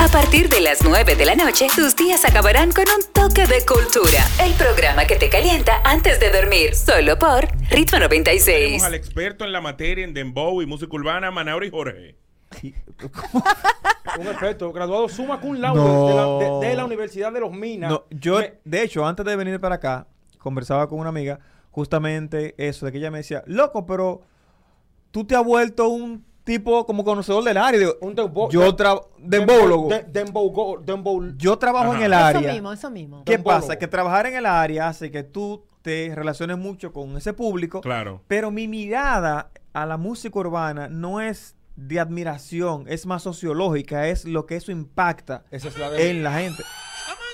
A partir de las 9 de la noche, tus días acabarán con un toque de cultura. El programa que te calienta antes de dormir, solo por Ritmo 96. Tenemos al experto en la materia en Dembow y música urbana, Manauri Jorge. Un experto, graduado suma cum laude No. de, la, de- de la Universidad de los Minas. No, yo, Me- de hecho, antes de venir para acá, conversaba con una amiga justamente eso, de que ella me decía, loco, pero tú te has vuelto un tipo como conocedor del área. Digo, un dembo- yo trabajo, dembólogo. de- dembogo- dembow- Yo trabajo en el Eso área. mismo, eso mismo. ¿Qué Dembólogo. pasa? Que trabajar en el área hace que tú te relaciones mucho con ese público. Claro. Pero mi mirada a la música urbana no es de admiración, es más sociológica, es lo que eso impacta Esa es la de- en la gente.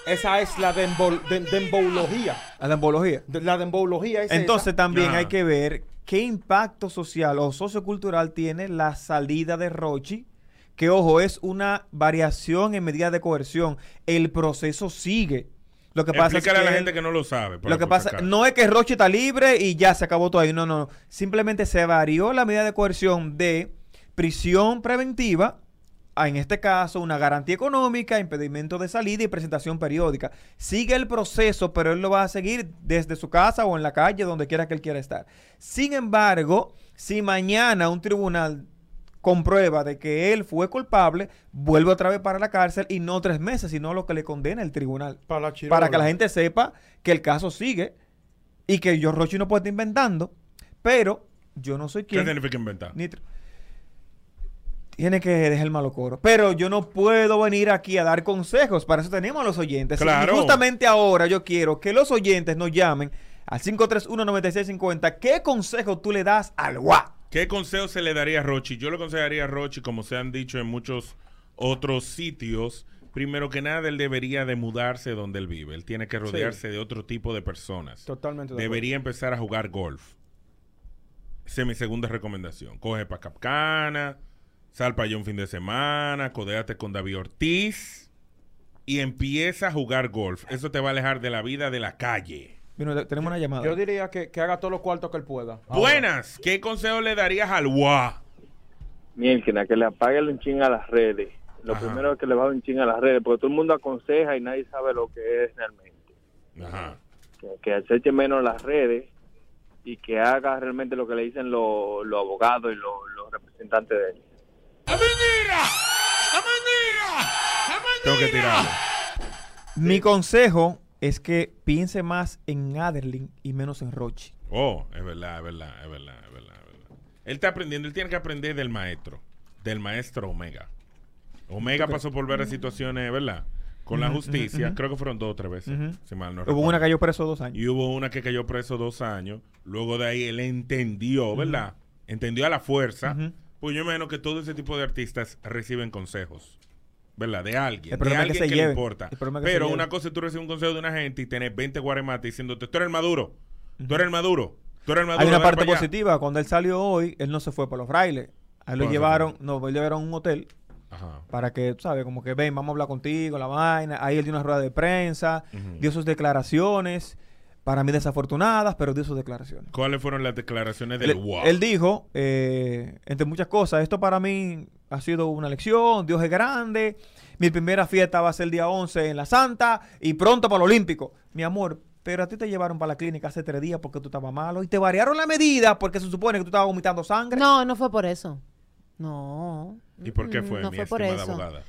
Esa es la dembo- de- dembología. La dembología. De- La dembología es Entonces esa. también hay que ver qué impacto social o sociocultural tiene la salida de Rochi, que ojo, es una variación en medida de coerción. El proceso sigue. Lo que pasa es que a la él- gente que no lo sabe. lo que pasa acaso. no es que Rochi está libre y ya se acabó todo ahí. No, no, no. Simplemente se varió la medida de coerción de prisión preventiva, en este caso una garantía económica, impedimento de salida y presentación periódica. Sigue el proceso, pero él lo va a seguir desde su casa o en la calle, donde quiera que él quiera estar. Sin embargo, si mañana un tribunal comprueba de que él fue culpable, vuelve otra vez para la cárcel y no tres meses, sino lo que le condena el tribunal Para que la gente sepa que el caso sigue y que yo Rochi no puede estar inventando, pero yo no soy ¿Qué quien significa inventar? ni tiene que dejar el malo coro. Pero yo no puedo venir aquí a dar consejos. Para eso tenemos a los oyentes. Claro. Y justamente ahora yo quiero que los oyentes nos llamen al 531-9650. ¿Qué consejo tú le das al guá? ¿Qué consejo se le daría a Rochi? Yo le aconsejaría a Rochi, como se han dicho en muchos otros sitios, primero que nada, él debería de mudarse donde él vive. Él tiene que rodearse de otro tipo de personas. Totalmente de acuerdo. Debería empezar a jugar golf. Esa es mi segunda recomendación. Coge para Capcana, sal para allá un fin de semana, codéate con David Ortiz y empieza a jugar golf. Eso te va a alejar de la vida de la calle. Bueno, tenemos una llamada. Yo diría que, que haga todos los cuartos que él pueda. Buenas. ¿Qué consejo le darías al guá? Mielkina, que le apague el chin a las redes. Lo Ajá. primero es que le baje un chin a las redes, porque todo el mundo aconseja y nadie sabe lo que es realmente. Ajá. Que, que aceche menos las redes y que haga realmente lo que le dicen los los abogados y los, los representantes de él. Tengo que tirarlo. Mi consejo es que piense más en Aderlin y menos en Rochi. Oh, es verdad, es verdad, es verdad, es verdad, es verdad. Él está aprendiendo, él tiene que aprender del maestro, del maestro Omega. Omega pasó por varias situaciones, ¿verdad? Con la justicia, creo que fueron dos o tres veces, si mal no Hubo recuerdo. una que cayó preso dos años. Y hubo una que cayó preso dos años. Luego de ahí él entendió, ¿verdad? Entendió a la fuerza. Pues yo menos que todo ese tipo de artistas reciben consejos. ¿Verdad? De alguien. El problema de es que alguien se que, le importa. El que Pero una cosa es tú recibes un consejo de una gente y tenés 20 guaremates diciéndote, tú eres el maduro. Tú eres el maduro. Tú eres el maduro. Hay una parte para allá". positiva. Cuando él salió hoy, él no se fue por los frailes. A él lo ¿Cómo se llevaron, no, lo llevaron a un hotel Ajá. para que, tú sabes, como que ven, vamos a hablar contigo, la vaina. Ahí él dio una rueda de prensa, dio sus declaraciones, para mí desafortunadas, pero dio sus declaraciones. ¿Cuáles fueron las declaraciones del Él, wow? él dijo, eh, entre muchas cosas, esto para mí ha sido una lección, Dios es grande, mi primera fiesta va a ser el día 11 en la Santa y pronto para el Olímpico. Mi amor, pero a ti te llevaron para la clínica hace tres días porque tú estabas malo y te variaron la medida porque se supone que tú estabas vomitando sangre. No, no fue por eso. No. ¿Y por qué fue, No mi fue por eso. abogada?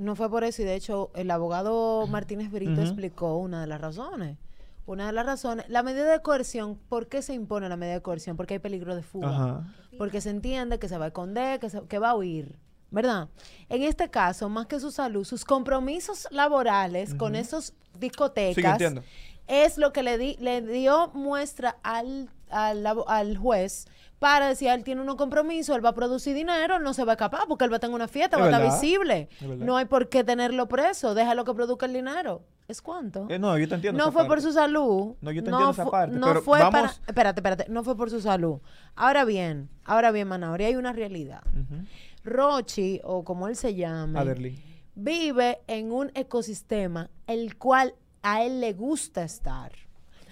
No fue por eso, y de hecho, el abogado Martínez Brito explicó una de las razones. Una de las razones, la medida de coerción, ¿por qué se impone la medida de coerción? Porque hay peligro de fuga. Ajá. Porque se entiende que se va a esconder, que, se- que va a huir. ¿Verdad? En este caso, más que su salud, sus compromisos laborales con esos discotecas Sí, es lo que le, di, le dio muestra al, al, al juez para decir, él tiene unos compromisos, él va a producir dinero, no se va a escapar porque él va a tener una fiesta, Es va a estar visible. Es. No hay por qué tenerlo preso, déjalo que produzca el dinero. ¿Es cuánto? Eh, no, yo te entiendo. No esa fue parte. por su salud. No, yo te entiendo esa parte, No pero fue vamos- para. Espérate, espérate. No fue por su salud. Ahora bien, ahora bien, Manauri, hay una realidad. Rochi, o como él se llama, vive en un ecosistema el cual a él le gusta estar.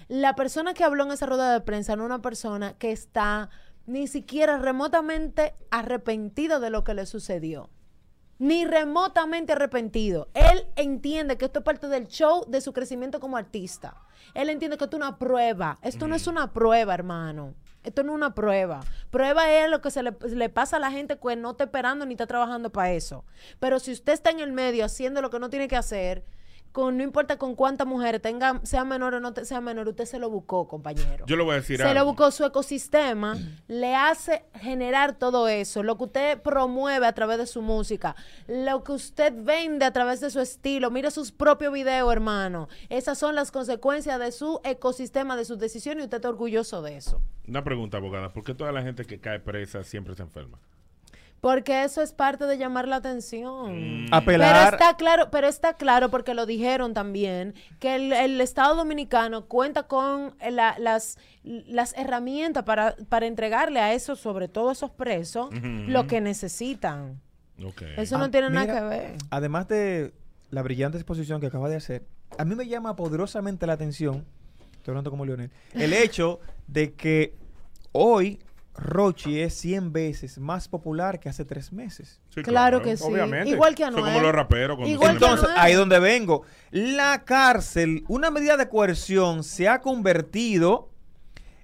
La persona que habló en esa rueda de prensa no es una persona que está ni siquiera remotamente arrepentido de lo que le sucedió. Ni remotamente arrepentido. Él entiende que esto es parte del show de su crecimiento como artista. Él entiende que esto es una prueba. Esto no es una prueba, hermano. Esto no es una prueba. Prueba es lo que se le, le pasa a la gente que no está esperando ni está trabajando para eso. Pero si usted está en el medio haciendo lo que no tiene que hacer, con no importa con cuántas mujeres tenga, sea menor o no te- sea menor, usted se lo buscó, compañero. Yo le voy a decir Se lo buscó su ecosistema, le hace generar todo eso, lo que usted promueve a través de su música, lo que usted vende a través de su estilo, mire sus propios videos, hermano. Esas son las consecuencias de su ecosistema, de sus decisiones y usted está orgulloso de eso. Una pregunta, abogada. ¿Por qué toda la gente que cae presa siempre se enferma? Porque eso es parte de llamar la atención. Pero Apelar. está claro, pero está claro porque lo dijeron también que el, el Estado Dominicano cuenta con la- las las herramientas para, para entregarle a esos, sobre todo a esos presos, lo que necesitan. Ok. Eso Ah, no tiene nada que ver. Además de la brillante exposición que acaba de hacer, a mí me llama poderosamente la atención, estoy hablando como Leonel, el hecho de que hoy Rochi es 100 veces más popular que hace tres meses. Sí, Claro que sí. obviamente. Igual que Son Anuel. como los raperos. Igual son- que Entonces, Anuel. ahí es donde vengo. La cárcel, una medida de coerción, se ha convertido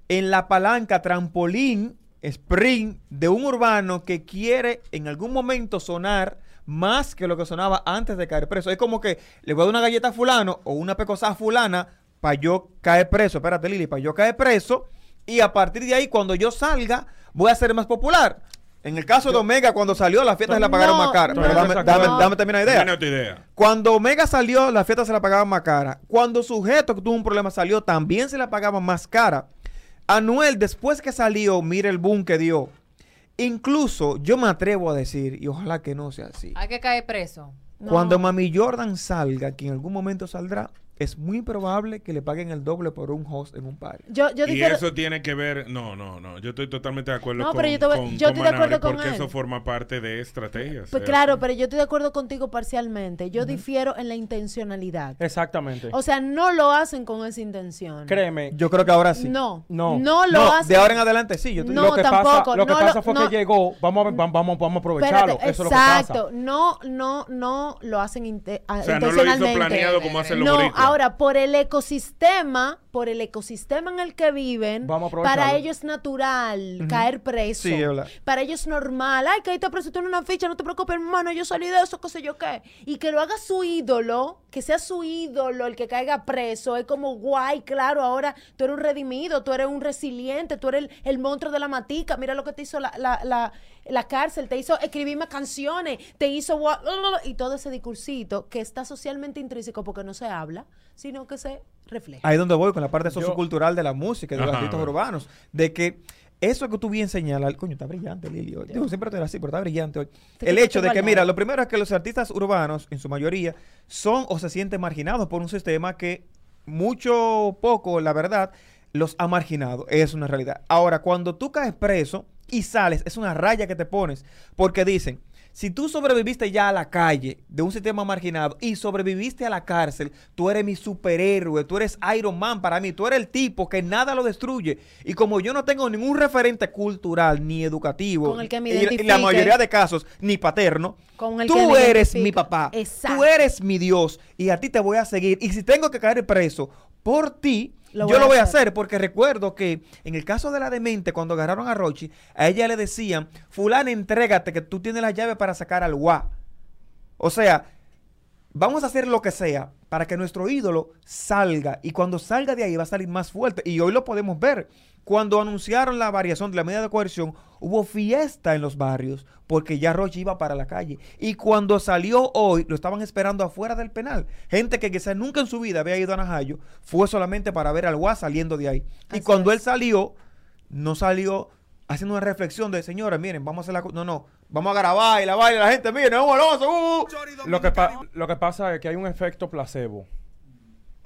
en la palanca trampolín, sprint de un urbano que quiere en algún momento sonar más que lo que sonaba antes de caer preso. Es como que le voy a dar una galleta a fulano o una pecosa a fulana para yo caer preso. Espérate, Lili, para yo caer preso. Y a partir de ahí, cuando yo salga, voy a ser más popular. En el caso de Omega, cuando salió, las fiestas se la pagaron más cara. no, Pero dame, no. dame, dame terminar la idea. Idea. Cuando Omega salió, la fiesta se la pagaban más cara. Cuando Sujeto, que tuvo un problema, salió, también se la pagaban más cara. Anuel, después que salió, mira el boom que dio. Incluso yo me atrevo a decir, y ojalá que no sea así, Hay que caer preso. No. cuando Mami Jordan salga, que en algún momento saldrá, es muy probable que le paguen el doble por un host en un par. Yo, yo y eso tiene que ver, no, no, no, yo estoy totalmente de acuerdo No, con, pero yo te voy- con- yo con estoy de acuerdo con porque él. eso forma parte de estrategias. Pues eh. claro, pero yo estoy de acuerdo contigo parcialmente. Yo difiero en la intencionalidad. Exactamente. O sea, no lo hacen con esa intención. Créeme. Yo creo que ahora sí. No, No. no, lo No, hacen. de ahora en adelante sí. Yo estoy- No, lo que tampoco, pasa, lo que no pasa lo- fue no. que llegó. Vamos a, ver, vamos, vamos, vamos a aprovecharlo. Espérate, Eso es lo que pasa. exacto. No, no, no lo hacen inte- O sea, no lo hizo planeado como hacen los. Ahora, por el ecosistema, por el ecosistema en el que viven, Vamos a aprovecharlo. para ellos es natural caer preso. Sí. Para ellos es normal. Ay, que ahí te preso, tiene una ficha, no te preocupes, hermano, yo salí de eso, qué sé yo qué. Y que lo haga su ídolo, que sea su ídolo el que caiga preso, es como guay, claro, ahora tú eres un redimido, tú eres un resiliente, tú eres el, el monstruo de la matica, mira lo que te hizo la, la, la, la cárcel, te hizo escribirme canciones, te hizo gua- y todo ese discursito que está socialmente intrínseco porque no se habla, sino que se refleja. Ahí es donde voy con la parte sociocultural de la música y de los Ajá, artistas urbanos. De que eso que tú bien señalas, coño, está brillante, Lili. hoy. Digo, siempre te era así, pero está brillante hoy. Te El hecho de que, mira, lo primero es que los artistas urbanos, en su mayoría, son o se sienten marginados por un sistema que mucho o poco, la verdad, los ha marginado. Es una realidad. Ahora, cuando tú caes preso y sales, es una raya que te pones. Porque dicen, si tú sobreviviste ya a la calle de un sistema marginado y sobreviviste a la cárcel, tú eres mi superhéroe, tú eres Iron Man para mí, tú eres el tipo que nada lo destruye. Y como yo no tengo ningún referente cultural ni educativo, Con el que me y la- mayoría de casos ni paterno, Con el que tú eres mi papá, Exacto. tú eres mi Dios y a ti te voy a seguir. Y si tengo que caer preso por ti, Lo yo lo voy a hacer. hacer porque recuerdo que en el caso de la demente, cuando agarraron a Rochi, a ella le decían, fulana, entrégate que tú tienes la llave para sacar al guá. O sea, Vamos a hacer lo que sea para que nuestro ídolo salga y cuando salga de ahí va a salir más fuerte. Y hoy lo podemos ver. Cuando anunciaron la variación de la medida de coerción, hubo fiesta en los barrios porque ya Roche iba para la calle. Y cuando salió hoy, lo estaban esperando afuera del penal. Gente que quizás nunca en su vida había ido a Najayo, fue solamente para ver al Guas saliendo de ahí. y cuando es. él salió, no salió haciendo una reflexión de, señores, miren, vamos a hacer la... No, no, vamos a grabar y la baila la gente, miren, vamos, vamos, uh, uh". Lo que, lo que pasa es que hay un efecto placebo.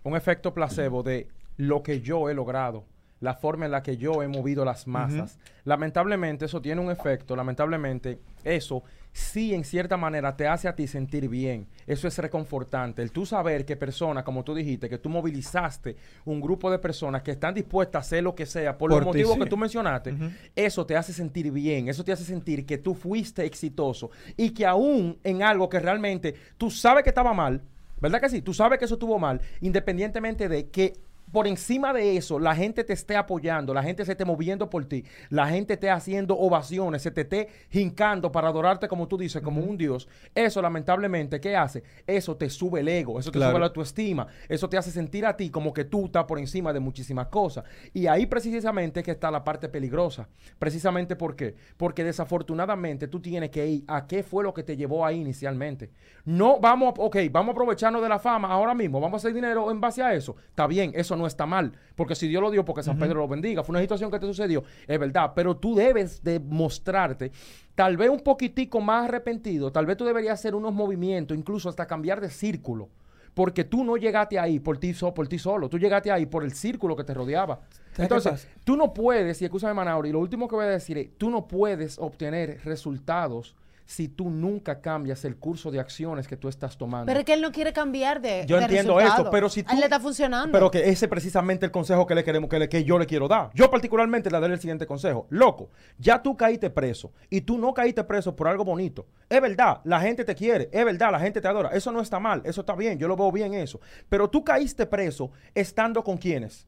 Un efecto placebo de lo que yo he logrado. La forma en la que yo he movido las masas. Lamentablemente eso tiene un efecto. Lamentablemente eso sí en cierta manera te hace a ti sentir bien. Eso es reconfortante. El tú saber que personas, como tú dijiste, que tú movilizaste un grupo de personas que están dispuestas a hacer lo que sea por, Por los ti, motivos sí. que tú mencionaste, eso te hace sentir bien, eso te hace sentir que tú fuiste exitoso y que aún en algo que realmente tú sabes que estaba mal, ¿verdad que sí? Tú sabes que eso estuvo mal, independientemente de que por encima de eso la gente te esté apoyando, la gente se esté moviendo por ti, la gente esté haciendo ovaciones, se te esté hincando para adorarte como tú dices, como un dios. Eso lamentablemente, ¿qué hace? Eso te sube el ego, eso te Claro. sube la autoestima, eso te hace sentir a ti como que tú estás por encima de muchísimas cosas. Y ahí precisamente es que está la parte peligrosa. Precisamente ¿por qué? Porque desafortunadamente tú tienes que ir a qué fue lo que te llevó ahí inicialmente. No vamos, ok, vamos a aprovecharnos de la fama ahora mismo, vamos a hacer dinero en base a eso. Está bien, eso no está mal, porque si Dios lo dio, porque San Pedro lo bendiga, fue una situación que te sucedió, es verdad, pero tú debes de mostrarte tal vez un poquitico más arrepentido, tal vez tú deberías hacer unos movimientos, incluso hasta cambiar de círculo. Porque tú no llegaste ahí por ti, so- por ti solo, tú llegaste ahí por el círculo que te rodeaba. Entonces, tú no puedes, y escúchame Manauri, lo último que voy a decir es, tú no puedes obtener resultados si tú nunca cambias el curso de acciones que tú estás tomando. Pero es que él no quiere cambiar de. Yo de entiendo resultado. eso, pero si A tú... él le está funcionando. Pero que ese es precisamente el consejo que le queremos, que, le- que yo le quiero dar. Yo particularmente le daré el siguiente consejo. Loco, ya tú caíste preso y tú no caíste preso por algo bonito. Es verdad, la gente te quiere, es verdad, la gente te adora. Eso no está mal, eso está bien, yo lo veo bien eso. Pero tú caíste preso estando con quiénes?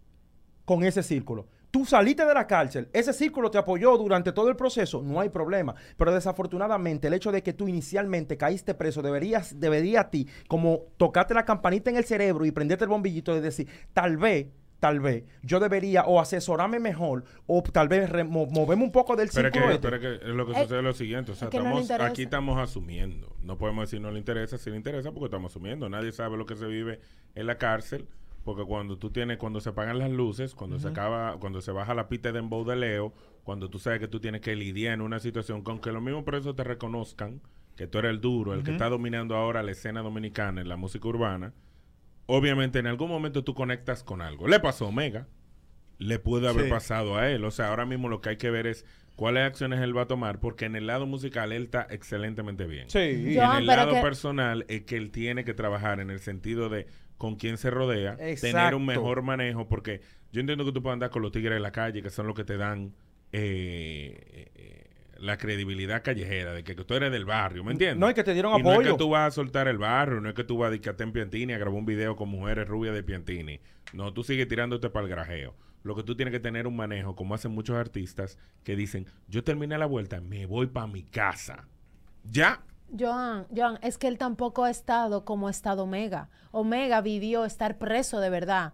Con ese círculo. Tú saliste de la cárcel, ese círculo te apoyó durante todo el proceso, no hay problema. Pero desafortunadamente el hecho de que tú inicialmente caíste preso deberías, debería a ti como tocarte la campanita en el cerebro y prenderte el bombillito de decir, tal vez, tal vez, yo debería o asesorarme mejor o tal vez moverme un poco del Pero círculo. que, este. pero es que lo que Eh, sucede es lo siguiente. O sea, es que no le estamos, interesa. aquí estamos asumiendo. No podemos decir no le interesa si le interesa porque estamos asumiendo. Nadie sabe lo que se vive en la cárcel. Porque cuando tú tienes, cuando se apagan las luces, cuando se acaba, cuando se baja la pita de embou de Leo, cuando tú sabes que tú tienes que lidiar en una situación con que los mismos presos te reconozcan, que tú eres el duro, el que está dominando ahora la escena dominicana en la música urbana, obviamente en algún momento tú conectas con algo. Le pasó a Omega, le puede haber Sí. pasado a él. O sea, ahora mismo lo que hay que ver es cuáles acciones él va a tomar, porque en el lado musical él está excelentemente bien. Sí. Y Yo- en el lado que- personal es que él tiene que trabajar en el sentido de con quién se rodea, tener un mejor manejo, porque yo entiendo que tú puedes andar con los tigres en la calle, que son los que te dan eh, eh, la credibilidad callejera, de que, que tú eres del barrio, ¿me entiendes? No, y que te dieron Y no es apoyo. que tú vas a soltar el barrio, no es que tú vas a dedicar en Piantini a grabar un video con mujeres rubias de Piantini. No, tú sigues tirándote para el grajeo. Lo que tú tienes que tener un manejo, como hacen muchos artistas, que dicen, yo terminé la vuelta, me voy para mi casa. Ya. Joan, Joan, es que él tampoco ha estado como ha estado Omega. Omega vivió estar preso de verdad.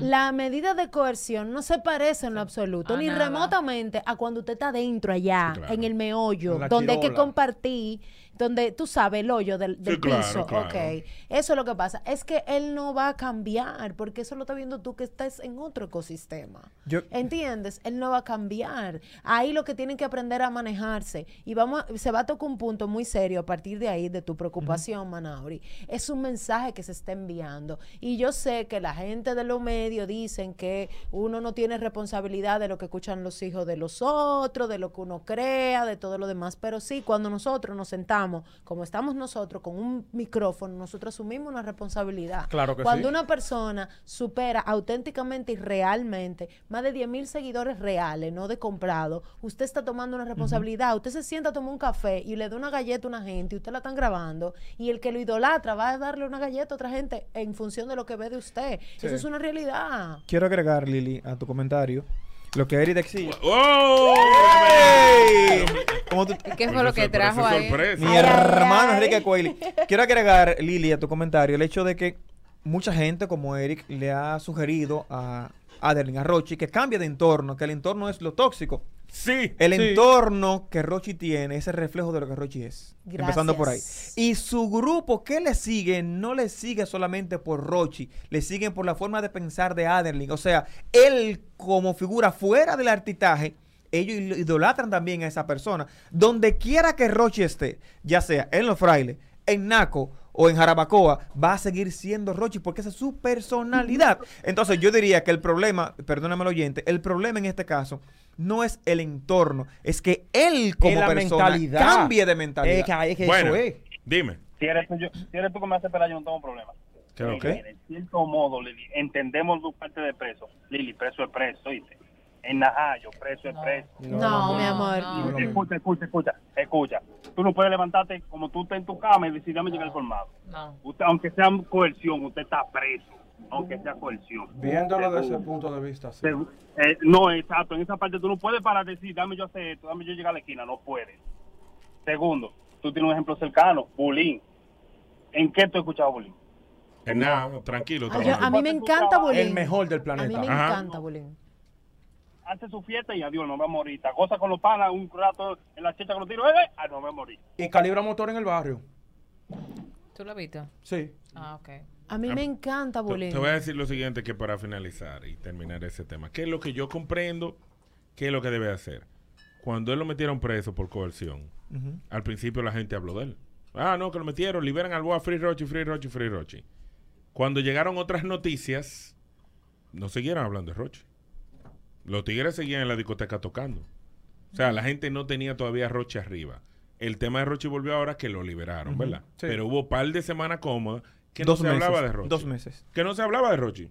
La medida de coerción no se parece en lo absoluto, A ni nada. remotamente a cuando usted está dentro allá, Sí, claro. en el meollo, donde hay que compartir, donde tú sabes el hoyo del, del Sí, piso. claro. Ok. Eso es lo que pasa. Es que él no va a cambiar, porque eso lo estás viendo tú que estás en otro ecosistema. Yo- ¿Entiendes? Él no va a cambiar. Ahí lo que tienen que aprender a manejarse. Y vamos, a- se va a tocar un punto muy serio a partir de ahí, de tu preocupación, Manauri. Es un mensaje que se está enviando. Y yo sé que la gente de los medios dicen que uno no tiene responsabilidad de lo que escuchan los hijos de los otros, de lo que uno crea, de todo lo demás. Pero sí, cuando nosotros nos sentamos, como estamos nosotros, con un micrófono, nosotros asumimos una responsabilidad. Claro que Cuando sí. una persona supera auténticamente y realmente más de 10 mil seguidores reales, no de comprado, usted está tomando una responsabilidad. Usted se sienta a tomar un café y le da una galleta a una gente y usted la están grabando y el que lo idolatra va a darle una galleta a otra gente en función de lo que ve de usted. Sí. Eso es una realidad. Quiero agregar, Lili, a tu comentario, Lo que Eric exige. ¡Oh! ¡Ey! Como tú- ¿Y qué fue lo que trajo ahí? Mi hermano Enrique Coelho. Quiero agregar, Lili, a tu comentario el hecho de que mucha gente como Eric le ha sugerido a Adeline, a Rochi, que cambie de entorno, que el entorno es lo tóxico. Sí. El Sí. entorno que Rochi tiene es el reflejo de lo que Rochi es. Empezando por ahí. Y su grupo que le sigue no le sigue solamente por Rochi, le siguen por la forma de pensar de Aderlin. O sea, él como figura fuera del artitaje, ellos id- idolatran también a esa persona. Donde quiera que Rochi esté, ya sea en Los Frailes, en Naco o en Jarabacoa, va a seguir siendo Rochi porque esa es su personalidad. Entonces yo diría que el problema, perdóname el oyente, el problema en este caso no es el entorno, es que él como la persona mentalidad. cambie de mentalidad. Es que, es que Bueno, eso es. dime. Si eres, tú, yo- si eres tú que me haces pelar, yo no tengo problema. ¿Qué es lo Eh, que? En cierto modo, Lili, entendemos tu parte de preso. Lili, preso es preso, ¿oíste? En Najayo, preso es preso. No, mi amor. no. Escucha, escucha, escucha, escucha. Tú no puedes levantarte como tú estás en tu cama y decir, dame llegar al colmado. No. Usted, aunque sea coerción, usted está preso. Aunque sea coerción. Viéndolo desde ese punto de vista, sí. Eh, no, exacto. En esa parte tú no puedes parar de decir, dame yo hacer esto, dame yo llegar a la esquina. No puedes. Segundo, tú tienes un ejemplo cercano, Bulín. ¿En qué tú has escuchado Bulín? Eh, nada, tranquilo. Ah, yo- a mí me encanta Bulín. El mejor del A mí planeta. me Ajá. encanta Bulín. Hace su fiesta y adiós, nos vemos ahorita. Goza con los panas un rato en la chicha con los tiros, eh, ah, nos vemos ahorita. Y calibra motor en el barrio. ¿Tú lo viste? Sí. Ah, ok. A mí me encanta Te, Bulín. te voy a decir lo siguiente que para finalizar y terminar ese tema. ¿Qué es lo que yo comprendo? ¿Qué es lo que debe hacer? Cuando él lo metieron preso por coerción, al principio la gente habló de él. Ah, no, que lo metieron, liberan al boa Free Rochi, Free Rochi, Free Rochi. Cuando llegaron otras noticias, no siguieron hablando de Rochi. Los tigres seguían en la discoteca tocando. O sea, la gente no tenía todavía a Rochi arriba. El tema de Rochi volvió ahora que lo liberaron, ¿verdad? Sí. Pero hubo par de semanas cómodas que Dos no se meses, hablaba de Rochi. dos meses. Que no se hablaba de Rochi.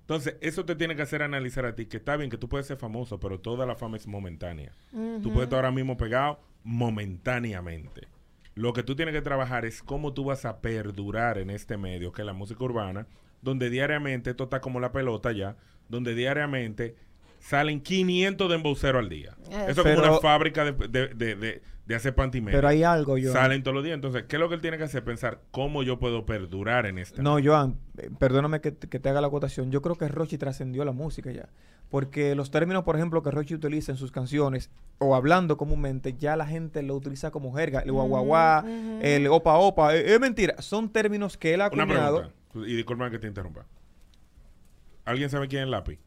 Entonces, eso te tiene que hacer analizar a ti, que está bien que tú puedes ser famoso, pero toda la fama es momentánea. Tú puedes estar ahora mismo pegado momentáneamente. Lo que tú tienes que trabajar es cómo tú vas a perdurar en este medio, que es la música urbana, donde diariamente, esto está como la pelota ya, donde diariamente salen 500 de embolseros al día. Eh, Eso es como una fábrica de, de, de, de- de hacer pantimedia. Pero hay algo, Joan. Salen todos los días. Entonces, ¿qué es lo que él tiene que hacer? Pensar cómo yo puedo perdurar en este No, Joan, eh, perdóname que, te- que te haga la acotación. Yo creo que Rochi trascendió la música ya. Porque los términos, por ejemplo, que Rochi utiliza en sus canciones, o hablando comúnmente, ya la gente lo utiliza como jerga. El guaguaguá, el opa opa. eh, Es, mentira. Son términos que él ha Una acuñado. pregunta, y disculpa que te interrumpa. ¿Alguien sabe quién es Lápiz?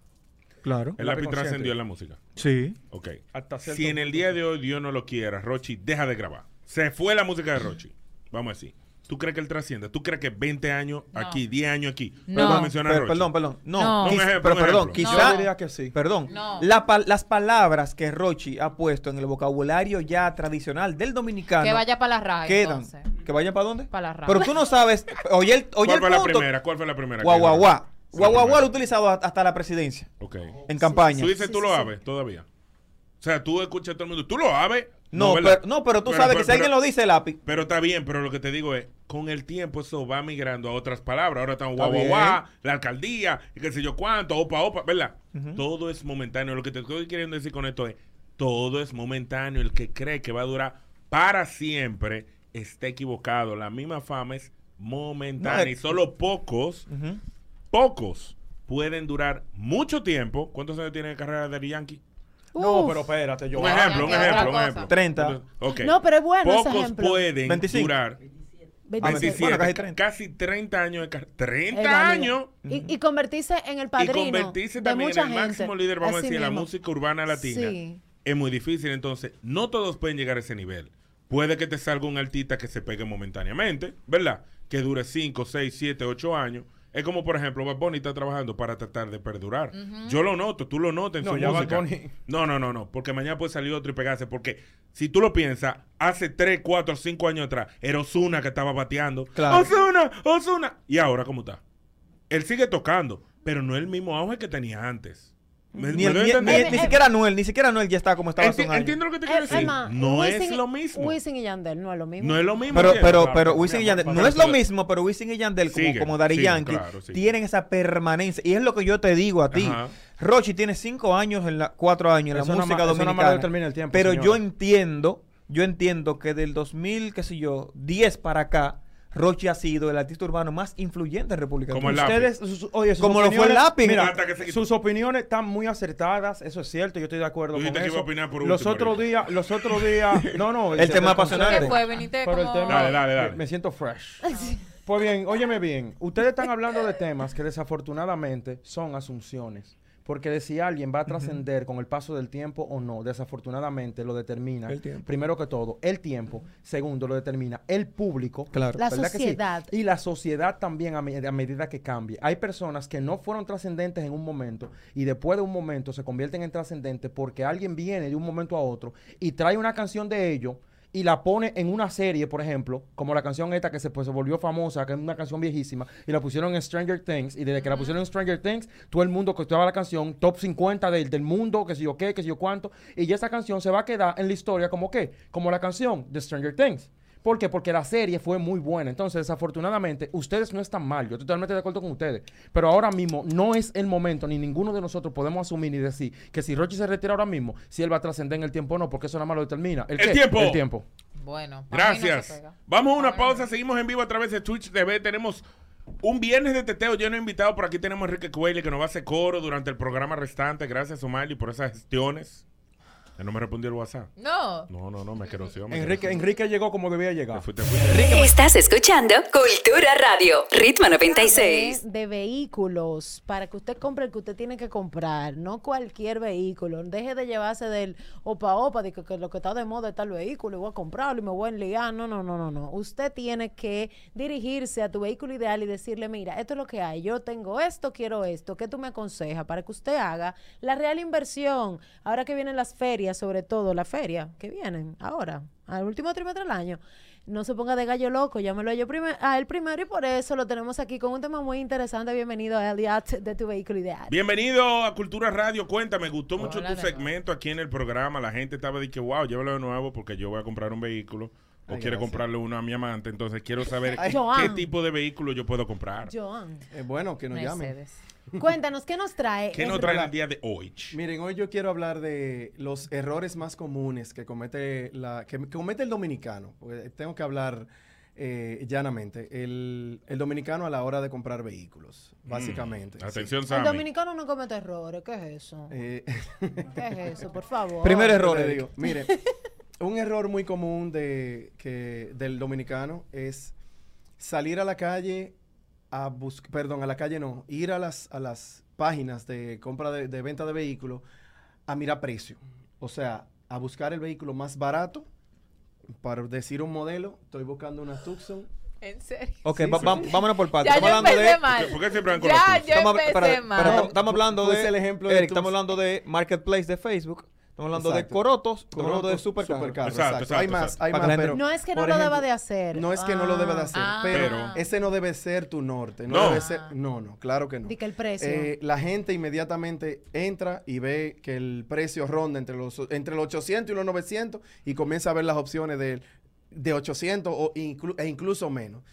Claro. El Lápiz trascendió en la música. Sí. Ok. Hasta Si en el día de hoy Dios no lo quiera, Rochi deja de grabar. Se fue la música de Rochi. Vamos a decir. ¿Tú crees que él trasciende? ¿Tú crees que 20 años No. aquí, 10 años aquí? No. a mencionar a Per- Rochi? perdón, perdón. No. No. Un ejemplo, pero perdón, quizá. Yo diría que sí. Perdón. No. La pa- las palabras que Rochi ha puesto en el vocabulario ya tradicional del dominicano. Que vaya para la raja. quedan. entonces. ¿Que vaya para dónde? Pa' la raja. Pero tú no sabes. Oye el, oye ¿Cuál el fue la primera? ¿Cuál fue la primera? que Guaguaguá. dijo? Ha utilizado hasta la presidencia. Ok. En campaña. ¿Tú dices tú lo sabes todavía? O sea, tú escuchas a todo el mundo. ¿Tú lo sabes? No, ¿verdad? pero, no, pero tú Pero- sabes pero- que si alguien lo dice, lápiz. Pero está bien, pero lo que te digo es, con el tiempo eso va migrando a otras palabras. Ahora están Está guau, guau, guau, la alcaldía, y qué sé yo cuánto, opa, opa, ¿verdad? Todo es momentáneo. Lo que te estoy queriendo decir con esto es, todo es momentáneo. El que cree que va a durar para siempre está equivocado. La misma fama es momentánea. No, y solo pocos. Pocos pueden durar mucho tiempo. ¿Cuántos años tiene de carrera de Yankee? No, Uf. pero espérate, yo. Un ejemplo, un ejemplo, un ejemplo. 30. Entonces, ok. No, pero es bueno ese Pocos ejemplo. pueden 25. durar 27. 27, Bueno, casi 30. casi 30 años de carrera. Es 30 válido. años. Y, y convertirse en el padrino. y convertirse de también en el gente. máximo líder, vamos a decir, en la música urbana latina. Sí. Es muy difícil. Entonces, no todos pueden llegar a ese nivel. Puede que te salga un artista que se pegue momentáneamente, ¿verdad? Que dure 5, 6, 7, 8 años. Es como, por ejemplo, Bad Bunny está trabajando para tratar de perdurar. Yo lo noto, tú lo notas en No, su ya Bad música. Bunny- No, no, no, no. Porque mañana puede salir otro y pegarse. Porque si tú lo piensas, hace 3, 4, 5 años atrás, era Ozuna que estaba bateando. Claro. Ozuna, Ozuna. ¿Y ahora cómo está? Él sigue tocando, pero no es el mismo auge que tenía antes. Ni, el- a ni- entender. ni- ni siquiera Noel, ni siquiera Noel ya está como estaba hace Enti- un año. entiendo lo que te quiero decir. más, no Wisin es y- lo mismo. Wisin y Yandel no es lo mismo. No es lo mismo. Pero, pero, Claro, pero Wisin y Yandel, no es lo mismo, pero Wisin y Yandel, como, Siguen, como siguen, Yankee, claro, tienen esa permanencia. Y es lo que yo te digo a ti. Ajá. Rochi tiene cinco años, en la, cuatro años en Eso la no música no dominicana. determina el tiempo, pero señora. yo entiendo, yo entiendo que del 2000, qué sé yo, 10 para acá, Rochi ha sido el artista urbano más influyente en República Como Dominicana. lápiz. Ustedes, sus- oye, sus Como lo fue el lápiz. Mira, se- sus opiniones están muy acertadas, eso es cierto, yo estoy de acuerdo con eso. iba a opinar por los otros días, los otros días, no, no, El tema apasionante. ¿Qué fue? Viniste Pero el como- tema, Dale, dale, dale. Me, me siento fresh. Pues bien, óyeme bien, ustedes están hablando de temas que desafortunadamente son asunciones. Porque de si alguien va a trascender con el paso del tiempo o no, desafortunadamente lo determina, El tiempo. primero que todo, el tiempo, segundo lo determina el público, Claro. La ¿verdad que sí? sociedad. Y la sociedad también a, me- a medida que cambie. Hay personas que no fueron trascendentes en un momento y después de un momento se convierten en trascendentes porque alguien viene de un momento a otro y trae una canción de ellos y la pone en una serie, por ejemplo, como la canción esta que se, pues, se volvió famosa, que es una canción viejísima, y la pusieron en Stranger Things, y desde que la pusieron en Stranger Things, todo el mundo que escuchaba la canción, top 50 del, del mundo, que sé yo qué, que sé yo cuánto, y ya esa canción se va a quedar en la historia como qué, como la canción de Stranger Things. ¿Por qué? Porque la serie fue muy buena. Entonces, desafortunadamente, ustedes no están mal. Yo estoy totalmente de acuerdo con ustedes. Pero ahora mismo no es el momento, ni ninguno de nosotros podemos asumir ni decir que si Rochi se retira ahora mismo, si él va a trascender en el tiempo o no, porque eso nada más lo determina. ¿El, El qué? tiempo. El tiempo. Bueno, no Gracias. Vamos a una pausa. Seguimos en vivo a través de Twitch TV. Tenemos un viernes de teteo lleno de invitados. Por aquí tenemos a Enrique Cuelli que nos va a hacer coro durante el programa restante. Gracias, Somali, por esas gestiones. Él no me respondió el WhatsApp. No. No, no, no, me queroció. me Enrique. Enrique llegó como debía llegar. Te te. Estás escuchando Cultura Radio, Ritmo 96. De, de vehículos, para que usted compre el que usted tiene que comprar, no cualquier vehículo. Deje de llevarse del opa opa, de que, que lo que está de moda está el vehículo, y voy a comprarlo y me voy a enligar. No, no, no, no, no. Usted tiene que dirigirse a tu vehículo ideal y decirle, mira, esto es lo que hay, yo tengo esto, quiero esto, ¿qué tú me aconsejas? Para que usted haga la real inversión. Ahora que vienen las ferias, sobre todo la feria, que vienen ahora, al último trimestre del año. No se ponga de gallo loco, llámelo a, yo primer- a él primero y por eso lo tenemos aquí con un tema muy interesante. Bienvenido a Elliot de tu vehículo ideal. Bienvenido a Cultura Radio. Cuéntame, gustó mucho Hola, tu segmento aquí en el programa. La gente estaba de que, wow, llévalo de nuevo porque yo voy a comprar un vehículo. O Ay, quiere gracias. comprarle uno a mi amante. Entonces quiero saber Ay. qué Joan. tipo de vehículo yo puedo comprar. Joan, Eh, bueno, que nos llamen. Cuéntanos, ¿qué nos trae? ¿Qué el- nos trae el día de hoy? Miren, hoy yo quiero hablar de los errores más comunes que comete la que, que comete el dominicano. porque tengo que hablar eh, llanamente. El, el dominicano a la hora de comprar vehículos, básicamente. sí. Atención, El Sammy. dominicano no comete errores, ¿qué es eso? Eh, ¿Qué es eso? Por favor. Primer error, le digo, mire, un error muy común de, que, del dominicano es salir a la calle a buscar, perdón, a la calle no, ir a las, a las páginas de compra de, de venta de vehículos a mirar precio. O sea, a buscar el vehículo más barato. Para decir un modelo, estoy buscando una Tucson. ¿En serio? Ok, Sí, va- sí, va- vámonos por partes. Ya Estamos yo hablando empecé de... mal. ¿Por qué siempre van con la Ya yo Estamos, empecé espera, mal. espera, No, estamos hablando de... el ejemplo de Eric, tus- estamos hablando de Marketplace de Facebook. Estamos hablando de. Corotos. Estamos hablando de supercarros, Exacto, exacto. Hay más, exacto. hay más, pero... No es que no lo ejemplo, deba de hacer. No es que no lo debe de hacer, Ah. pero, Pero- ese no debe ser tu norte. No, No. debe ser. No, no, claro que no. El precio. Eh, la gente inmediatamente entra y ve que el precio ronda entre los, entre los 800 y los 900 y comienza a ver las opciones de, de 800 o inclu- e incluso menos.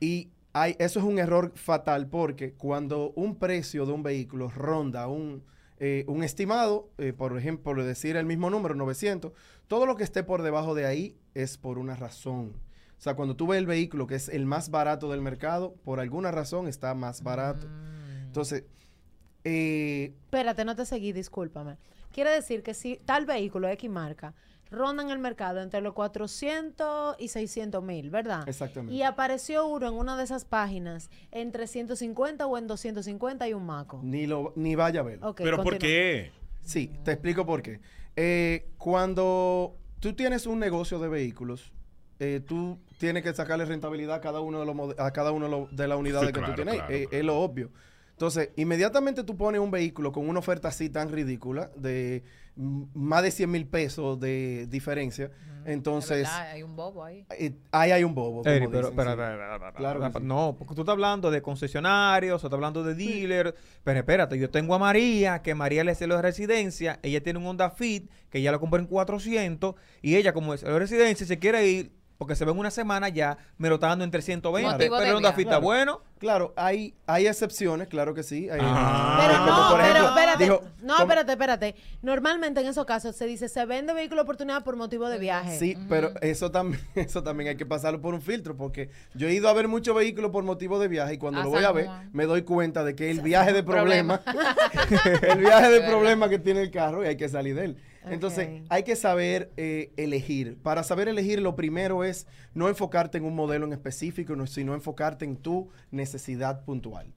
Y hay, eso es un error fatal porque cuando un precio de un vehículo ronda un, eh, un estimado, eh, por ejemplo, por decir el mismo número, 900, todo lo que esté por debajo de ahí es por una razón. O sea, cuando tú ves el vehículo que es el más barato del mercado, por alguna razón está más barato. Entonces, eh, Espérate, no te seguí, discúlpame. Quiere decir que si tal vehículo X marca ronda en el mercado entre los 400 y 600 mil, ¿verdad? Exactamente. Y apareció uno en una de esas páginas en 350 o en 250 y un maco. ni, lo, ni vaya a verlo. ¿Pero por qué? Sí, te explico por qué. Eh, cuando tú tienes un negocio de vehículos, eh, tú tienes que sacarle rentabilidad a cada uno de los a cada uno de, los- de las unidades Sí, que claro, tú tienes. claro, Eh, claro. Es lo obvio. Entonces, inmediatamente tú pones un vehículo con una oferta así tan ridícula de más de 100 mil pesos de diferencia, entonces verdad, hay un bobo ahí. eh, ahí hay un bobo. como pero, dicen, pero, sí. pero, pero, pero, Claro que sí. no, porque tú estás hablando de concesionarios, o estás hablando de dealers, pero espérate, yo tengo a María, que María le celo de residencia, ella tiene un Honda Fit, que ya lo compró en 400, y ella como es de residencia, se quiere ir, porque se ve en una semana ya, me lo está dando en 320, Motivo pero. Fit está Claro. bueno. Claro, hay, hay excepciones, claro que sí. hay- Ah. Pero como no, por pero ejemplo, espérate. dijo, no, como- espérate, espérate. Normalmente en esos casos se dice se vende vehículo oportunidad por motivo de viaje. Sí, pero eso también, eso también hay que pasarlo por un filtro, porque yo he ido a ver muchos vehículos por motivo de viaje y cuando A lo voy a ver, Juan. me doy cuenta de que el viaje de Problema. problema, el viaje de problema que tiene el carro y hay que salir de él. Entonces, hay que saber eh, elegir. Para saber elegir, lo primero es no enfocarte en un modelo en específico, no- sino enfocarte en tu necesidad puntual.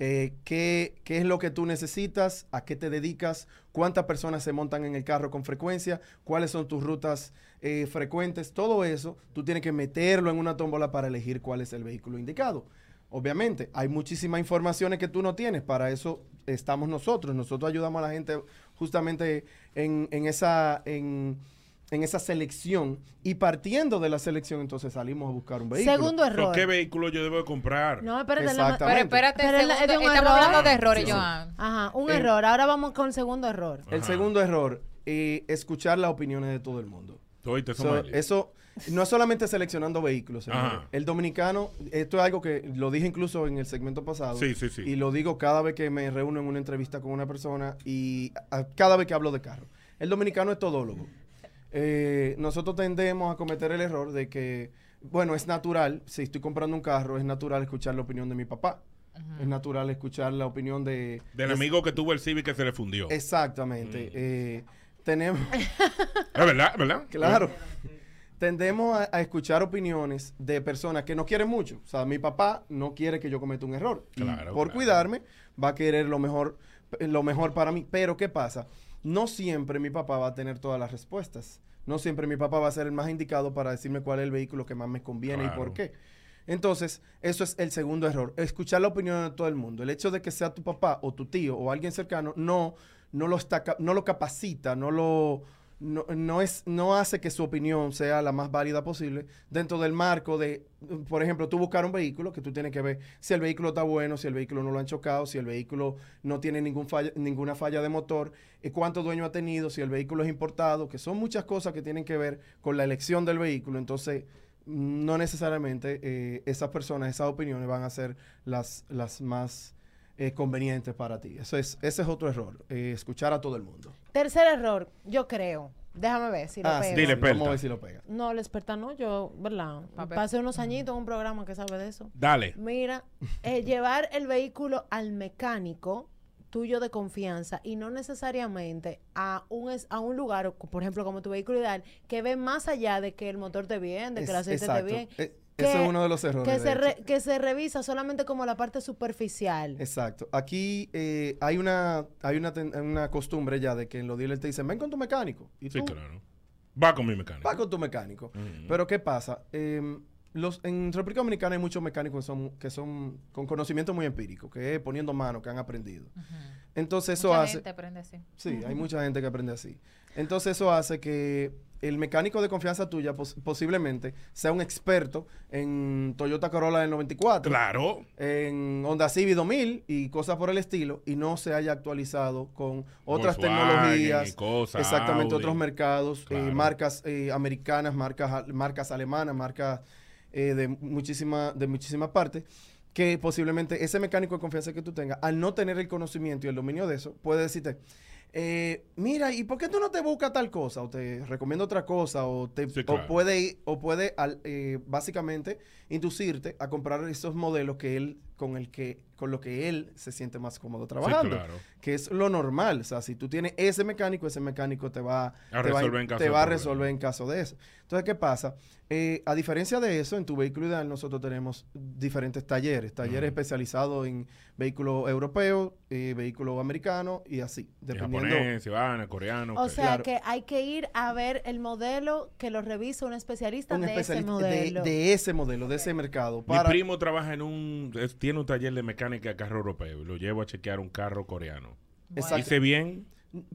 Eh, ¿qué, qué es lo que tú necesitas? ¿A qué te dedicas? ¿Cuántas personas se montan en el carro con frecuencia? ¿Cuáles son tus rutas eh, frecuentes? Todo eso, tú tienes que meterlo en una tómbola para elegir cuál es el vehículo indicado. Obviamente, hay muchísimas informaciones que tú no tienes. Para eso estamos nosotros. Nosotros ayudamos a la gente justamente en, en esa... En, en esa selección y partiendo de la selección entonces salimos a buscar un vehículo. Segundo ¿Pero error. ¿Qué vehículo yo debo de comprar? No, espérate. la-. Pero espérate, Pero es la- es de segundo- un estamos error. hablando de errores, Sí, sí. Joan. Ajá, un Eh, error. Ahora vamos con el segundo error. El segundo error, eh, escuchar las opiniones de todo el mundo. Oíste, So, eso no es solamente seleccionando vehículos. señores. El dominicano, esto es algo que lo dije incluso en el segmento pasado. Sí, sí, sí. Y lo digo cada vez que me reúno en una entrevista con una persona y a- cada vez que hablo de carro. El dominicano es todólogo. Eh, nosotros tendemos a cometer el error de que, bueno, es natural, si estoy comprando un carro, es natural escuchar la opinión de mi papá. Es natural escuchar la opinión de... Del es- amigo que tuvo el Civic que se le fundió. Es Exactamente. Eh, tenemos... verdad, ¿verdad? Claro. Tendemos a, a escuchar opiniones de personas que no quieren mucho. O sea, mi papá no quiere que yo cometa un error. Y Claro, por claro. cuidarme, va a querer lo mejor, lo mejor para mí. Pero, ¿qué pasa? No siempre mi papá va a tener todas las respuestas. No siempre mi papá va a ser el más indicado para decirme cuál es el vehículo que más me conviene y por qué. Entonces, eso es el segundo error. Escuchar la opinión de todo el mundo. El hecho de que sea tu papá o tu tío o alguien cercano no, no, lo, está, no lo capacita, no lo... No, no es, no hace que su opinión sea la más válida posible dentro del marco de, por ejemplo, tú buscar un vehículo que tú tienes que ver si el vehículo está bueno, si el vehículo no lo han chocado, si el vehículo no tiene ningún falla- ninguna falla de motor, eh, cuánto dueño ha tenido, si el vehículo es importado, que son muchas cosas que tienen que ver con la elección del vehículo. Entonces, no necesariamente eh, esas personas, esas opiniones van a ser las, las más eh, convenientes para ti. Eso es, ese es otro error, eh, escuchar a todo el mundo. Tercer error, yo creo. Déjame ver si lo Ah, sí, pego. Dile, sí, vamos Pelta. a ver si lo pega. No, el experta no, yo, ¿verdad? Papel. Pasé unos añitos en un programa que sabe de eso. Dale. Mira, eh, llevar el vehículo al mecánico tuyo de confianza y no necesariamente a un es- a un lugar, por ejemplo, como tu vehículo ideal, que ve más allá de que el motor esté bien, de que el aceite exacto. bien. Eh, que- ese es uno de los errores. Que de se, re- que se revisa solamente como la parte superficial. Exacto. Aquí eh, hay una hay una, ten- una costumbre ya de que en los dealers te dicen, ven con tu mecánico. Y Sí, tú claro. Va con mi mecánico. va con tu mecánico. Pero ¿qué pasa? Em, los, en República Dominicana hay muchos mecánicos que son, que son con conocimiento muy empírico, que es poniendo mano, que han aprendido. Entonces eso Mucha hace... gente aprende así. Sí, hay mucha gente que aprende así. Entonces eso hace que el mecánico de confianza tuya pos- posiblemente sea un experto en Toyota Corolla del 94. Claro. En Honda Civic 2000 y cosas por el estilo y no se haya actualizado con otras Volkswagen tecnologías. y cosas, exactamente, Audi. otros mercados, eh, marcas eh, americanas, marcas, al- marcas alemanas, marcas eh, de muchísima, de muchísimas partes que posiblemente ese mecánico de confianza que tú tengas, al no tener el conocimiento y el dominio de eso, puede decirte, eh, mira, ¿y por qué tú no te buscas tal cosa? O te recomiendo otra cosa, o, te, Sí, o puede, o puede al- eh, básicamente inducirte a comprar esos modelos que él, con el que, con lo que él se siente más cómodo trabajando. claro. Que es lo normal. O sea, si tú tienes ese mecánico, ese mecánico te va, A te va, resolver en caso te de va a resolver en caso de eso. Entonces, ¿qué pasa? Eh, a diferencia de eso, en tu vehículo ideal nosotros tenemos diferentes talleres. Talleres especializados en vehículos europeos, eh, vehículos americanos y así. Dependiendo. Japonés, Ivana, coreano. O sea Claro. que hay que ir a ver el modelo que lo revisa un especialista un de ese de, modelo. de ese modelo, de ese mercado. Mi Para, primo trabaja en un... es- tiene un taller de mecánica de carro europeo y lo llevo a chequear un carro coreano. Exacto. ¿Hice bien?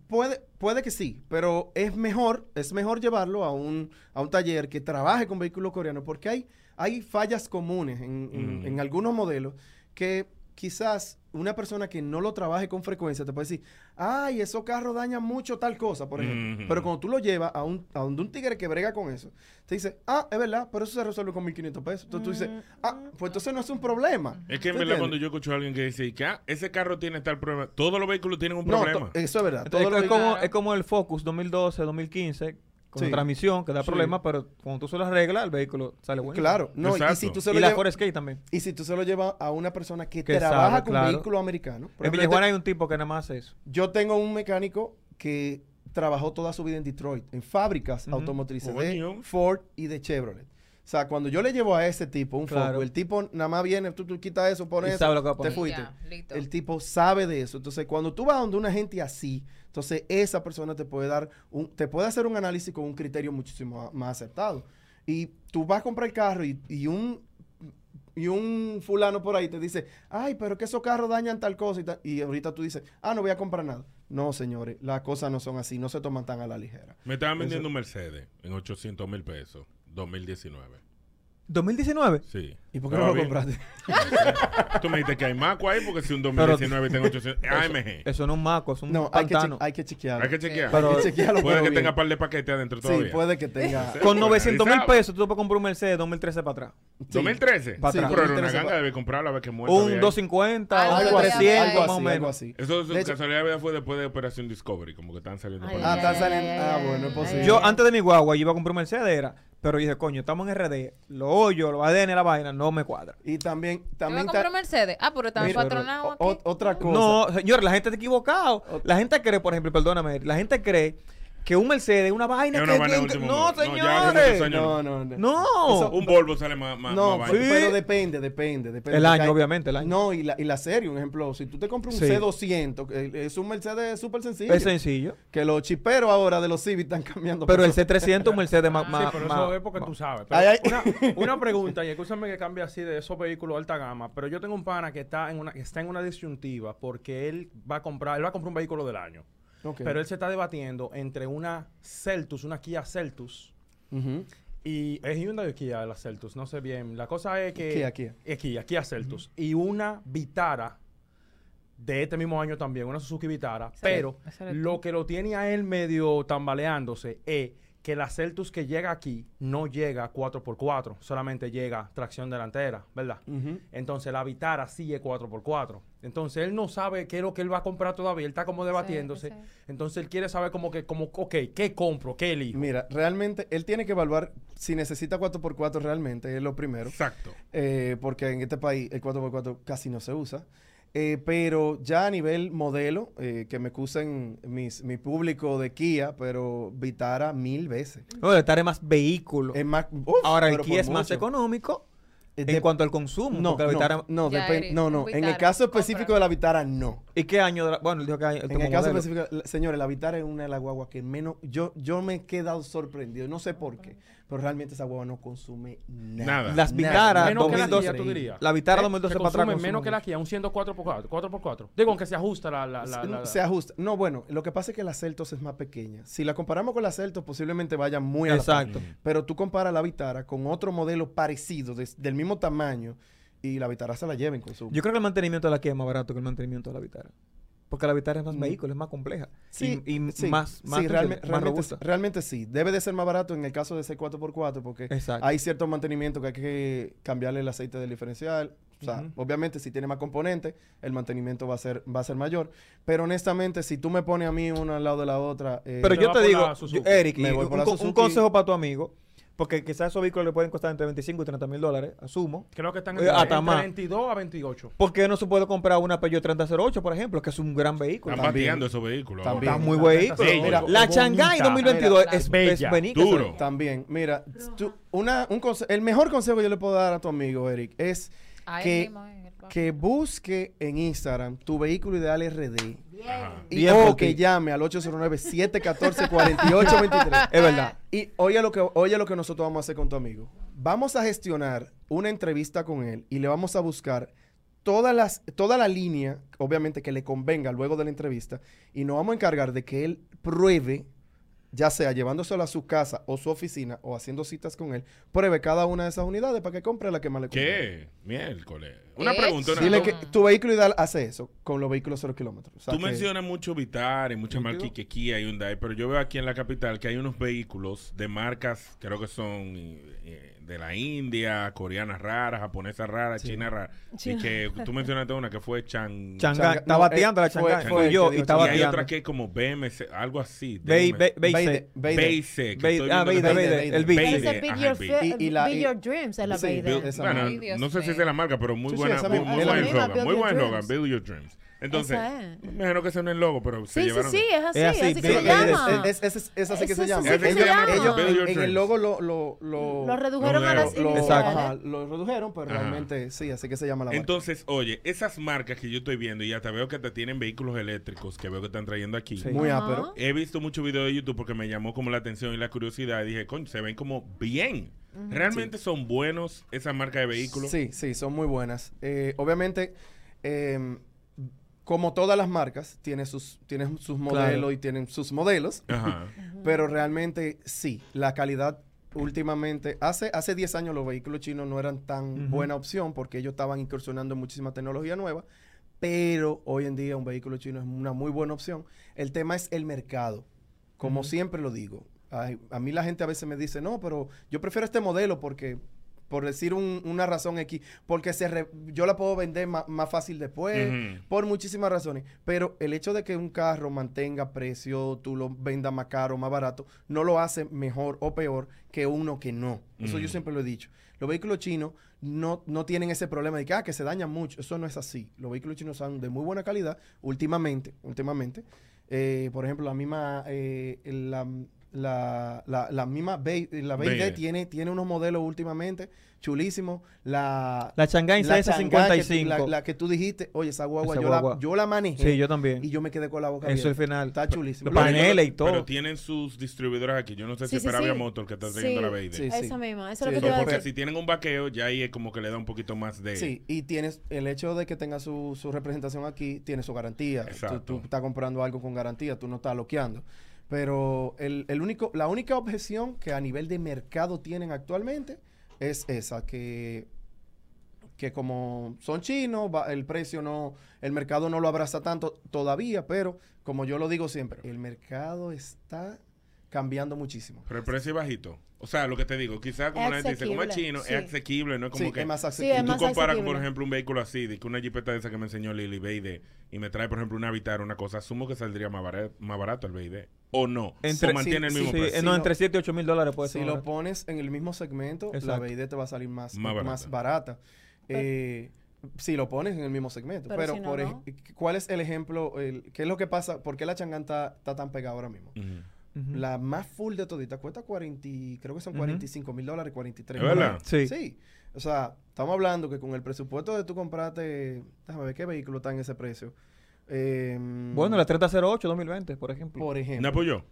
Puede, puede que sí, pero es mejor, es mejor llevarlo a un, a un taller que trabaje con vehículos coreanos porque hay, hay fallas comunes en, en- Mm. en algunos modelos que quizás una persona que no lo trabaje con frecuencia te puede decir, ay, esos carros dañan mucho tal cosa, por ejemplo. Pero cuando tú lo llevas a un, a donde un tigre que brega con eso, te dice, ah, es verdad, pero eso se resuelve con 1.500 pesos. Entonces tú dices, ah, pues entonces no es un problema. Es que en ¿Tú verdad cuando yo escucho a alguien que dice que ah, ese carro tiene tal problema, todos los vehículos tienen un No, problema. eso es verdad. Entonces, es, como, es como el Focus 2012, 2015, con Sí. transmisión, que da Sí. problemas, pero cuando tú se lo arreglas, el vehículo sale bueno. Claro, no, y si tú se lo y la llevas- Ford Escape también. Y si tú se lo llevas a una persona que, Que trabaja sabe, con claro. vehículos americanos. En Villajuana este- hay un tipo que nada más hace eso. Yo tengo un mecánico que trabajó toda su vida en Detroit, en fábricas automotrices de. Ford y de Chevrolet. O sea, cuando yo le llevo a ese tipo un Claro. foco, el tipo nada más viene, tú, tú quitas eso, pones eso, te fuiste. El tipo sabe de eso. Entonces, cuando tú vas donde una gente así, entonces esa persona te puede dar un, te puede hacer un análisis con un criterio muchísimo más aceptado. Y tú vas a comprar el carro y, y un y un fulano por ahí te dice, ay, pero que esos carros dañan tal cosa y, tal", y ahorita tú dices, ah, no voy a comprar nada. No, señores, las cosas no son así, no se toman tan a la ligera. Me estaban vendiendo un Mercedes en 800 mil pesos, 2019. ¿2019? Sí. ¿Y por qué no lo bien. compraste? Tú me dijiste que hay maco ahí porque si un Pero- 2019 tengo 800... AMG. Eso no es un maco, es un No, hay que, hay que chequearlo. Hay que chequear. Pero- Hay que chequearlo, Puede que bien. tenga par de paquetes adentro Sí, todavía. puede que tenga. Con 900 mil pesos tú te puedes comprar un Mercedes 2013 para atrás. Sí. 2013. Pa' Sí, atrás. pero una 2013 ganga debe comprarla a ver qué muerta Un había ahí. 250 Algo o Algo así, así, había algo ahí. así, más o menos. así. Eso hecho- casualidad de vida fue después de Operación Discovery, como que están saliendo Ah, ahí. ay, está ay, saliendo- ah, bueno, es posible. Yo antes de mi guagua yo iba a comprar un Mercedes era, pero dije, coño, estamos en RD, lo hoyo, los ADN, la vaina, no me cuadra. Y también, ¿Te vas también Mercedes? Ah, pero están patronados otra cosa. No, señor, la gente está equivocado. La gente cree, por ejemplo, perdóname, la gente cree que un Mercedes es una vaina que... no. No, señores. años No, no, no. No. Eso- Un Volvo sale más, más, No, más pero, vaina. pero depende, depende, depende. El año, obviamente, el año. No, y la, y la serie, un ejemplo, si tú te compras un Sí. C200, que es un Mercedes súper sencillo. Es sencillo. Que los chiperos ahora de los Civic están cambiando. Pero el eso. C300 es un Mercedes más... Sí, más- pero más- eso es porque más- tú sabes. Pero Ay, ay. Una, una pregunta, y escúchame que cambie así de esos vehículos de alta gama, pero yo tengo un pana que está en una, que está en una disyuntiva porque él va a comprar, él va a comprar un vehículo del año. Pero él se está debatiendo entre una Celtus, una Kia Celtus, y es Hyundai o Kia la Celtus, no sé bien. La cosa es que... Kia, Kia. Es Kia, Kia Celtus. Y una Vitara de este mismo año también, una Suzuki Vitara. pero lo que lo tiene a él medio tambaleándose es que la Celtus que llega aquí no llega 4x4, solamente llega tracción delantera, ¿verdad? Entonces la Vitara sí es 4x4. Entonces él no sabe qué es lo que él va a comprar todavía, él está como debatiéndose. sí. Entonces él quiere saber como que, como, ok, ¿qué compro? ¿Qué elijo? Mira, realmente él tiene que evaluar si necesita 4x4 realmente, es lo primero. Exacto. eh, porque en este país el 4x4 casi no se usa. Eh, pero ya a nivel modelo, eh, que me excusen mis, mi público de Kia, pero Vitara mil veces. No, Vitara es más vehículo. Es más, uf, Ahora el Kia es más económico Eh, en de- cuanto al consumo. No, no, Vitara- no, Eric, no, no. En el caso específico compra. de la Vitara, no. ¿Y qué año? de la- bueno, dijo que hay- el En el caso modelo. específico, la- señores, la Vitara es una de las guaguas que menos. Yo, yo me he quedado sorprendido, no sé por qué, pero realmente esa guagua no consume nada. Nada. Las. Vitara Menos que la 2012. Kia, tú dirías. La Vitara Eh, 2012 que para atrás. consume menos que la. Kia, un siendo 4x4, 4x4. Digo, aunque se ajusta la... la, la, la- Se ajusta. No, bueno, lo que pasa es que la Celtos es más pequeña. Si la comparamos con la Celtos, posiblemente vaya muy a la. Exacto. Pero tú comparas la Vitara con otro modelo parecido, de- del mismo tamaño, y la Vitara se la lleva en consumo. Yo creo que el mantenimiento de la Kia es más barato que el mantenimiento de la Vitara. Porque la Vitara es más Mm. vehículo, es más compleja. Sí, y, y sí, más, más, sí, más realmente, robusta. realmente sí. Debe de ser más barato en el caso de ser 4x4 porque Exacto. hay cierto mantenimiento que hay que cambiarle el aceite del diferencial. O sea, obviamente si tiene más componentes, el mantenimiento va a ser va a ser mayor. Pero honestamente, si tú me pones a mí una al lado de la otra... eh, Pero yo te digo. Eric, Me y voy un, por la co- un Suzuki. consejo para tu amigo, porque quizás esos vehículos le pueden costar entre 25 y 30 mil dólares, asumo. Creo que están Eh, entre, hasta entre más. 22 a 28. ¿Por qué no se puede comprar una Peugeot 3008, por ejemplo, que es un gran vehículo? Están bateando esos vehículos. También. Está muy La vehículo. Bella. Mira, la Shanghai bonita. 2022 Mira, es, bella. es. Duro. También, mira, tú- una, un conse- el mejor consejo que yo le puedo dar a tu amigo, Eric, es Ahí que, mismo, papel. Que busque en Instagram tu vehículo ideal RD. Ajá. Y, Bien o que llame al 809-714-4823. Es verdad. Y oye lo, que, oye lo que nosotros vamos a hacer con tu amigo. Vamos a gestionar una entrevista con él y le vamos a buscar todas las, toda la línea, obviamente que le convenga luego de la entrevista, y nos vamos a encargar de que él pruebe, ya sea llevándoselo a su casa o su oficina o haciendo citas con él, pruebe cada una de esas unidades para que compre la que más le convenga. ¿Qué? Miércoles. Una Eh, pregunta. una- Dile que tu vehículo ideal hace eso con los vehículos cero kilómetros. O sea Tú que- mencionas mucho Vitar y muchas marcas que Kia y Hyundai, pero yo veo aquí en la capital que hay unos vehículos de marcas, creo que son eh, de la India, coreanas raras, japonesas raras, chinas raras. Y China. que tú mencionaste una que fue Chang... Changa, Changa- está no, bateando eh, la fue- changa. fue yo y está y hay bateando. otra que es como BMC, algo así. Bay- estoy ah, Beide, el Beat ajá, Your, Dreams es la Sí, esa Bueno, no sé si es la marca, pero muy Sí, sí, buena, muy, buen eslogan, muy buen eslogan, Build Your Dreams. Entonces, es. me imagino que ese no es el logo, pero se Sí, sí, llevaron. sí, es así, Es así, así, que se llama. Es, es, es, es así que se llama. sí que se llama. Ellos en, en el logo lo, lo, lo, Lo redujeron a las lo- ajá, lo redujeron, pero Ajá. realmente sí, así que se llama la marca. Entonces, oye, esas marcas que yo estoy viendo y ya te veo que te tienen vehículos eléctricos que veo que están trayendo aquí. Sí. Muy ápero. He visto muchos videos de YouTube porque me llamó como la atención y la curiosidad y dije, coño, se ven como bien. ¿Realmente son buenos esas marcas de vehículos? Sí, sí, son muy buenas. Eh, obviamente, em, como todas las marcas, tienen sus, tienen sus modelos Claro. y tienen sus modelos, Ajá. pero realmente sí, la calidad últimamente, hace, hace 10 años los vehículos chinos no eran tan buena opción porque ellos estaban incursionando en muchísima tecnología nueva, pero hoy en día un vehículo chino es una muy buena opción. El tema es el mercado, como siempre lo digo. Ay, a mí la gente a veces me dice, no, pero yo prefiero este modelo porque, por decir un- una razón X, porque se re- yo la puedo vender ma- más fácil después, por muchísimas razones. Pero el hecho de que un carro mantenga precio, tú lo vendas más caro, más barato, no lo hace mejor o peor que uno que no. Eso yo siempre lo he dicho. Los vehículos chinos no, no tienen ese problema de que, ah, que se dañan mucho. Eso no es así. Los vehículos chinos son de muy buena calidad últimamente. últimamente. Eh, por ejemplo, la misma, eh, la, la, la, la misma Bay- la BYD Beide. tiene, tiene unos modelos últimamente chulísimos. La, La tú- 655. La, la que tú dijiste, oye, esa guagua, Esa yo, guagua. La, yo la manejé. Sí, yo también. Y yo me quedé con la boca Eso abierta. final. Está chulísimo. Los paneles y Pero tienen sus distribuidores aquí. Yo no sé Sí, si sí, sí. Motor que está trayendo Sí. la Beide. Sí, sí. Esa misma, eso Sí, es lo que a Porque si tienen un vaqueo, ya ahí es como que le da un poquito más de... Sí, y tienes el hecho de que tenga su, su representación aquí, tiene su garantía. Tú, Exacto. tú estás comprando algo con garantía, tú no estás loqueando. Pero el, el único, la única objeción que a nivel de mercado tienen actualmente es esa, que, que como son chinos, el precio no, el mercado no lo abraza tanto todavía, pero como yo lo digo siempre, el mercado está cambiando muchísimo. Pero el precio es bajito. O sea, lo que te digo, quizás como la gente dice, como es chino, sí. es asequible, no es como Sí, que... es más Sí, asequible. es Y tú comparas, por ejemplo, un vehículo así, de que una jipeta de esa que me enseñó Lily BID y me trae, por ejemplo, una Vitar, una cosa, asumo que saldría más barato, más barato el BID. ¿O no? Entre- o mantiene sí, el mismo Sí, precio. Sí, no, entre 7 y 8 mil dólares puede Si ser. lo pones en el mismo segmento, la Exacto. BID te va a salir más, Más más, barata. barata. Eh, si lo pones en el mismo segmento. Pero Pero, si no, por no. ¿cuál es el ejemplo? El, ¿Qué es lo que pasa? ¿Por qué la Chang'an está, está tan pegada ahora mismo? La más full de todita cuesta 40, y- creo que son Ujú. 45 mil dólares, 43 ¿Es verdad? Sí. Sí. O sea, estamos hablando que con el presupuesto de tú comprarte, déjame ver qué vehículo está en ese precio. Eh, Bueno, la 3008 2020, por ejemplo. Por ¿No ejemplo. apoyó?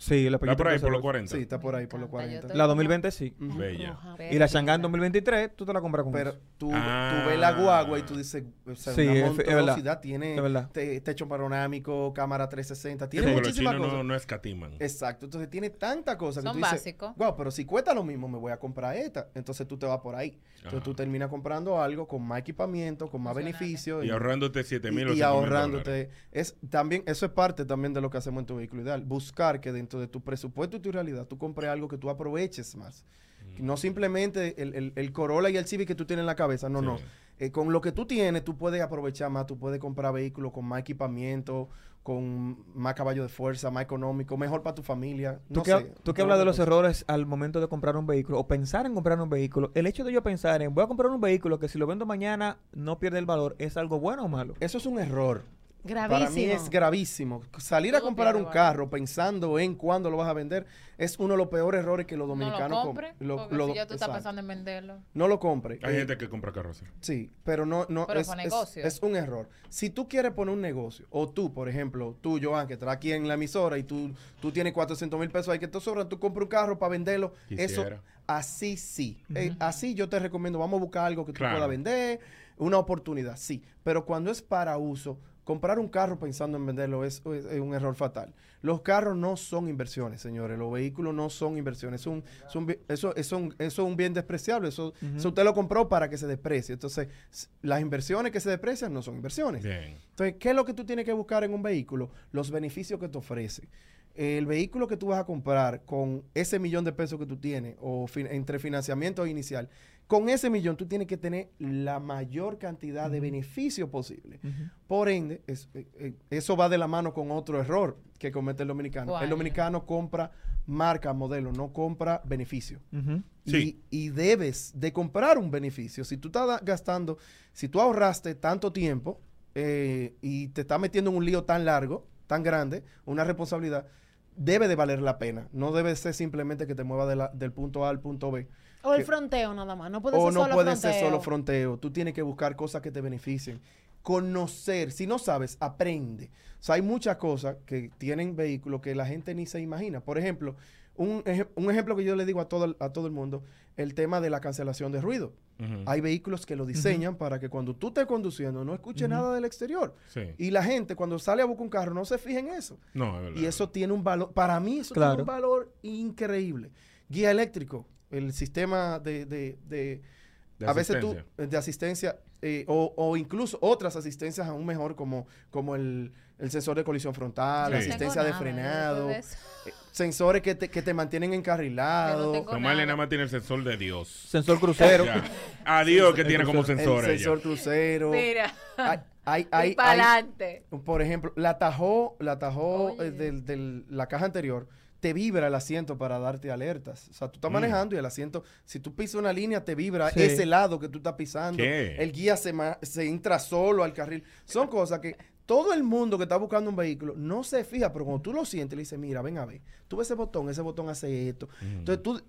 Sí, la Está por ahí, por los 3008. 40. Sí, está por ahí, por los encanta, yo 40. estoy- La 2020 sí. Bella. Y la Chang'an 2023, tú te la compras con Pero eso. tú, Ah. tú ves la guagua y tú dices, o sea, Sí, una es- es verdad. monstruosidad, tiene Es verdad. te- techo panorámico, cámara 360, Sí, tiene los muchísimas chinos cosas. no, no escatiman. Exacto, entonces tiene tanta cosa que Son tú dices, wow, pero si cuesta lo mismo, me voy a comprar esta. Entonces tú te vas por ahí. Entonces Ajá. tú terminas comprando algo con más equipamiento, con más beneficios. Y ahorrándote 7 mil y, o y 7 mil ahorrándote. Es, también, eso es parte también de lo que hacemos en tu vehículo ideal. Buscar que dentro de tu presupuesto y tu realidad tú compres algo que tú aproveches más. Mm. No simplemente el, el- el Corolla y el Civic que tú tienes en la cabeza. No, Sí. no. Eh, con lo que tú tienes, tú puedes aprovechar más. Tú puedes comprar vehículos con más equipamiento, con más caballo de fuerza, más económico, mejor para tu familia. Tú No que, sé, hab- tú que hablas de los errores al momento de comprar un vehículo o pensar en comprar un vehículo, el hecho de yo pensar en voy a comprar un vehículo que si lo vendo mañana no pierde el valor, ¿es algo bueno o malo? Eso es un error. Gravísimo. Para mí es gravísimo. Salir a comprar un carro pensando en cuándo lo vas a vender es uno de los peores errores que los No dominicanos lo com- compre, lo- porque lo- si ya tú estás pensando en venderlo. No lo compre. Hay Eh, gente que compra carros así. Sí, pero no, no Pero es, es- negocio. es un error. Si tú quieres poner un negocio, o tú, por ejemplo, tú, Joan, que estás aquí en la emisora y tú, tú tienes 400 mil pesos ahí que te sobran, tú compras un carro para venderlo. Eso, así sí. Eh, así yo te recomiendo, vamos a buscar algo que tú Claro. puedas vender, una oportunidad, sí. Pero cuando es para uso, comprar un carro pensando en venderlo es, es- es un error fatal. Los carros no son inversiones, señores. Los vehículos no son inversiones. Es un- es un bi- eso, eso, un- eso es un bien despreciable. Eso, eso usted lo compró para que se desprecie. Entonces, las inversiones que se desprecian no son inversiones. Bien. Entonces, ¿qué es lo que tú tienes que buscar en un vehículo? Los beneficios que te ofrece. El vehículo que tú vas a comprar con ese millón de pesos que tú tienes, o fin- entre financiamiento inicial, con ese millón tú tienes que tener la mayor cantidad de beneficio posible. Por ende, es- eh, eh, eso va de la mano con otro error que comete el dominicano. ¿Cuál? El dominicano compra marca, modelo, no compra beneficio. Y, y debes de comprar un beneficio. Si tú estás gastando, si tú ahorraste tanto tiempo eh, y te estás metiendo en un lío tan largo, tan grande, una responsabilidad, debe de valer la pena. No debe ser simplemente que te mueva de la- del punto A al punto B. O el fronteo nada más. No puede o ser no solo puede fronteo. ser solo fronteo. Tú tienes que buscar cosas que te beneficien. Conocer. Si no sabes, aprende. O sea, hay muchas cosas que tienen vehículos que la gente ni se imagina. Por ejemplo, un, un ejemplo que yo le digo a todo, el- a todo el mundo, el tema de la cancelación de ruido. Hay vehículos que lo diseñan para que cuando tú estés conduciendo no escuches nada del exterior. Sí. Y la gente cuando sale a buscar un carro no se fija en eso. No, es verdad. Y eso tiene un valor, para mí eso tiene Claro. un valor increíble. Guía eléctrico, el sistema de, de, de- De a veces tú, asistencia. eh, de asistencia, eh, o, o incluso otras asistencias aún mejor, como, como el, el sensor de colisión frontal, Sí. asistencia No de nada, frenado, eh, sensores que te, que te mantienen encarrilado. tengo Tomás nada más tiene el sensor de Dios. Sensor crucero. Adiós que El tiene como crucero- sensor El ella. sensor crucero. Mira. Hay, hay, hay- para hay- adelante. por ejemplo, la tajó, la tajó eh, del, del- la caja anterior, te vibra el asiento para darte alertas. O sea, tú estás Mm. manejando y el asiento, si tú pisas una línea, te vibra Sí. ese lado que tú estás pisando. ¿Qué? El guía se, se entra solo al carril. Son cosas que todo el mundo que está buscando un vehículo no se fija, pero cuando tú lo sientes, le dices, mira, ven a ver, tú ves ese botón, ese botón hace esto. Mm. Entonces tú,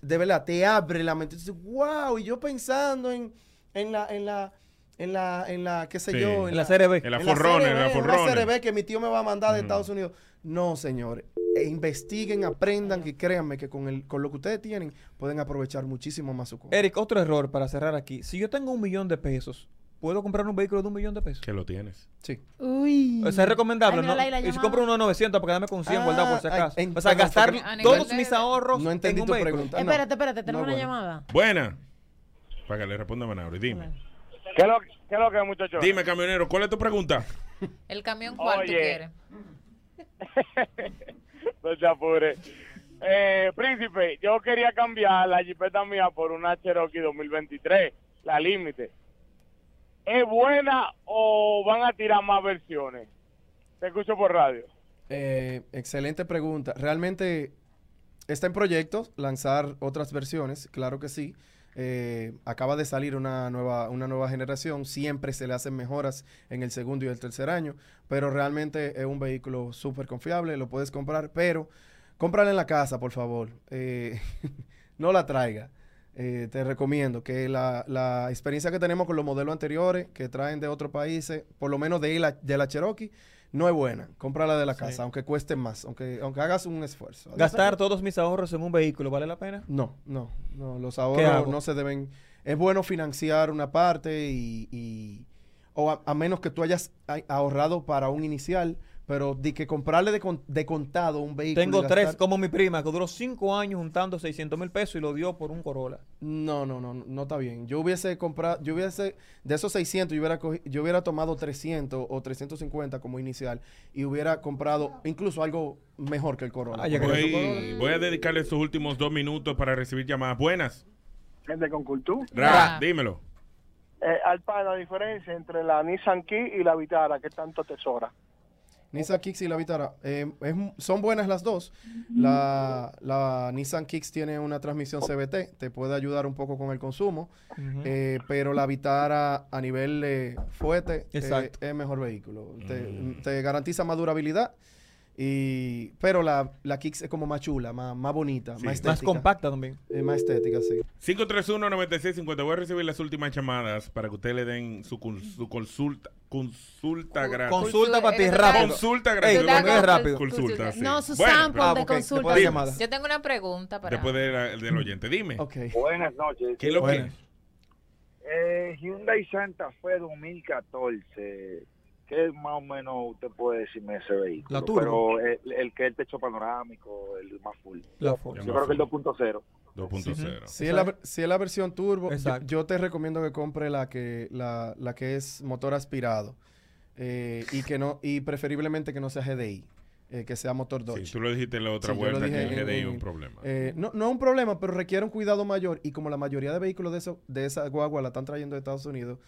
de verdad, te abre la mente. Tú dices, wow, y yo pensando en, en la, en la, en la, en la, qué sé Sí. yo, En la serie B. En la en Forrunner, en la CRB, una Forrunner. CRB que mi tío me va a mandar de Ujú. Estados Unidos. No, señores. E investiguen, aprendan, que créanme que con, el, con lo que ustedes tienen pueden aprovechar muchísimo más su compra. Eric, otro error para cerrar aquí. Si yo tengo un millón de pesos, ¿puedo comprar un vehículo de un millón de pesos? Que lo tienes. Sí. Uy. O sea, es recomendable, Ay, ¿no? Y si compro uno de 900 para quedarme con 100 Ah, guardado por si ay, acaso. en- o sea, gastar perdón. todos mis ahorros No entendí en un tu vehículo. pregunta. no. Espérate, espérate, No, tenemos una bueno. llamada. Buena. Para que le responda a Manauri. Dime. ¿Qué es lo, qué es lo que muchachos? Dime, camionero, ¿cuál es tu pregunta? El camión, ¿cuál tú quieres? no se apure. Eh, príncipe, yo quería cambiar la jipeta mía por una Cherokee 2023, la límite. ¿Es buena o van a tirar más versiones? Te escucho por radio. Eh, excelente pregunta. Realmente está en proyectos lanzar otras versiones, claro que sí. Eh, acaba de salir una nueva, una nueva generación, siempre se le hacen mejoras en el segundo y el tercer año, pero realmente es un vehículo súper confiable, lo puedes comprar, pero cómprala en la casa, por favor. Eh, no la traiga. Eh, te recomiendo que la, la experiencia que tenemos con los modelos anteriores que traen de otros países, por lo menos de la, de la Cherokee, no es buena. Cómprala de la casa, aunque cueste más, aunque, aunque hagas un esfuerzo. Gastar todos mis ahorros en un vehículo, ¿vale la pena? No, no, no. Los ahorros no se deben. Es bueno financiar una parte y. y- o a, a menos que tú hayas ahorrado para un inicial, pero de que comprarle de, con- de contado un vehículo. Tengo gastar- tres, como mi prima, que duró cinco años juntando 600 mil pesos y lo dio por un Corolla. No, no, no, no está bien. Yo hubiese comprado, yo hubiese, de esos 600, yo hubiera, yo hubiera tomado 300 o 350 como inicial y hubiera comprado incluso algo mejor que el Corolla. Ah, ya el Voy, Corolla- voy a dedicarle estos últimos dos minutos para recibir llamadas. Buenas. Gente con cultura. Ra, dímelo. Eh, Alpa, la diferencia entre la Nissan Key y la Vitara, ¿qué tanto tesora? Nissan Kicks y la Vitara. eh, es son buenas las dos. La, la Nissan Kicks tiene una transmisión CBT, te puede ayudar un poco con el consumo, eh, pero la Vitara a nivel eh, fuerte eh, es mejor vehículo. Te, Mm. te garantiza más durabilidad, y, pero la, la Kicks es como más chula, más, más bonita, Sí. más estética. Más compacta también. Eh, más estética, sí. 531-9650. Voy a recibir las últimas llamadas para que ustedes le den su, su consulta. Consulta gratis. Consulta para ti, rápido. Consulta gratis. Rápido. Consulta, sí. No, su Bueno, sample Ah, de consulta. de. Yo tengo una pregunta para... Después de la- del oyente. Dime. Buenas noches. ¿Qué es lo que. Eh, Hyundai Santa Fe 2014. ¿Qué más o menos usted puede decirme de ese vehículo? La Turbo. Pero el, el que es el techo panorámico, el más full. La full. Yo creo que el 2.0. 2.0. Si es, la, si es la versión turbo, yo, Exacto. yo te recomiendo que compre la que, la, la que es motor aspirado. eh, y que no y preferiblemente que no sea GDI, eh, que sea motor Dodge. Sí, tú lo dijiste en la otra Sí, vuelta que el GDI es un problema. eh, no, no es un problema, pero requiere un cuidado mayor. Y como la mayoría de vehículos de, eso, de esa guagua la están trayendo de Estados Unidos,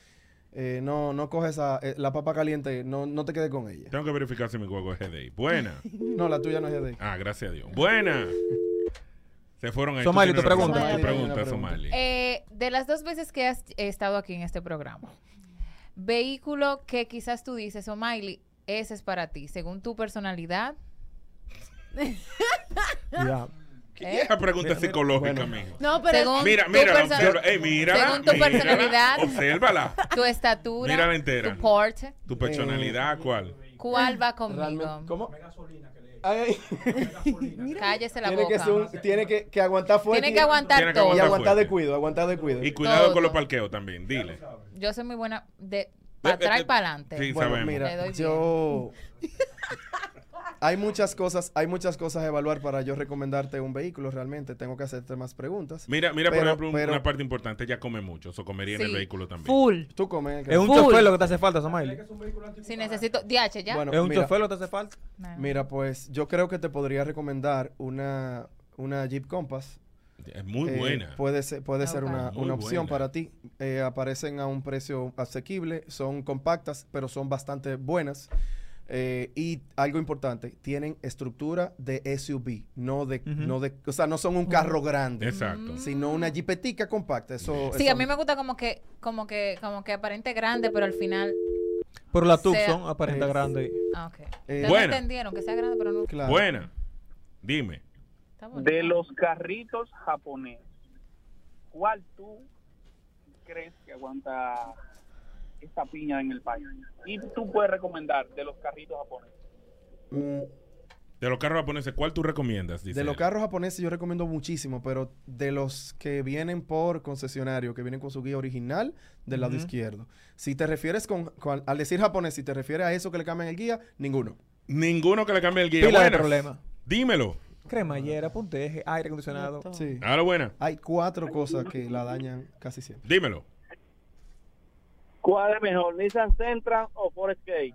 eh, no, no coges esa, eh, la papa caliente, no, no te quedes con ella. Tengo que verificar si mi juego es GDI. Buena. No, la tuya no es GDI. Ah, gracias a Dios. Buena. Se fueron ahí. Tú Somali, tu pregunta. Tu pregunta, Somali. Somali. Eh, de las dos veces que has estado aquí en este programa, vehículo que quizás tú dices, Miley, ese es para ti, según tu personalidad. Ya. ¿Qué es esa pregunta psicológica, mijo? No, pero Según Mira, tu mira, perso- observa. Ey, mírala. según tu mírala, personalidad. Obsérvala. tu estatura, Mírala entera. tu porte, Tu personalidad, ¿cuál? ¿cuál va conmigo? Realmente- ¿Cómo? Ay. Cállese la tiene boca. que, ser un- tiene que, que aguantar fuerte. Tiene que aguantar Tiene que todo. Y aguantar de cuido, aguantar de cuido. Y cuidado Todo. con los parqueos también, dile. Yo soy muy buena de para atrás y para adelante. Sí, Bueno, sabemos. Le mira, doy yo... hay muchas cosas, hay muchas cosas a evaluar para yo recomendarte un vehículo realmente. Tengo que hacerte más preguntas. Mira, mira por ejemplo, un- pero- una parte importante. Ella come mucho. Eso comería en el vehículo también. full. Tú comes. Es un chofer lo que te hace falta, Somaili. Si necesito DH ya. Bueno, Es un mira, chofer lo que te hace falta. No. mira, pues yo creo que te podría recomendar una, una Jeep Compass. Es muy Eh, buena. Puede ser, puede ser una, una opción buena. para ti. Eh, aparecen a un precio asequible, son compactas, pero son bastante buenas. Eh, y algo importante, tienen estructura de SUV, no de, no de, o sea, no son un carro grande, Exacto. sino una jipetica compacta. Eso, Sí, eso- a mí me gusta como que, como que, como que aparente grande, pero al final. Pero la Sea- Tucson aparenta Eh, grande. Ah, ok. Eh, Buena. entendieron, que sea grande, pero no. claro. Buena. Dime. De los carritos japoneses, ¿cuál tú crees que aguanta esta piña en el país? Y tú puedes recomendar de los carritos japoneses. Mm, De los carros japoneses, ¿cuál tú recomiendas? Dice de los él. carros japoneses yo recomiendo muchísimo, pero de los que vienen por concesionario, que vienen con su guía original del lado izquierdo. Si te refieres con, con- al decir japonés, si te refieres a eso que le cambian el guía, ninguno. Ninguno que le cambie el guía. Pila de problema. Dímelo. Cremallera, punteje, aire acondicionado. Sí. Ahora buena. Hay cuatro cosas que la dañan casi siempre. Dímelo. ¿Cuál es mejor, Nissan Sentra o Forest Gate?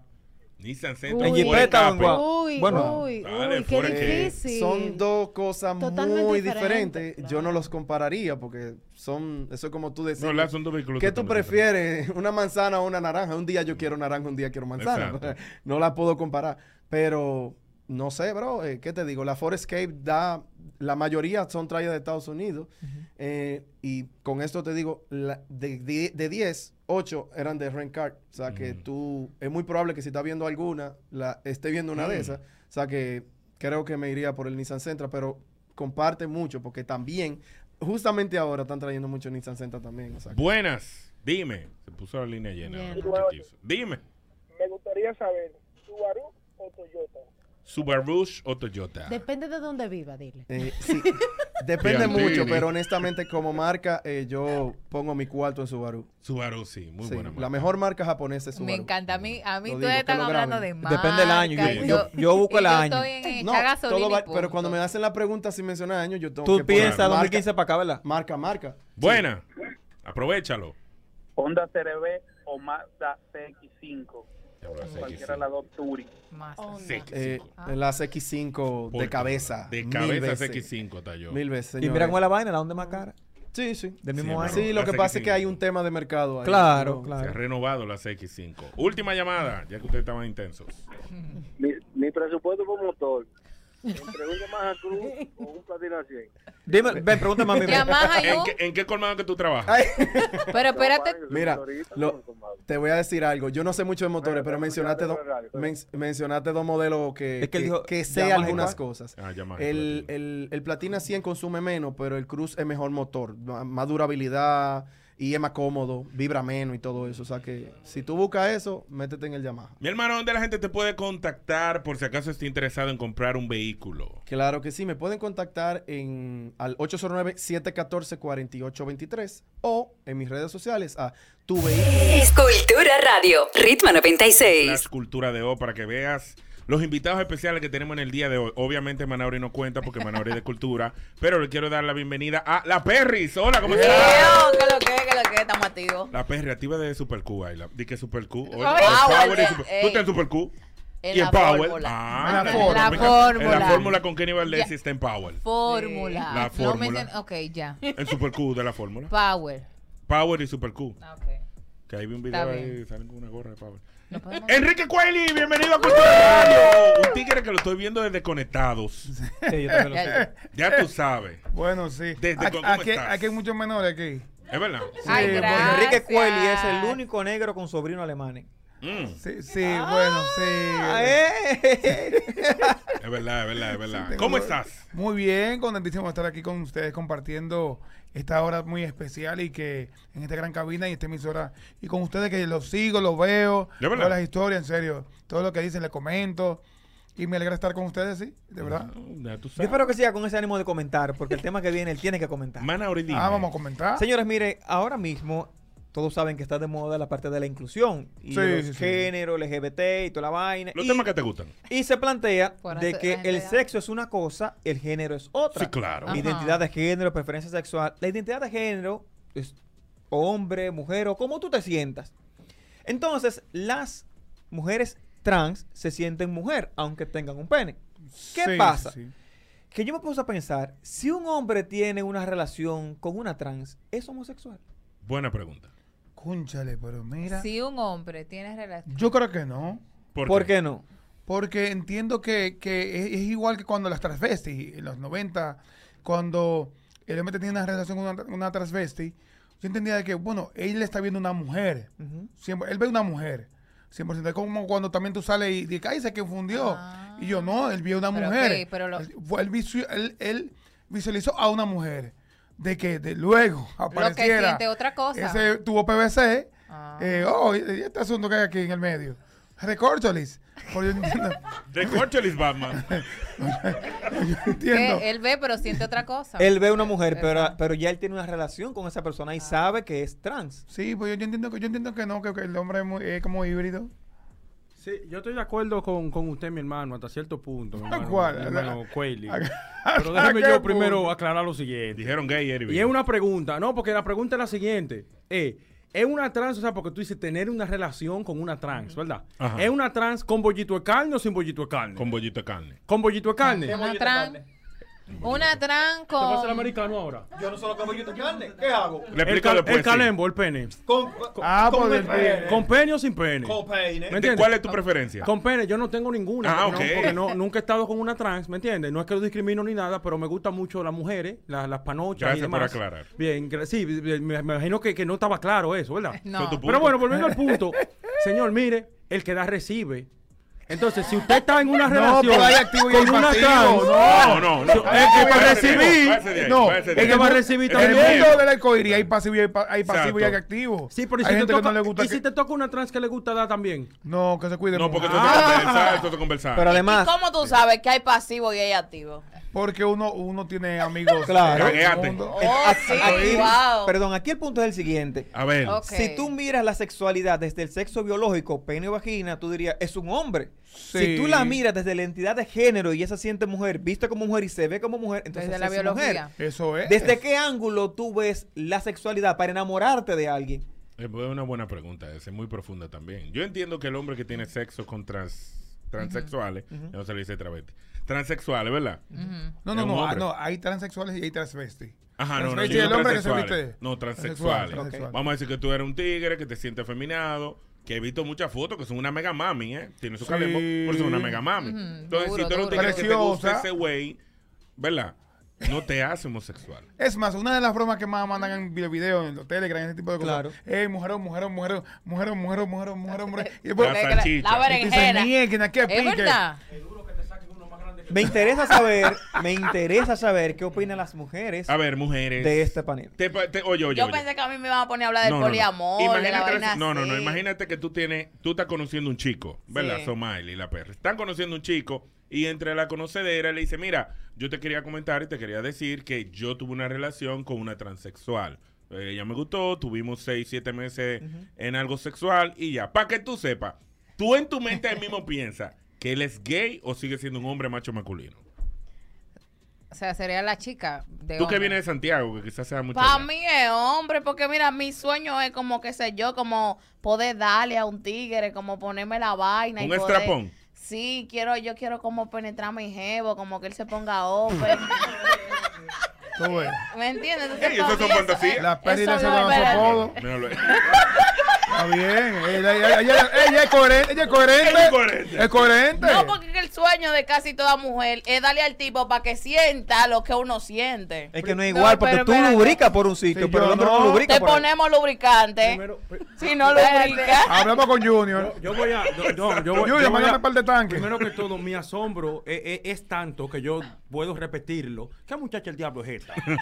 Nissan Uy. Sentra. Jeepeta o Uy, Bueno, uy, vale, uy, qué difícil. Son dos cosas Totalmente muy diferentes, diferentes. claro. Yo no los compararía porque son, eso es como tú decís. No, la- son dos vehículos. ¿Qué tú prefieres? ¿Una manzana o una naranja? Un día yo quiero naranja, un día quiero manzana. Exacto. No la puedo comparar. Pero no sé, bro. eh, ¿Qué te digo? La Forescape da. La mayoría son traídas de Estados Unidos. eh, y con esto te digo, la- de, de, de 10, 8 eran de rent car. O sea que Ujú. tú. Es muy probable que si estás viendo alguna, la esté viendo una de Mm. esas. O sea que creo que me iría por el Nissan Sentra. Pero comparte mucho porque también. Justamente ahora están trayendo mucho Nissan Sentra también. O sea que- Buenas. Dime. Se puso la línea llena. Dime. Me gustaría saber, ¿Subaru o Toyota? Subaru o Toyota. Depende de dónde viva, dile. Eh, sí, depende Piantini. mucho, pero honestamente como marca eh, yo pongo mi cuarto en Subaru. Subaru, sí. Muy Sí, buena. la mejor marca japonesa es Me Subaru. encanta. A mí, a mí están lo hablando de marca. Depende del año, yo- yo- yo busco el yo año. estoy en No, todo va- pero cuando me hacen la pregunta sin mencionar años, yo tengo Tú que poner piensas marca, 2015 para acá, ¿verdad? Marca, marca. Buena. Aprovechalo. Honda CRV o Mazda CX5. Cualquiera CX5. de las dos Touring. Más. CX5. Eh, Ah. la CX5 Por de cabeza. De cabeza veces. CX5 está yo. Mil veces, Y señores. mira cómo es la vaina, la onda más cara. Sí, sí. Del Sí, mismo pero- año. Sí, lo la que pasa es que CX5. hay un tema de mercado ahí. Claro, No, Se ha claro. renovado la CX5. Última llamada, ya que ustedes estaban intensos. Mi, mi presupuesto por motor. Entre un Yamaha Cruz o un Platina 100. Dime, ven, pregúntame a mí. Yamaha ¿En qué, en qué colmado que tú trabajas? Ay, Pero espérate. Mira, lo- te voy a decir algo. Yo no sé mucho de motores, pero Bueno, mencionaste, pero do- pero- men- mencionaste dos modelos que, Es que que- dijo que sé Yamaha algunas cosas. Ah, Yamaha, El, Platina. el, el Platina 100 consume menos, pero el Cruz es mejor motor, más durabilidad y es más cómodo, vibra menos y todo eso. O sea que si tú buscas eso, métete en el Yamaha. Mi hermano, ¿dónde la gente te puede contactar por si acaso esté interesado en comprar un vehículo? Claro que sí, me pueden contactar en al 809-714-4823 o en mis redes sociales a tu vehículo. Escultura Radio, Ritmo 96. La escultura de O para que veas los invitados especiales que tenemos en el día de hoy. Obviamente Manauri no cuenta porque Manauri es de cultura, pero le quiero dar la bienvenida a La Perris. Hola, ¿cómo estás? ¿Qué lo que, qué lo que, estamos activos. La Perry activa de Super Q, Ayla. Di que Super Q. Oye, el Power, y Super- eh. Tú estás en Super Q. En y en la Power. fórmula. Ah, En la fórmula. La fórmula. En la fórmula con Kenny Valdez Ya. está en Power. Fórmula. La No fórmula. mencion- ok, ya. En Super Q de la fórmula. Power. Power y Super Q. Ah, Que ahí vi un video ahí, salen con una gorra de Power. No podemos- Enrique Cueli, bienvenido a Cultura Radio. Un tigre que lo estoy viendo desde Conectados. Sí, yo también lo sé. Ya tú sabes. Bueno, sí. Desde Aquí, cu- ¿cómo aquí- estás? aquí hay muchos menores aquí. Es verdad. Sí. Enrique Cueli es el único negro con sobrino alemán. Sí, sí, bueno, sí. Es verdad, es verdad, es verdad. ¿Cómo estás? Muy bien, contentísimo de estar aquí con ustedes compartiendo esta hora muy especial y que en esta gran cabina y esta emisora y con ustedes que los sigo, los veo, ¿De verdad? todas las historias, en serio, todo lo que dicen, le comento y me alegra estar con ustedes, sí, de verdad. Ya tú Yo espero que siga con ese ánimo de comentar, porque el tema que viene él tiene que comentar. Ah, vamos a comentar. Señores, mire, ahora mismo todos saben que está de moda la parte de la inclusión y Sí, los sí, sí. géneros, LGBT y toda la vaina. Los y, temas que te gustan. y se plantea Por de que el sexo es una cosa, el género es otra. Sí, claro. Ajá. Identidad de género, preferencia sexual. La identidad de género es hombre, mujer o como tú te sientas. Entonces, las mujeres trans se sienten mujer, aunque tengan un pene. ¿Qué Sí, pasa? sí, sí. Que yo me puse a pensar, si un hombre tiene una relación con una trans, ¿es homosexual? Buena pregunta. Cónchale, pero mira. Si un hombre tiene relación. Yo creo que no. ¿Por, qué? no? Porque entiendo que, que es, es igual que cuando las transvestis, en los 90, cuando el hombre tenía una relación con una, una transvesti, yo entendía de que, bueno, él está viendo una mujer. Siempre, él ve una mujer. 100%. Es como cuando también tú sales y dices, ay, se confundió. Y yo, no, él vio una Pero, mujer. ok, pero lo- Él, fue- él visu- él- él visualizó a una mujer. De que de luego Lo que apareciera. siente otra cosa. Ese tuvo PVC. Ah. eh, oh, y este asunto que hay aquí en el medio. Recorcholis. Recorcholis Batman. yo entiendo. Él ve, pero siente otra cosa. Él ve una mujer, pero, pero ya él tiene una relación con esa persona y sabe que es trans. Sí, pues yo, yo entiendo que yo entiendo que no, que, que el hombre es, muy- es como híbrido. Sí, yo estoy de acuerdo con, con usted, mi hermano, hasta cierto punto. Mi hermano, ¿Cuál? mi hermano Cueli. ¿A- Pero déjeme yo punto? primero aclarar lo siguiente. Dijeron gay, Eric. Y es una pregunta, no, porque la pregunta es la siguiente. Eh, es una trans, o sea, porque tú dices tener una relación con una trans, ¿verdad? Ajá. ¿Es una trans con bollito de carne o sin bollito de carne? Con bollito de carne. ¿Con bollito de carne? Una trans. Una trans ¿Te vas a ser con. americano ahora? Yo no solo como yo carne. ¿Qué hago? Le El, explico cal- después. el sí. calembo, el pene. Con, Ah, con pues el el pene. pene. ¿Con pene o sin pene? Con peine. ¿Me ¿De entiendes? ¿Cuál es tu preferencia? Con pene, yo no tengo ninguna. Ah, porque, ok. no, porque no- nunca he estado con una trans, ¿me entiendes? No es que lo discrimino ni nada, pero me gustan mucho las mujeres, las, las panochas Gracias y por demás. aclarar. Bien, sí, me, me imagino que, que no estaba claro eso, ¿verdad? No. Pero bueno, volviendo al punto, señor, mire, el que da recibe. Entonces, si usted está en una No, relación pero hay activo y hay con una trans, No, no, no. el que va a Váyase de ahí, recibir, No, ahí. que va a recibir En el también. mundo del arcoíris hay pasivo y hay, pa- hay pasivo y hay activo. Sí, pero ¿y hay si, te gente toca, que no le gusta y si te toca una trans que le gusta dar también. No, que se cuide No, porque esto es conversar, esto es conversar. Pero además, ¿Y cómo tú sabes que hay pasivo y hay activo? Porque uno, uno tiene amigos. Claro. Oh, sí, aquí- wow. perdón, aquí el punto es el siguiente. A ver. Si tú miras la sexualidad desde el sexo biológico, pene o vagina, tú dirías, es un hombre. Si Sí. tú la miras desde la identidad de género y ella se siente mujer, viste como mujer y se ve como mujer, entonces Desde la biología. mujer. Eso es. ¿Desde qué ángulo tú ves la sexualidad para enamorarte de alguien? Es una buena pregunta, esa es muy profunda también. Yo entiendo que el hombre que tiene sexo con trans, transexuales, ya no se le dice travesti, transexuales, ¿verdad? No, Es no, no, ah, no. Hay transexuales y hay transvestis. Ajá, no, no, es el hombre que se transexuales. viste. No, transexuales. Transexual. Vamos a decir que tú eres un tigre que te sientes afeminado, que he visto muchas fotos que son una mega mami, ¿eh? Tiene su Sí. calembo, pero son una mega mami. Entonces, duro, si tú eres un tigre que te gusta ese güey, ¿verdad? No te hace homosexual. Es más, una de las bromas que más mandan en video, en los Telegram, ese tipo de cosas. Claro. Eh, mujer, mujer, mujer, mujer, mujer, mujer, mujer, mujer. Y después, La salchicha. la berenjena. "Mierda, qué Es pique". verdad. Me interesa saber, me interesa saber qué opinan las mujeres A ver, mujeres. de este panel. Te te- oye, oye, Yo oye. pensé que a mí me iban a poner a hablar del No, no, no. poliamor, de la vaina no, no, no. Imagínate que tú tienes, tú estás conociendo un chico, ¿verdad? Sí. Somaili y la perra. Están conociendo un chico y entre la conocedera le dice, mira, yo te quería comentar y te quería decir que yo tuve una relación con una transexual. Eh, Ella me gustó, tuvimos seis, siete meses en algo sexual y ya. Para que tú sepas, tú en tu mente ahí mismo piensas que él es gay o sigue siendo un hombre macho masculino. O sea, sería la chica de Tú que vienes de Santiago, que quizás sea mucho... Para mí es hombre, porque mira, mi sueño es como, qué sé yo, como poder darle a un tigre, como ponerme la vaina. ¿Un y poder- estrapón? Sí, quiero, yo quiero como penetrar mi jevo, como que él se ponga open. Tú ves. ¿Me entiendes? Entonces, Ey, eso son fantasías. Es su apodo. Está bien. Ella, ella- ella- ella es coherente. Ella es coherente. Es coherente. Es coherente. No, porque el sueño de casi toda mujer es darle al tipo para que sienta lo que uno siente. Es que no es No, igual, porque pero tú espérate. lubricas por un sitio, Sí, pero el hombre no, no. lubrica Te por ahí. ponemos lubricante. si no lubrica. Hablamos con Junior. Yo voy a. Yo, yo- yo voy- Junior, yo voy mándame a- un par de tanques. Primero que todo, mi asombro es, es- es tanto que yo puedo repetirlo. ¿Qué muchacha el diablo es esta? Pero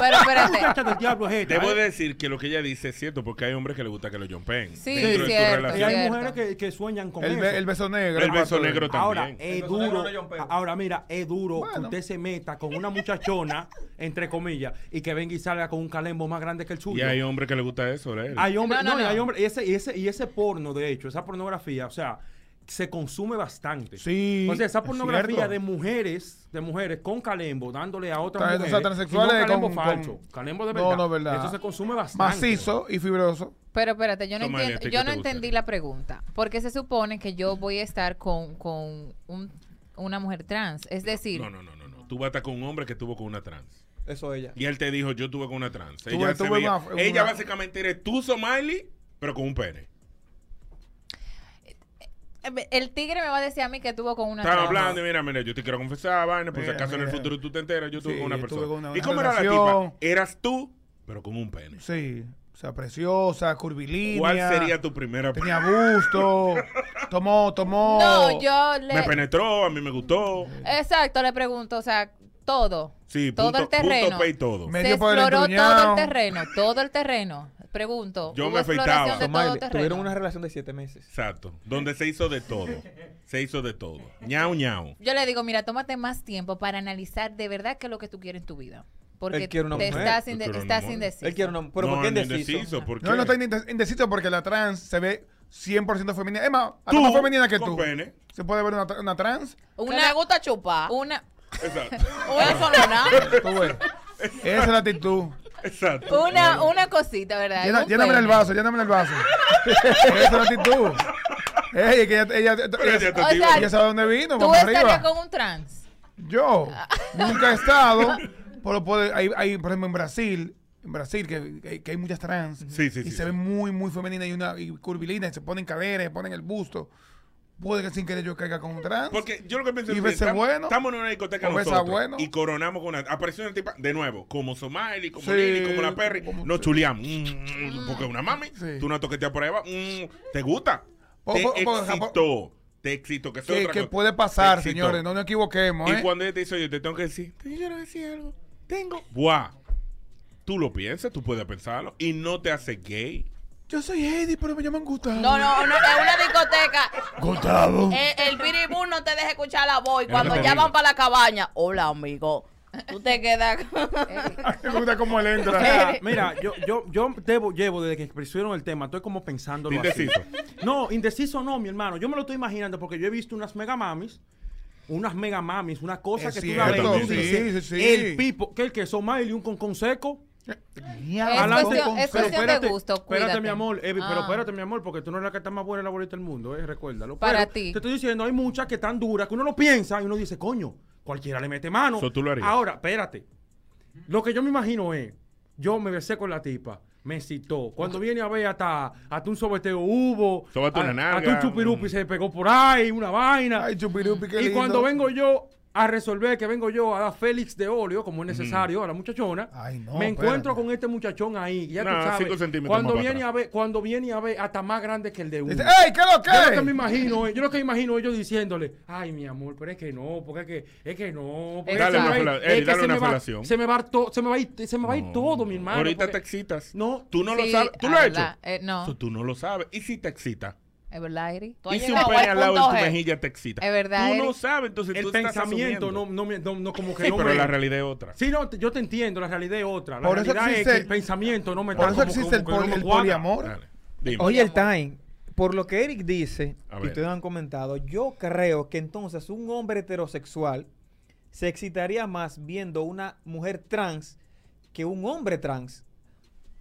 ¿Qué espérate. muchacha del diablo es esta? Debo decir que lo que ella dice es cierto, porque hay hombres que les gusta que lo Sí, dentro de tu cierto, relación. Y hay mujeres que, que sueñan con El, eso. el beso negro. El beso negro Ahora, también. es El duro. es Ahora, mira, es duro que usted se meta con una muchachona, entre comillas, y que venga y salga con un calembo más grande que el suyo. Y hay hombres que les gusta eso, ¿eh? Hay hombres, No, no, no, y no. hay hombres, y ese, y ese, y ese porno, de hecho, esa pornografía, o sea, se consume bastante. Sí, O sea, esa es pornografía de mujeres, de mujeres con calembo, dándole a otras Tra- o sea, mujeres. transexuales no calembo con- con- falso, calembo de No, verdad. no, verdad. Eso se consume bastante. Macizo y fibroso. Pero espérate, yo no, Somalia, entiendo, ¿a ti yo no te entendí la pregunta. Porque se supone que yo voy a estar con, con un- una mujer trans. Es decir, No, no, no, no, no. Tú vas a estar con un hombre que estuvo con una trans. Eso ella. Y él te dijo, yo tuve con una trans. Tuve- Ella, se tuve veía- una- ella una- básicamente eres tú, Somali, pero con un pene. El tigre me va a decir a mí que tuvo con una Estaba hablando y mira, mira, yo te quiero confesar, vaina, por si Mira, acaso en el futuro tú te enteras, yo tuve Sí, con una persona. con una- ¿Y cómo era la tipa? Eras tú, pero con un pene. Sí. O sea, preciosa, curvilínea. ¿Cuál sería tu primera Tenía busto. tomó, tomó. No, yo le... Me penetró, a mí me gustó. Exacto, le pregunto, o sea, todo. Sí, todo punto, el terreno. punto P y todo. Se exploró todo el terreno, todo el terreno. Pregunto. Yo ¿hubo me afeitaba. tuvieron una relación de siete meses. Exacto. Donde se hizo de todo. Se hizo de todo. ñau, ñau. Yo le digo, mira, tómate más tiempo para analizar de verdad qué es lo que tú quieres en tu vida. Porque Él quiere una te mujer. estás, Él inde- quiere una estás mujer. indeciso. Él quiere una. Pero no, ¿por qué no, indeciso? ¿Por qué? No, no está inde- indeciso porque la trans se ve 100% femenina. Es más, hasta más femenina que tú. pene. Se puede ver una, una trans. Una, le gusta chupar. Una, Exacto. Eso no es nada. Esa es la actitud. Exacto. una, una cosita, ¿verdad? Llena- lléname el vaso, lléname el vaso. Esa es la actitud. Ey, que ella, ella, ella, O sea, ella sabe dónde vino, ¿Tú estarías con un trans? Yo nunca he estado, pero puede, hay, hay, por ejemplo, en Brasil, en Brasil, que, que- que hay muchas trans. Sí, sí, y sí, se sí. ven muy, muy femeninas y, una, y curvilíneas, y se ponen caderas, se ponen el busto. Puede que sin querer yo caiga con un trans. Porque yo lo que pienso es verse estamos, bueno. estamos en una discoteca nosotros bueno. y coronamos con una... Apareció una tipa, de nuevo, como Somali, como Sí, Lili, como la Perry. como- Nos sí. chuleamos. Mm, porque una mami, Sí. tú una toqueteas por ahí abajo. mm, ¿Te gusta? Po- te po- po- excitó. Te excitó. Que, eso que, que puede pasar, señores, no nos equivoquemos. Y ¿eh? cuando ella te dice, oye, te tengo que decir, te quiero decir algo. Tengo. Buah. Tú lo piensas, tú puedes pensarlo. Y no te hace gay. Yo soy Eddie, pero me llaman Gustavo. No, no, no, es una discoteca. Gustavo. Eh, el biribú no te deja escuchar la voz. Y cuando ya van para la cabaña, hola, amigo. Tú te quedas. me gusta cómo él O entra. sea, mira, yo, yo, yo debo, llevo desde que expusieron el tema, estoy como pensándolo así. Indeciso. No, indeciso no, mi hermano. Yo me lo estoy imaginando porque yo he visto unas mega mamis, unas mega mamis, una cosa Es que tú la ves sí, sí, sí. el pipo, que el que son y un con con seco. Es Adelante, cuestión, es pero cuestión de espérate, gusto, Espérate, cuídate. mi amor, Evi, pero Ah. espérate, mi amor, porque tú no eres la que está más buena en la bolita del mundo, eh, recuérdalo. Para Pero ti. Te estoy diciendo, hay muchas que están duras, que uno lo piensa y uno dice, coño, cualquiera le mete mano. Eso tú lo harías. Ahora, espérate. Lo que yo me imagino es, yo me besé con la tipa, me citó. Cuando viene a ver hasta, hasta un sobeteo hubo, una a- hasta un chupirupi mm. se pegó por ahí, una vaina. Ay, chupirupi, qué y lindo. cuando vengo yo, a resolver que vengo yo a dar Félix de óleo, como es necesario, a la muchachona. no, me encuentro espérate. con este muchachón ahí. Ya tú sabes. cinco centímetros Cuando viene, a ver, cuando viene a ver, hasta más grande que el de uno. Dice, ¡Ey, qué lo que Yo lo es?" que me imagino, yo lo que imagino ellos diciéndole, ay, mi amor, pero es que no, porque es que, es que no. porque Dale se me una fela- dale se una me va- felación. Se me va a ir to- se me va a ir, se me va a ir todo, mi hermano. Ahorita porque- te excitas. No. Tú no lo sabes. ¿Tú lo has hecho? Eh, no. Eso tú no lo sabes. ¿Y si te excita? ¿Es verdad, Eri? ¿Y si un pene al lado de tu mejilla te excita? Es verdad, Tú no sabes, entonces el tú pensamiento no, no, me- no, no, como que Sí, no pero me- la realidad es otra. Sí, no, te- yo te entiendo, la realidad es otra. La Por eso realidad es existe- que el pensamiento no me por eso como- existe el como me el cuadra. poliamor. Oye, el time, por lo que Eric dice, y ustedes han comentado, yo creo que entonces un hombre heterosexual se excitaría más viendo una mujer trans que un hombre trans.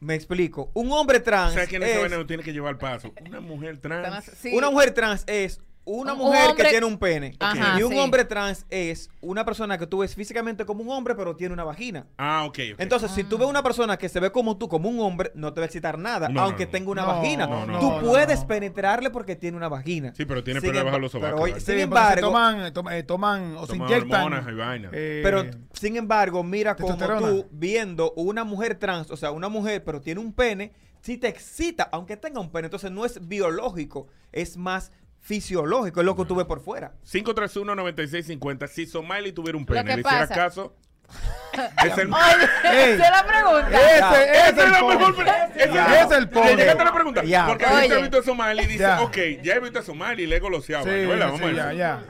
Me explico. Un hombre O trans. sea, que en es- ese veneno tiene que llevar paso. Una mujer trans. Una mujer trans es una Un- mujer hombre- que tiene un pene. Ajá, y un sí. hombre trans es una persona que tú ves físicamente como un hombre, pero tiene una vagina. Ah, ok. ok. Entonces, si tú ves una persona que se ve como tú, como un hombre, no te va a excitar nada, No, aunque no. tenga una No, vagina. no, no, tú no, puedes no. penetrarle porque tiene una vagina. Sí, pero tiene de emba- los sobacos. pero, sin embargo, toman, eh, eh, toman o se inyectan. hormonas y vaina. eh, pero sin embargo, mira como tú viendo una mujer trans, o sea, una mujer pero tiene un pene, si te excita, aunque tenga un pene, entonces no es biológico, es más fisiológico, es lo que tú ves por fuera. 531-9650. Si Somali tuviera un pene, ¿le hiciera pasa- caso? es el... Esa es la pregunta. ese, es la mejor pregunta. Ese es el ¿Le pobre. llegaste a la pregunta? Ya. Porque ahorita Oye. he visto a Somali y dice, Ya. ok, ya he visto a Somali y le he goloseado. Sí, Vamos a ya, ver. ya.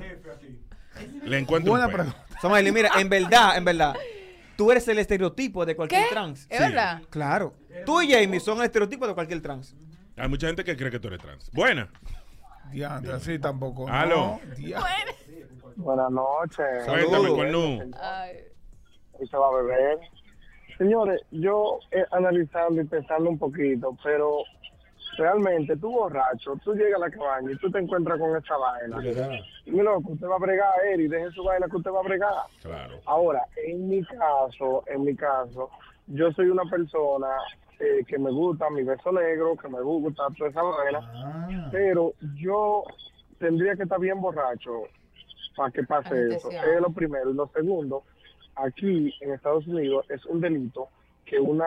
Le encuentro Buena un pene. pregunta. Somaili, mira, en verdad, en verdad, tú eres el estereotipo de cualquier ¿Qué? trans. ¿Es Sí. verdad? Claro. Tú y Jamie son el estereotipo de cualquier trans. Hay mucha gente que cree que tú eres trans. Buena. Diantre, así tampoco. no. Aló. Dia- Buenas noches. Cuéntame, Cornu. Ay. y se va a beber. Señores, yo eh, analizando y pensando un poquito, pero realmente tú borracho, tú llegas a la cabaña y tú te encuentras con esa vaina. Mi loco, usted va a bregar, Eri, deje su vaina que usted va a bregar. Claro. Ahora, en mi caso, en mi caso, yo soy una persona eh, que me gusta mi beso negro, que me gusta toda esa vaina, Ah. pero yo tendría que estar bien borracho para que pase eso. Es lo primero. Y lo segundo, aquí en Estados Unidos es un delito que una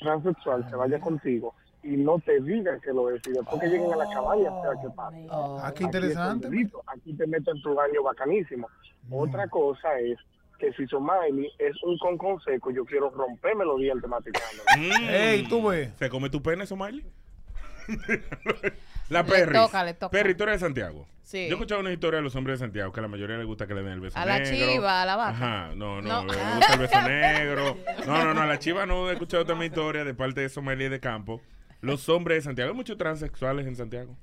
transexual se vaya contigo y no te diga que lo es y después que lleguen a la cabaña sea que pase. Oh. Ah, qué Aquí es un interesante. delito. Aquí te meten tu baño bacanísimo. Otra cosa es que si Somaili es un concón seco, yo quiero romperme los dientes masticando. Mm. Ey, tú ves. ¿Se come tu pene, Somali? la Le Perry. toca, le toca. Perry, tú eres de Santiago. Sí. Yo he escuchado una historia de los hombres de Santiago que a la mayoría les gusta que le den el beso A la negro. chiva, a la vaca. Ajá, no, No. no, le gusta el beso negro. No, no, no, a la chiva no he escuchado también historia de parte de Somalia de campo. Los hombres de Santiago, hay muchos transexuales en Santiago.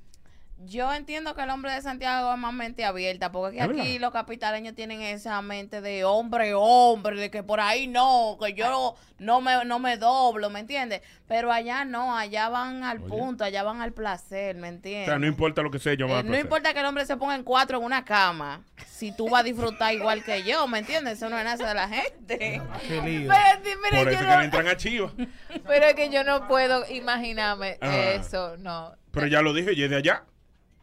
Yo entiendo que el hombre de Santiago es más mente abierta, porque ¿Es aquí verdad? los capitaleños tienen esa mente de hombre, hombre, de que por ahí no, que yo no me, no me doblo, ¿me entiendes? Pero allá no, allá van al Oye. punto, allá van al placer, ¿me O entiendes? sea, no importa lo que sea, yo Eh, no importa que el hombre se ponga en cuatro en una cama, si tú vas a disfrutar igual que yo, ¿me entiendes? Eso no es nada de la gente. Qué lío. Pero, sí, mira, Por yo eso no- que le entran a pero es que yo no puedo imaginarme Ah. eso, no. Pero ya lo dije, y es de allá.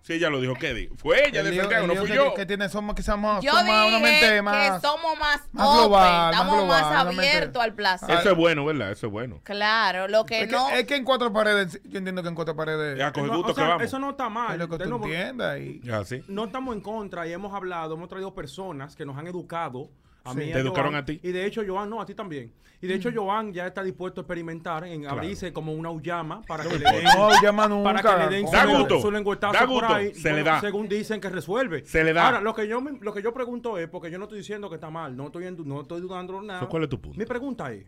Sí, ella lo dijo, ¿qué di? Fue ella El de Santiago, el no fui que, yo. que tiene somos que somos, Yo somos una dije mente que más, somos más, más open, global, más estamos global, más una mente- abiertos al placer. Eso es bueno, ¿verdad? Eso es bueno. Claro, lo que es, no... que, es que en cuatro paredes, yo entiendo que en cuatro paredes Ya, coge gusto o sea, que vamos. Eso no está mal. es lo que Usted tú no- entiendas. Y, Ya, sí. no estamos en contra y hemos hablado, hemos traído personas que nos han educado. A Sí. mí y ¿Te educaron Joan, a ti? Y de hecho, Joan, no, a ti también. Y de hecho, Joan ya está dispuesto a experimentar en Claro. abrirse como una uyama para que le den. no nunca. Para que le den Da su, gusto. su lengüetazo Da por gusto. ahí, Se le da. según dicen que resuelve. Se le da. Ahora, lo que yo me- lo que yo pregunto es, porque yo no estoy diciendo que está mal, no estoy, en no estoy dudando nada. ¿Cuál es tu punto? Mi pregunta es,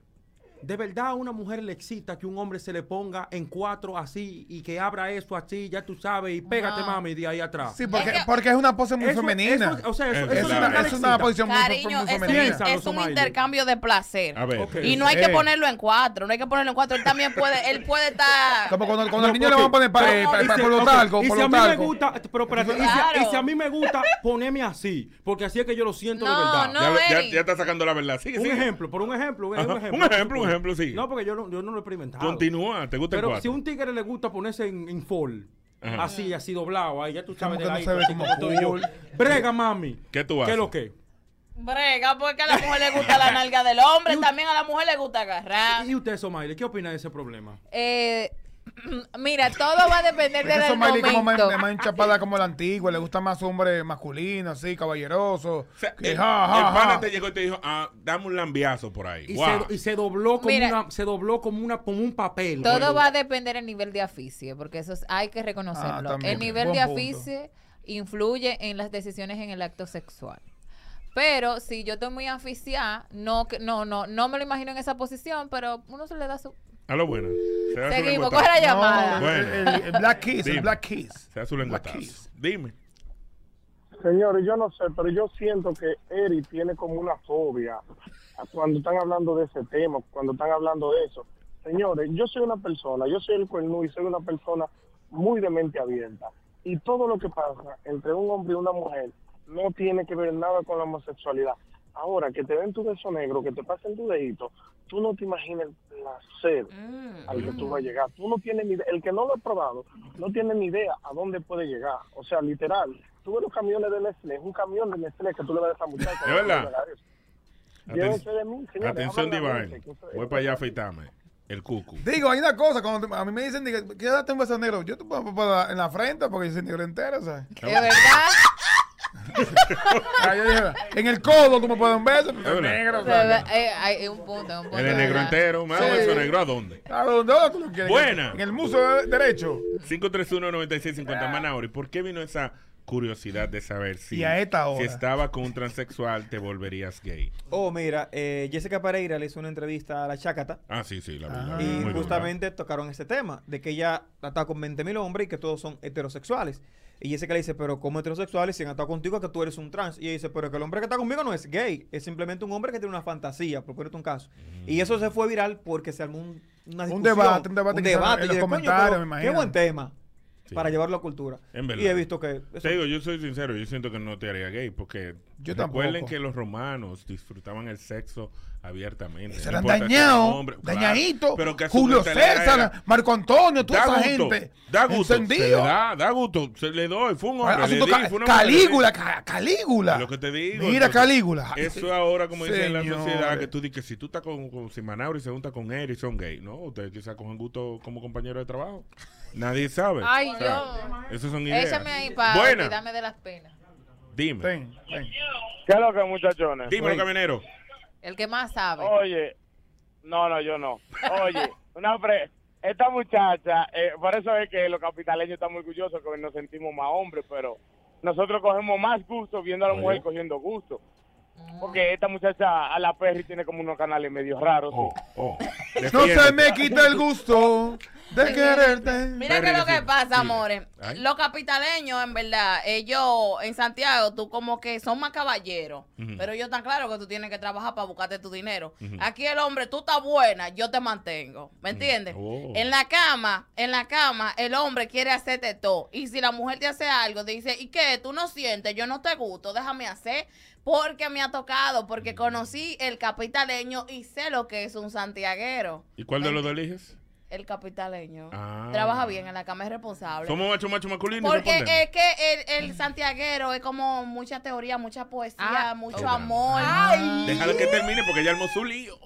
¿de verdad a una mujer le excita que un hombre se le ponga en cuatro así y que abra eso así, ya tú sabes, y pégate No. mami de ahí atrás? Sí, porque, Es que- porque es una pose muy Eso- femenina. eso- o sea, eso, Es es, una, es una posición muy, Cariño, muy es un, femenina. Piénsalo, es un intercambio de placer. A ver. Ok. Y no hay que ponerlo en cuatro, no hay que ponerlo en cuatro. Él también puede, él puede estar... Como cuando, cuando No, al niño le van a poner pa, Pero- eh, pa- Y si- por los ok, talcos, y por si a mí me gusta, pero espérate, y si- Claro. y, si, a mí me gusta ponerme así, porque así es que yo lo siento de verdad. no. ya, ya, está sacando la verdad. Un ejemplo, por un ejemplo, un Ajá, ejemplo. un ejemplo, un ejemplo, sí. No, porque yo no, yo no lo he experimentado. Continúa, ¿te gusta el Pero cuatro? si a un tigre le gusta ponerse en, en fall, Ajá. así, así doblado, ahí ya tú sabes de que no ahí, se ve así como cool. Brega, mami. ¿Qué tú ¿Qué haces? es lo que? Brega, porque a la mujer le gusta la nalga del hombre, también a la mujer le gusta agarrar. ¿Y usted, Somaile, qué opina de ese problema? Eh, mira, todo va a depender Esa del Somaili como más, momento. más enchapada como la antigua, le gusta más hombre masculino, así, caballeroso. que El, ja, ja, el pana ja. te llegó y te dijo, ah, dame un lambiazo por ahí. Y, se, y se dobló como Mira. una, se dobló como una, como un papel. Todo va a depender del nivel de aficie, porque eso es- hay que reconocerlo. Ah, el nivel Buen de punto. aficie influye en las decisiones en el acto sexual. Pero si yo estoy muy aficiada, no, que- no, no, no me lo imagino en esa posición, pero uno se le da su... A lo su Seguimos, coge la llamada. No, el- el- el Black Kiss, el Dime. Black Kiss. Se da su lengüetazo. Dime. Señores, yo no sé, pero yo siento que Eri tiene como una fobia cuando están hablando de ese tema, cuando están hablando de eso. Señores, yo soy una persona, yo soy el cuernú y soy una persona muy de mente abierta. Y todo lo que pasa entre un hombre y una mujer no tiene que ver nada con la homosexualidad. Ahora, que te den tu beso negro, que te pasen tu dedito, tú no te imaginas el placer al que tú vas a llegar. Tú no tienes ni idea, el que no lo ha probado, no tiene ni idea a dónde puede llegar. O sea, literal, tú ves los camiones de Nestlé, es un camión de Nestlé que tú le das a esa muchacha. Es verdad. Atención, de mí, Divine. Voy para allá a afeitarme. El cucu. Digo, hay una cosa, cuando te- a mí me dicen, diga, ¿qué edad tengo beso negro? Yo te puedo en la frente porque yo soy negro entero, ¿sabes? ¿Es verdad? Ah, en el codo tú me puedes dar un beso, porque Es verdad. negro, Eh, ¿sabes? eh, hay un punto, un punto. Él es negro ¿verdad? entero. ¿Me hago Sí. eso negro a dónde? ¿A dónde tú lo quieres? Buena. En el muso de- derecho. 531-9650. Manauri, ¿por qué vino esa curiosidad de saber si, Y a esta hora. si estaba con un transexual te volverías gay? Oh, mira, eh, Jessica Pereira le hizo una entrevista a la Chácata. Ah, sí, sí, la vi, la Y dura. justamente tocaron ese tema, de que ella estado con 20 mil hombres y que todos son heterosexuales. Y Jessica le dice, pero como heterosexuales si han estado contigo que tú eres un trans? Y ella dice, pero que el hombre que está conmigo no es gay, es simplemente un hombre que tiene una fantasía, por ponerte un caso. Y eso se fue viral porque se armó un, una Un discusión, debate, un debate se armó en Y los yo, "Coño, comentarios, me imagino". Qué buen tema para llevarlo a cultura. En verdad. Y he visto que... eso- Te digo, yo soy sincero, yo siento que no te haría gay porque Yo recuerden tampoco. que los romanos disfrutaban el sexo abiertamente. Se No claro, pero que a su Julio César, era, Marco Antonio, toda da esa gusto, gente. Da gusto. Se le encendido. da, da gusto. Se le doy. Fue un hombre. le Asunto di, ca- fue una mujer, le di. Calígula, ca- Calígula. Lo que te digo. Mira, entonces, Calígula. Eso ahora, como dice en la sociedad, que tú dices que si tú estás con, con Simanauri y se junta con él y son gay, ¿no? Ustedes quizás cogen gusto como compañero de trabajo. Nadie sabe. Ay, O sea, yo. Esas son ideas. Échame ahí para dame de las penas. Dime. ¿Qué es lo que, muchachones? Dímelo, camionero. El que más sabe. Oye, no, no, yo no. Oye, una pre esta muchacha, eh, por eso es que los capitaleños están muy orgullosos que nos sentimos más hombres, pero nosotros cogemos más gusto viendo a la Oye. mujer cogiendo gusto. Porque esta muchacha a la Perry tiene como unos canales medio raros. Oh, No se me quita el gusto de quererte. Mira que lo que pasa, amores. Ay. Los capitaleños, en verdad, ellos en Santiago, tú como que son más caballeros. Pero ellos están claros que tú tienes que trabajar para buscarte tu dinero. Aquí el hombre, tú estás buena, yo te mantengo. ¿Me entiendes? Oh. En la cama, en la cama, el hombre quiere hacerte todo. Y si la mujer te hace algo, te dice, ¿y qué? Tú no sientes, yo no te gusto, déjame hacer. Porque me ha tocado, porque conocí el capitaleño y sé lo que es un santiaguero. ¿Y cuál de los dos eliges? El capitaleño. Ah. Trabaja bien en la cama, es responsable. Somos macho, macho masculino Porque es que el, el santiaguero es como mucha teoría, mucha poesía, mucho ok. amor. Déjalo que termine porque ella armó su lío.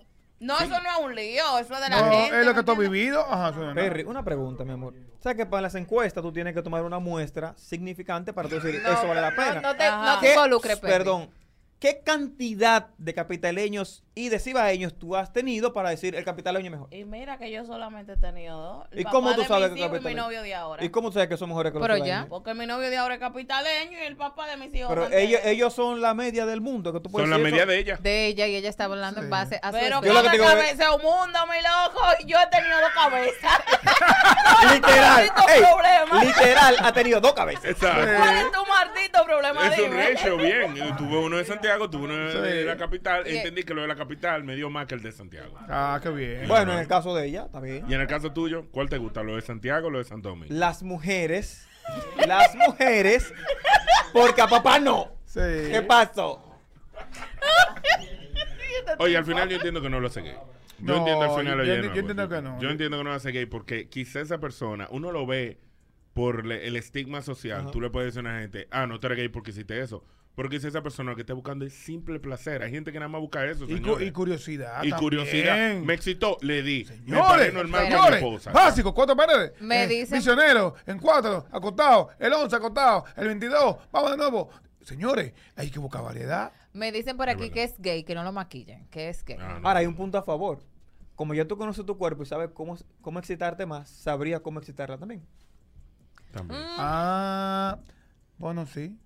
No, eso no es un lío, eso es de la No, gente. es lo que tú has vivido. Ajá, eso no. Perry, una pregunta, mi amor. O sea que para las encuestas tú tienes que tomar una muestra significante para tú decir, No, eso vale la pena. no te- no te ¿Qué- involucres, Perry. Perdón. ¿Qué cantidad de capitaleños y de cibaeños tú has tenido para decir el capitaleño es mejor? Y mira que yo solamente he tenido dos. El ¿Y papá cómo tú de sabes mis que hijos y mi novio de ahora. ¿Y cómo tú sabes que son mejores que los Pero cibaeños? Porque mi novio de ahora es capitaleño y el papá de mis hijos Pero también. ellos, ellos son la media del mundo. Que tú puedes decir eso. ella. De ella y ella estaba hablando en base a su Pero lo que cada cabeza es un mundo, mi loco. Y yo he tenido dos cabezas. Literal. Ey, literal, ha tenido dos cabezas. Exacto. ¿Cuál es tu maldito problema? Es un Dime. ratio, bien. Tuve uno de Santiago, tuve uno de la capital. Entendí que lo de la capital me dio más que el de Santiago. Ah, qué bien. Bueno, en el caso de ella, está bien. Y en el caso tuyo, ¿cuál te gusta? ¿Lo de Santiago o lo de Santo Domingo? Las mujeres, las mujeres, porque a papá no. Sí. ¿Qué pasó? Oye, al final yo entiendo que no lo hace gay. Yo No, entiendo al final yo oye, enti- no, yo entiendo que no. Yo entiendo que no lo hace gay porque quizá esa persona, uno lo ve por le- el estigma social, Ajá. tú le puedes decir a una gente, ah, no te eres gay porque hiciste eso. Porque si esa persona que está buscando es simple placer. Hay gente que nada más busca eso, Y, cu- señores. y curiosidad. Y también. curiosidad. Me excitó, le di. me Señores, paré normal con mi señores, esposa. básico, cuatro paredes. Me Eh, dicen- Misionero, en cuatro, acostado, el 11 acostado, el 22, vamos de nuevo. Señores, hay que buscar variedad. Me dicen por aquí que es gay, que no lo maquillen, que es gay. Ah, Ahora, hay un punto a favor. Como ya tú conoces tu cuerpo y sabes cómo, cómo excitarte más, sabrías cómo excitarla también. También. Ah, bueno, sí.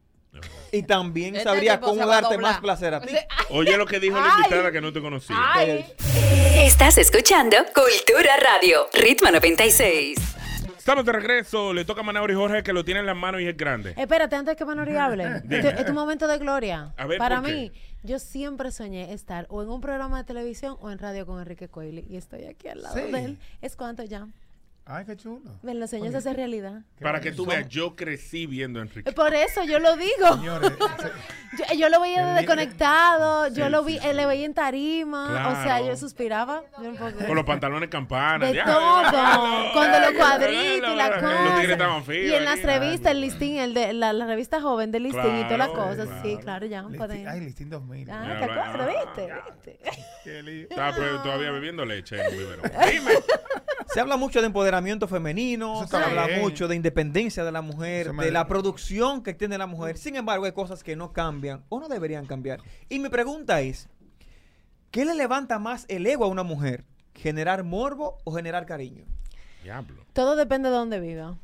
Y también Este se cómo darte más placer a ti. Oye lo que dijo la invitada que no te conocía. Estás escuchando Cultura Radio, Ritmo 96. Estamos de regreso. Le toca a Manauri Jorge que lo tiene en las manos y es grande. Espérate, antes que Manori hable. Este- es tu momento de gloria. A ver, Para ¿por qué? mí, yo siempre soñé estar o en un programa de televisión o en radio con Enrique Coili. Y estoy aquí al lado Sí. de él. ¿Es cuánto ya? Ay, qué chulo. Ven, los sueños se hacen realidad. Para que tú veas, yo crecí viendo a Enrique. Por eso yo lo digo. Señores, Yo, yo lo veía El- desconectado, yo Sí, lo sí, vi, eh, le veía en tarima, o sea, yo suspiraba. yo Con los pantalones campana. de ya. todo, con de los cuadritos y la Los cosa. tigres estaban fríos. Y en las revistas, el listín, el de la, la revista joven del listín y todas las Claro, cosas. Sí, claro. ya. Listín- pueden- Ay, listín 2000. Ah, ¿te va- acuerdas? ¿Viste? ¿Viste? Qué. Estaba pero todavía bebiendo leche en el. Dime. Se habla mucho de empoderamiento femenino, Eso se habla bien. mucho de independencia de la mujer, de la producción que tiene la mujer. Sin embargo, hay cosas que no cambian o no deberían cambiar. Y mi pregunta es, ¿qué le levanta más el ego a una mujer? ¿Generar morbo o generar cariño? Diablo. Todo depende de dónde viva.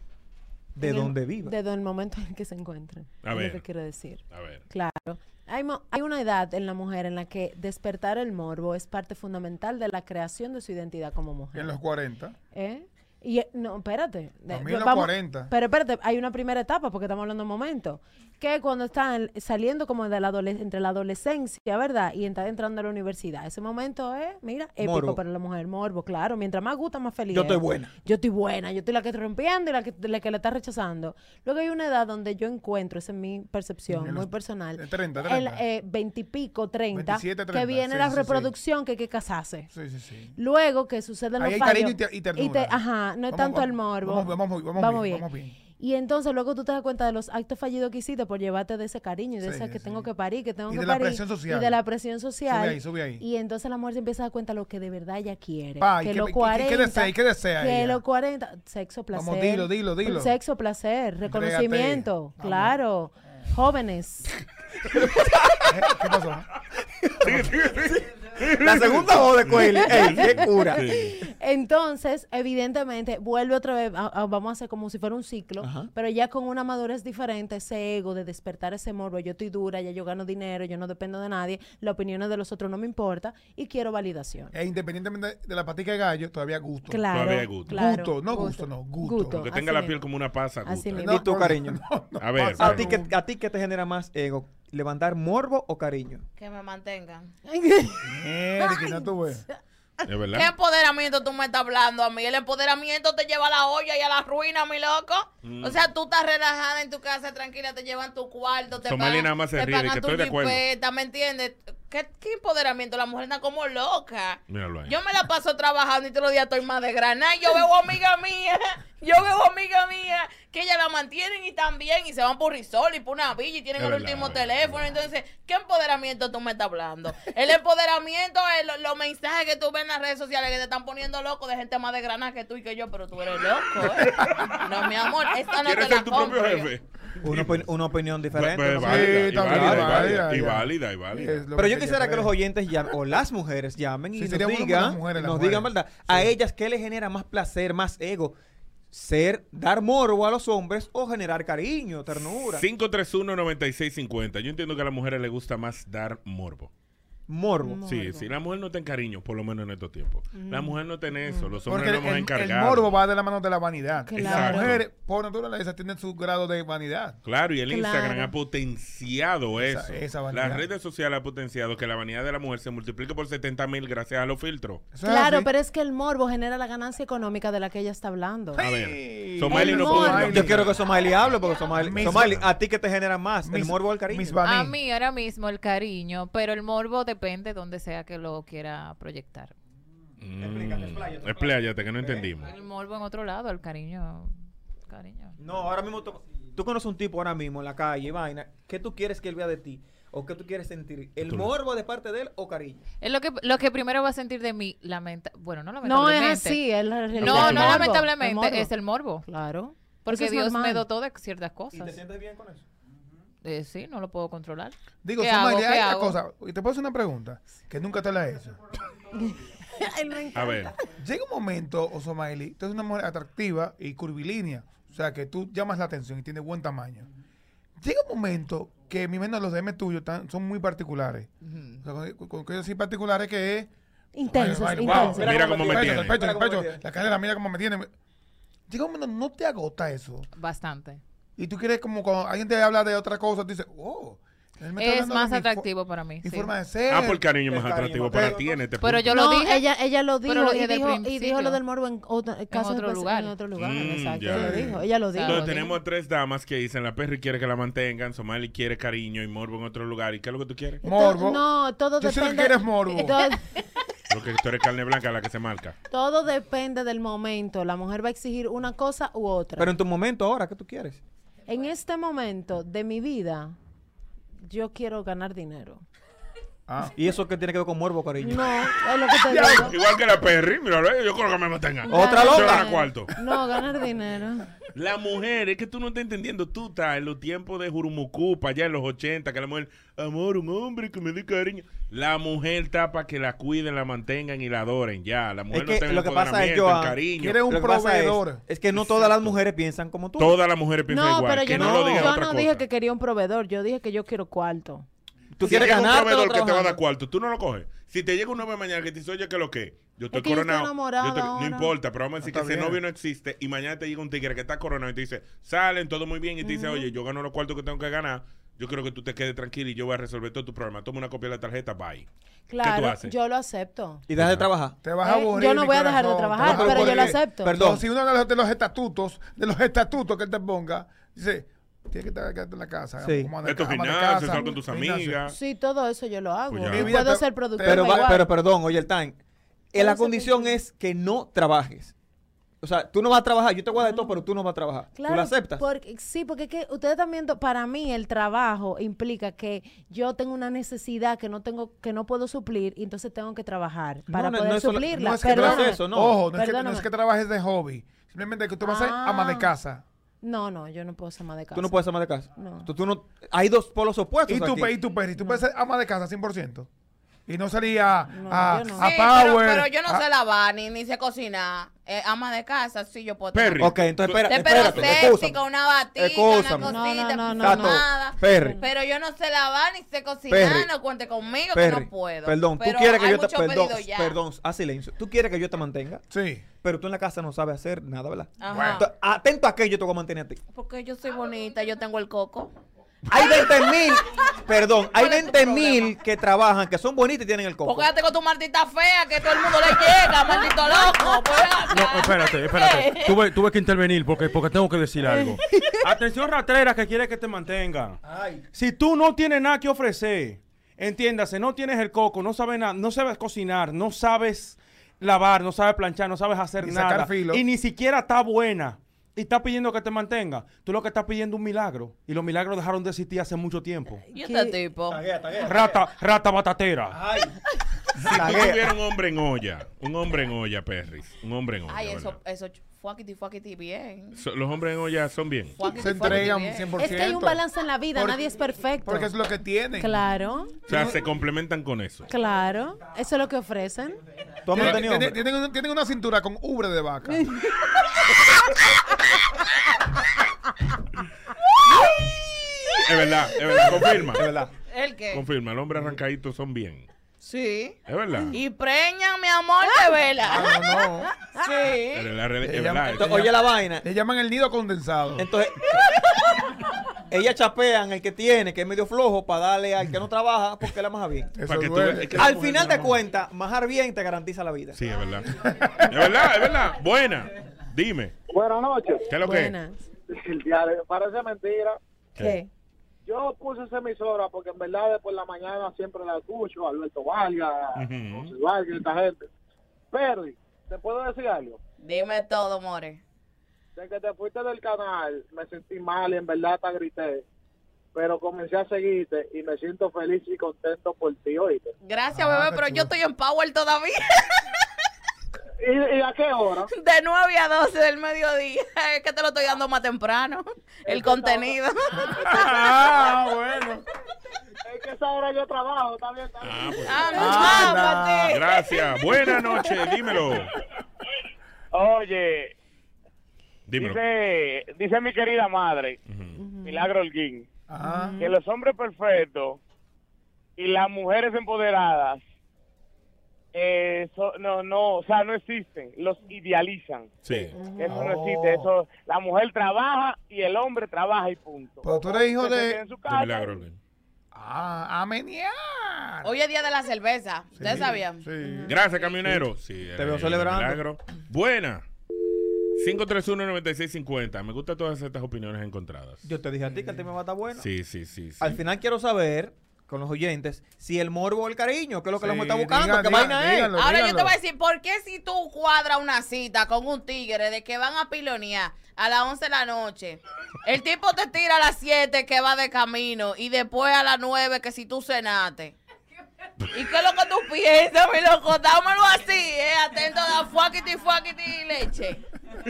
De dónde viva. De el momento en que se encuentren. A es ver. lo que quiero decir. A ver. Claro. Hay, mo- hay una edad en la mujer en la que despertar el morbo es parte fundamental de la creación de su identidad como mujer. En los 40. ¿Eh? Y no, espérate. A De- mí en los vamos- 40. Pero espérate, hay una primera etapa porque estamos hablando de un momento. Que cuando están saliendo como de la entre la adolescencia, ¿verdad? Y está entrando a la universidad. Ese momento es, mira, épico Morbo. para la mujer. Morbo, claro. Mientras más gusta, más feliz. Yo es. estoy buena. Yo estoy buena. Yo estoy la que estoy rompiendo y la que, la que le está rechazando. Luego hay una edad donde yo encuentro, esa es mi percepción muy los- personal. de 30, El 30. eh, 20 y pico, 30. 27, que 30, viene sí, la sí, reproducción que hay que casarse. Sí, sí, sí. Luego que suceden los Ahí hay fallos. cariño y te- y ternura. ajá, no es Vamos- tanto el vamos- morbo. vamos- vamos- vamos bien, vamos bien. Y entonces luego tú te das cuenta de los actos fallidos que hiciste por llevarte de ese cariño y de Sí, ese que sí. tengo que parir, que tengo Y que de la parir. presión social. Y de la presión social. Sube ahí, sube ahí. Y entonces la mujer se empieza a dar cuenta de lo que de verdad ella quiere. Pa, ¿y que qué- los y qué- qué 40. desea? ¿Y qué desea Que ella? los 40. Sexo, placer. Vamos, dilo, dilo, dilo. Sexo, placer, Entrégate. reconocimiento. Vamos. Claro. Jóvenes. ¿Qué pasó? La segunda voz de Coelho. Ey, qué cura. Entonces, evidentemente, vuelve otra vez, a- a- vamos a hacer como si fuera un ciclo, Ajá. pero ya con una madurez diferente, ese ego de despertar ese morbo, yo estoy dura, ya yo gano dinero, yo no dependo de nadie, las opiniones de los otros no me importa y quiero validación. E independientemente de la patica de gallo, todavía gusto. Claro, Todavía gusto. claro, Gusto, no gusto, no, gusto. Gusto, Que tenga así la mismo. piel como una pasa. Así mismo. ¿Y tú, cariño? A ver. ¿A ti, ver. qué, ¿A ti qué te genera más ego? ¿Levantar morbo o cariño? Que me mantengan. Mierda, que no. ¿Es ¿Qué empoderamiento tú me estás hablando a mí? El empoderamiento te lleva a la olla y a la ruina, mi loco. Mm. O sea, tú estás relajada en tu casa, tranquila, te llevan tu cuarto, te Somali pagan, nada más se te ríe pagan que tu estoy de acuerdo. jipeta, ¿me entiendes? ¿Qué, ¿Qué empoderamiento? La mujer anda como loca. Míralo ahí. Yo me la paso trabajando y todos los días estoy más de grana. Yo veo amiga mía, yo veo amiga mía que ella la mantienen y también y se van por Risol y por una villa y tienen Es el verdad, último es verdad, teléfono. Entonces, ¿qué empoderamiento tú me estás hablando? El empoderamiento es lo- los mensajes que tú ves en las redes sociales que te están poniendo loco de gente más de grana que tú y que yo, pero tú eres loco, ¿eh? No, mi amor, esta no te ¿Quieres la ser tu propio compro yo. Una, opi- una opinión diferente. Pues, y válida, y válida, y válida, y Pero yo quisiera que los oyentes llamen, o las mujeres llamen y Sí, digan, mujeres, nos digan, mujeres. ¿verdad? A ellas, ¿qué les genera más placer, más ego? Ser, dar morbo a los hombres o generar cariño, ternura. 531-9650. Yo entiendo que a las mujeres les gusta más dar morbo. Morbo. Sí, si la mujer no está en cariño, por lo menos en estos tiempos. La mujer no tiene eso, los hombres Porque no el, hemos el encargado. morbo va de la mano de la vanidad. Claro. Las mujeres, por naturaleza, tienen su grado de vanidad. Claro, y el Claro. Instagram ha potenciado Esa- eso. esa vanidad. Las redes sociales ha potenciado que la vanidad de la mujer se multiplique por 70 mil gracias a los filtros. Claro, pero es que el morbo genera la ganancia económica de la que ella está hablando. A ver, El no morbo. puede. Yo quiero que Somali hable porque Somali, Mis- Somali, ¿a ti qué te genera más? ¿El morbo o el cariño? A mí ahora mismo el cariño, pero el morbo depende donde sea que lo quiera proyectar. Mm, Expláyate, que no entendimos. El morbo en otro lado, el cariño. cariño. No, ahora mismo tú, tú conoces un tipo ahora mismo en la calle, vaina. ¿Qué tú quieres que él vea de ti? ¿O qué tú quieres sentir? ¿El Tú- morbo de parte de él o cariño? Es lo que, lo que primero va a sentir de mí, lamenta bueno, no No lamentablemente. es así, es la realidad. No, El no morbo, lamentablemente, el es el morbo. Claro. Porque Dios me dotó de ciertas cosas. ¿Y te sientes bien con eso? Eh, sí, no lo puedo controlar. Digo, ¿Qué hago? Somalia, ¿Qué hay una hago? cosa. Y te puedo hacer una pregunta que nunca te la he hecho. A ver. Llega un momento, Osomaili, tú eres una mujer atractiva y curvilínea. O sea, que tú llamas la atención y tienes buen tamaño. Llega un momento que mi menos los DM tuyos tan- son muy particulares. O sea, con, con que yo soy particulares que es... Intensos. Mira cómo me el pecho, tiene. el pecho, el la cadera, mira cómo me tiene. Llega un momento, no te agota eso. Bastante. Y tú quieres como cuando alguien te habla de otra cosa, tú dices, oh. él me está Es más atractivo para mí. Mi sí. forma de ser. Ah, por cariño más atractivo para ti en este Pero yo lo no, dije. Ella, ella lo dijo, lo y, dijo y lo del morbo en, otro, caso otro lugar. En otro lugar, Mm, exacto. ya. Ella lo dijo. Ella lo dijo. Entonces tenemos tres damas que dicen la Perry quiere que la mantengan, Somali quiere cariño y morbo en otro lugar. ¿Y qué es lo que tú quieres? Morbo. No, todo Yo sé lo que depende. quieres morbo. Todo, Porque tú eres carne blanca la que se marca. todo depende del momento. La mujer va a exigir una cosa u otra. Pero en tu momento ahora, ¿qué tú quieres? En este momento de mi vida, yo quiero ganar dinero. Ah. ¿Y eso qué tiene que ver con morbo, cariño? No, es lo que te digo. Igual que la Perry, mira, yo creo que me mantengan. Otra loca. cuarto. No, ganar dinero. La mujer, es que tú no estás entendiendo. Tú estás en los tiempos de Jurumucu, para allá en los 80, que la mujer, amor, un hombre que me dé cariño. La mujer está para que la cuiden, la mantengan y la adoren. Ya, la mujer Es no que tiene lo que pasa es, Joan, cariño. Quiere un Lo que pasa es- proveedor. Es, que no todas las mujeres piensan como tú. Todas las mujeres piensan No, igual. pero que yo no, no, lo digan yo otra no cosa. dije que quería un proveedor. Yo dije que yo quiero cuarto. Tú Si quieres llega un ganar proveedor que te va a dar cuarto, tú no lo coges. Si te llega un novio mañana que te dice, oye, ¿qué es lo que? Yo estoy Es que yo estoy coronado. Yo estoy- no importa, pero vamos a decir que ese bien. novio no existe y mañana te llega un tigre que está coronado y te dice, salen, todo muy bien y te dice, oye, yo gano los cuartos que tengo que ganar. Yo quiero que tú te quedes tranquilo y yo voy a resolver todo tu problema. Toma una copia de la tarjeta, bye. Claro, haces? yo lo acepto. Y dejas de trabajar. Te vas a Eh, aburrir. yo no mi voy a dejar de corazón, trabajar, te vas a pero yo lo aburrir. acepto. Perdón. No, si uno de los, de los estatutos, de los estatutos que él te ponga, dice, tienes que estar quedarte en la casa. Sí. como ama de Esto ca- ama de casa, estar con tus amigas. Sí, todo eso yo lo hago. Pues ya. Y Mi vida puedo te- ser productiva Pero, va- igual. pero perdón, oye, el time. Eh, la condición es que no trabajes. O sea, tú no vas a trabajar, yo te voy a dar todo, pero tú no vas a trabajar. Claro, ¿Tú lo aceptas? Porque, sí, porque es que ustedes también, para mí el trabajo implica que yo tengo una necesidad que no tengo, que no puedo suplir y entonces tengo que trabajar para no, poder no es suplirla. No es que trabajes eso, no. Ojo, no es, que, no es que trabajes de hobby. Simplemente que tú vas a ser Ah. ama de casa. No, no, yo no puedo ser más de casa. Tú no puedes ser más de casa. No. Tú, tú no, hay dos polos opuestos Y tú, aquí. y tú, Perry, tú puedes ser ama de casa 100%. Y no salía No, a, no. a Sí, pero, Power. pero yo no a- sé lavar ni, ni sé cocinar. Eh, ama de casa, sí, yo puedo. Perry. Ok, entonces espera, espérate, sexy, escúchame. con una batita, Escúchame. una No, cosita, no, no, no, perfumada. Perry. Pero yo no sé lavar ni sé cocinar, Perry. no cuente conmigo Perry, que no puedo. Perdón, tú Pero quieres que hay yo te muchos perdón, pedidos ya. perdón, haz silencio. Tú quieres que yo te mantenga, Sí. pero tú en la casa no sabes hacer nada, ¿verdad? Ajá. Entonces, atento a que yo te voy a mantener a ti. Porque yo soy bonita, yo tengo el coco. Hay 20 mil, perdón, hay ¿Cuál es tu 20 mil que trabajan, que son bonitos y tienen el coco. Porque ya tengo tu maldita fea, que todo el mundo le llega, maldito loco. Pues. No, espérate, espérate. Tuve, tuve que intervenir porque, porque tengo que decir algo. Atención, ratrera, que quiere que te mantengan. Si tú no tienes nada que ofrecer, entiéndase, no tienes el coco, no sabes nada, no sabes cocinar, no sabes lavar, no sabes planchar, no sabes hacer Ni sacar nada. filo. Y ni siquiera está buena. Y está pidiendo que te mantenga. Tú lo que estás pidiendo es un milagro. Y los milagros dejaron de existir hace mucho tiempo. ¿Y este tipo? Rata, rata batatera. Si tú tuvieras un hombre en olla, un hombre en olla, Perry, un hombre en olla. Ay, eso, eso, fuaquiti, fuaquiti, bien. So- los hombres en olla son bien. Se entregan bien. 100%. Es que hay un balance en la vida, Porque- nadie es perfecto. Porque es lo que tienen. Claro, O sea, se complementan con eso. claro. Eso es lo que ofrecen. ¿Tú has Tienen, una, tienen una cintura con ubre de vaca. Es verdad, es verdad. Confirma. Es verdad. ¿El qué? Confirma. El hombre arrancadito son bien. Sí. Es verdad. Y preñan, mi amor, de vela. Ah, no, no. Sí. Pero la red- es verdad. Entonces, oye la vaina. Le llaman el nido condensado. Entonces, ella chapean el que tiene, que es medio flojo, para darle al que no trabaja, porque la maja bien. Eso Para que tú duele. veas- es que- Al final de cuentas, majar bien te garantiza la vida. Sí, es verdad. Es verdad, es verdad. Buena. Dime. Buenas noches. ¿Qué es lo que? Buenas. Ya, Parece mentira. ¿Qué? Yo puse esa emisora porque en verdad después la mañana siempre la escucho, Alberto Vargas, Ujú. José Vargas, esta gente. Pero, ¿te puedo decir algo? Dime todo, more. de que te fuiste del canal, me sentí mal y en verdad hasta grité. Pero comencé a seguirte y me siento feliz y contento por ti, oíste. Gracias, Ah, bebé, qué pero yo estoy en Power todavía. ¿Y, y a qué hora? De 9 a 12 del mediodía. Es que te lo estoy dando más temprano. El contenido. Ah, bueno. Es que esa hora yo trabajo, está bien. Está bien. Ah, mámate. Gracias. Buenas noches, dímelo. Oye, Dímelo. dice, dice mi querida madre, Milagro Holguín, Ah. que los hombres perfectos y las mujeres empoderadas eh, so- no, no, o sea, no existen, los idealizan. Sí. Eso no existe, eso, la mujer trabaja y el hombre trabaja y punto. Pero tú eres hijo Se de... en su casa. Ah, a menear. Hoy es día de la cerveza. ¿Ustedes sabían? Gracias, camionero. Sí, Te veo el celebrando. milagro. Buena. 531-9650. Me gustan todas estas opiniones encontradas. Yo te dije a ti que el tema va a estar bueno. Sí, sí, sí. sí. Al final quiero saber, con los oyentes, si el morbo o el cariño, que es lo que la Sí, mujer está buscando, digan, vaina es. díganlo. Ahora yo te voy a decir, ¿por qué si tú cuadras una cita con un tigre de que van a pilonear a las 11 de la noche, el tipo te tira a las 7 que va de camino y después a las 9 que si tú cenaste? ¿Y qué es lo que tú piensas, mi loco? Dámelo así, eh, atento a fuaquiti, fuaquiti y leche.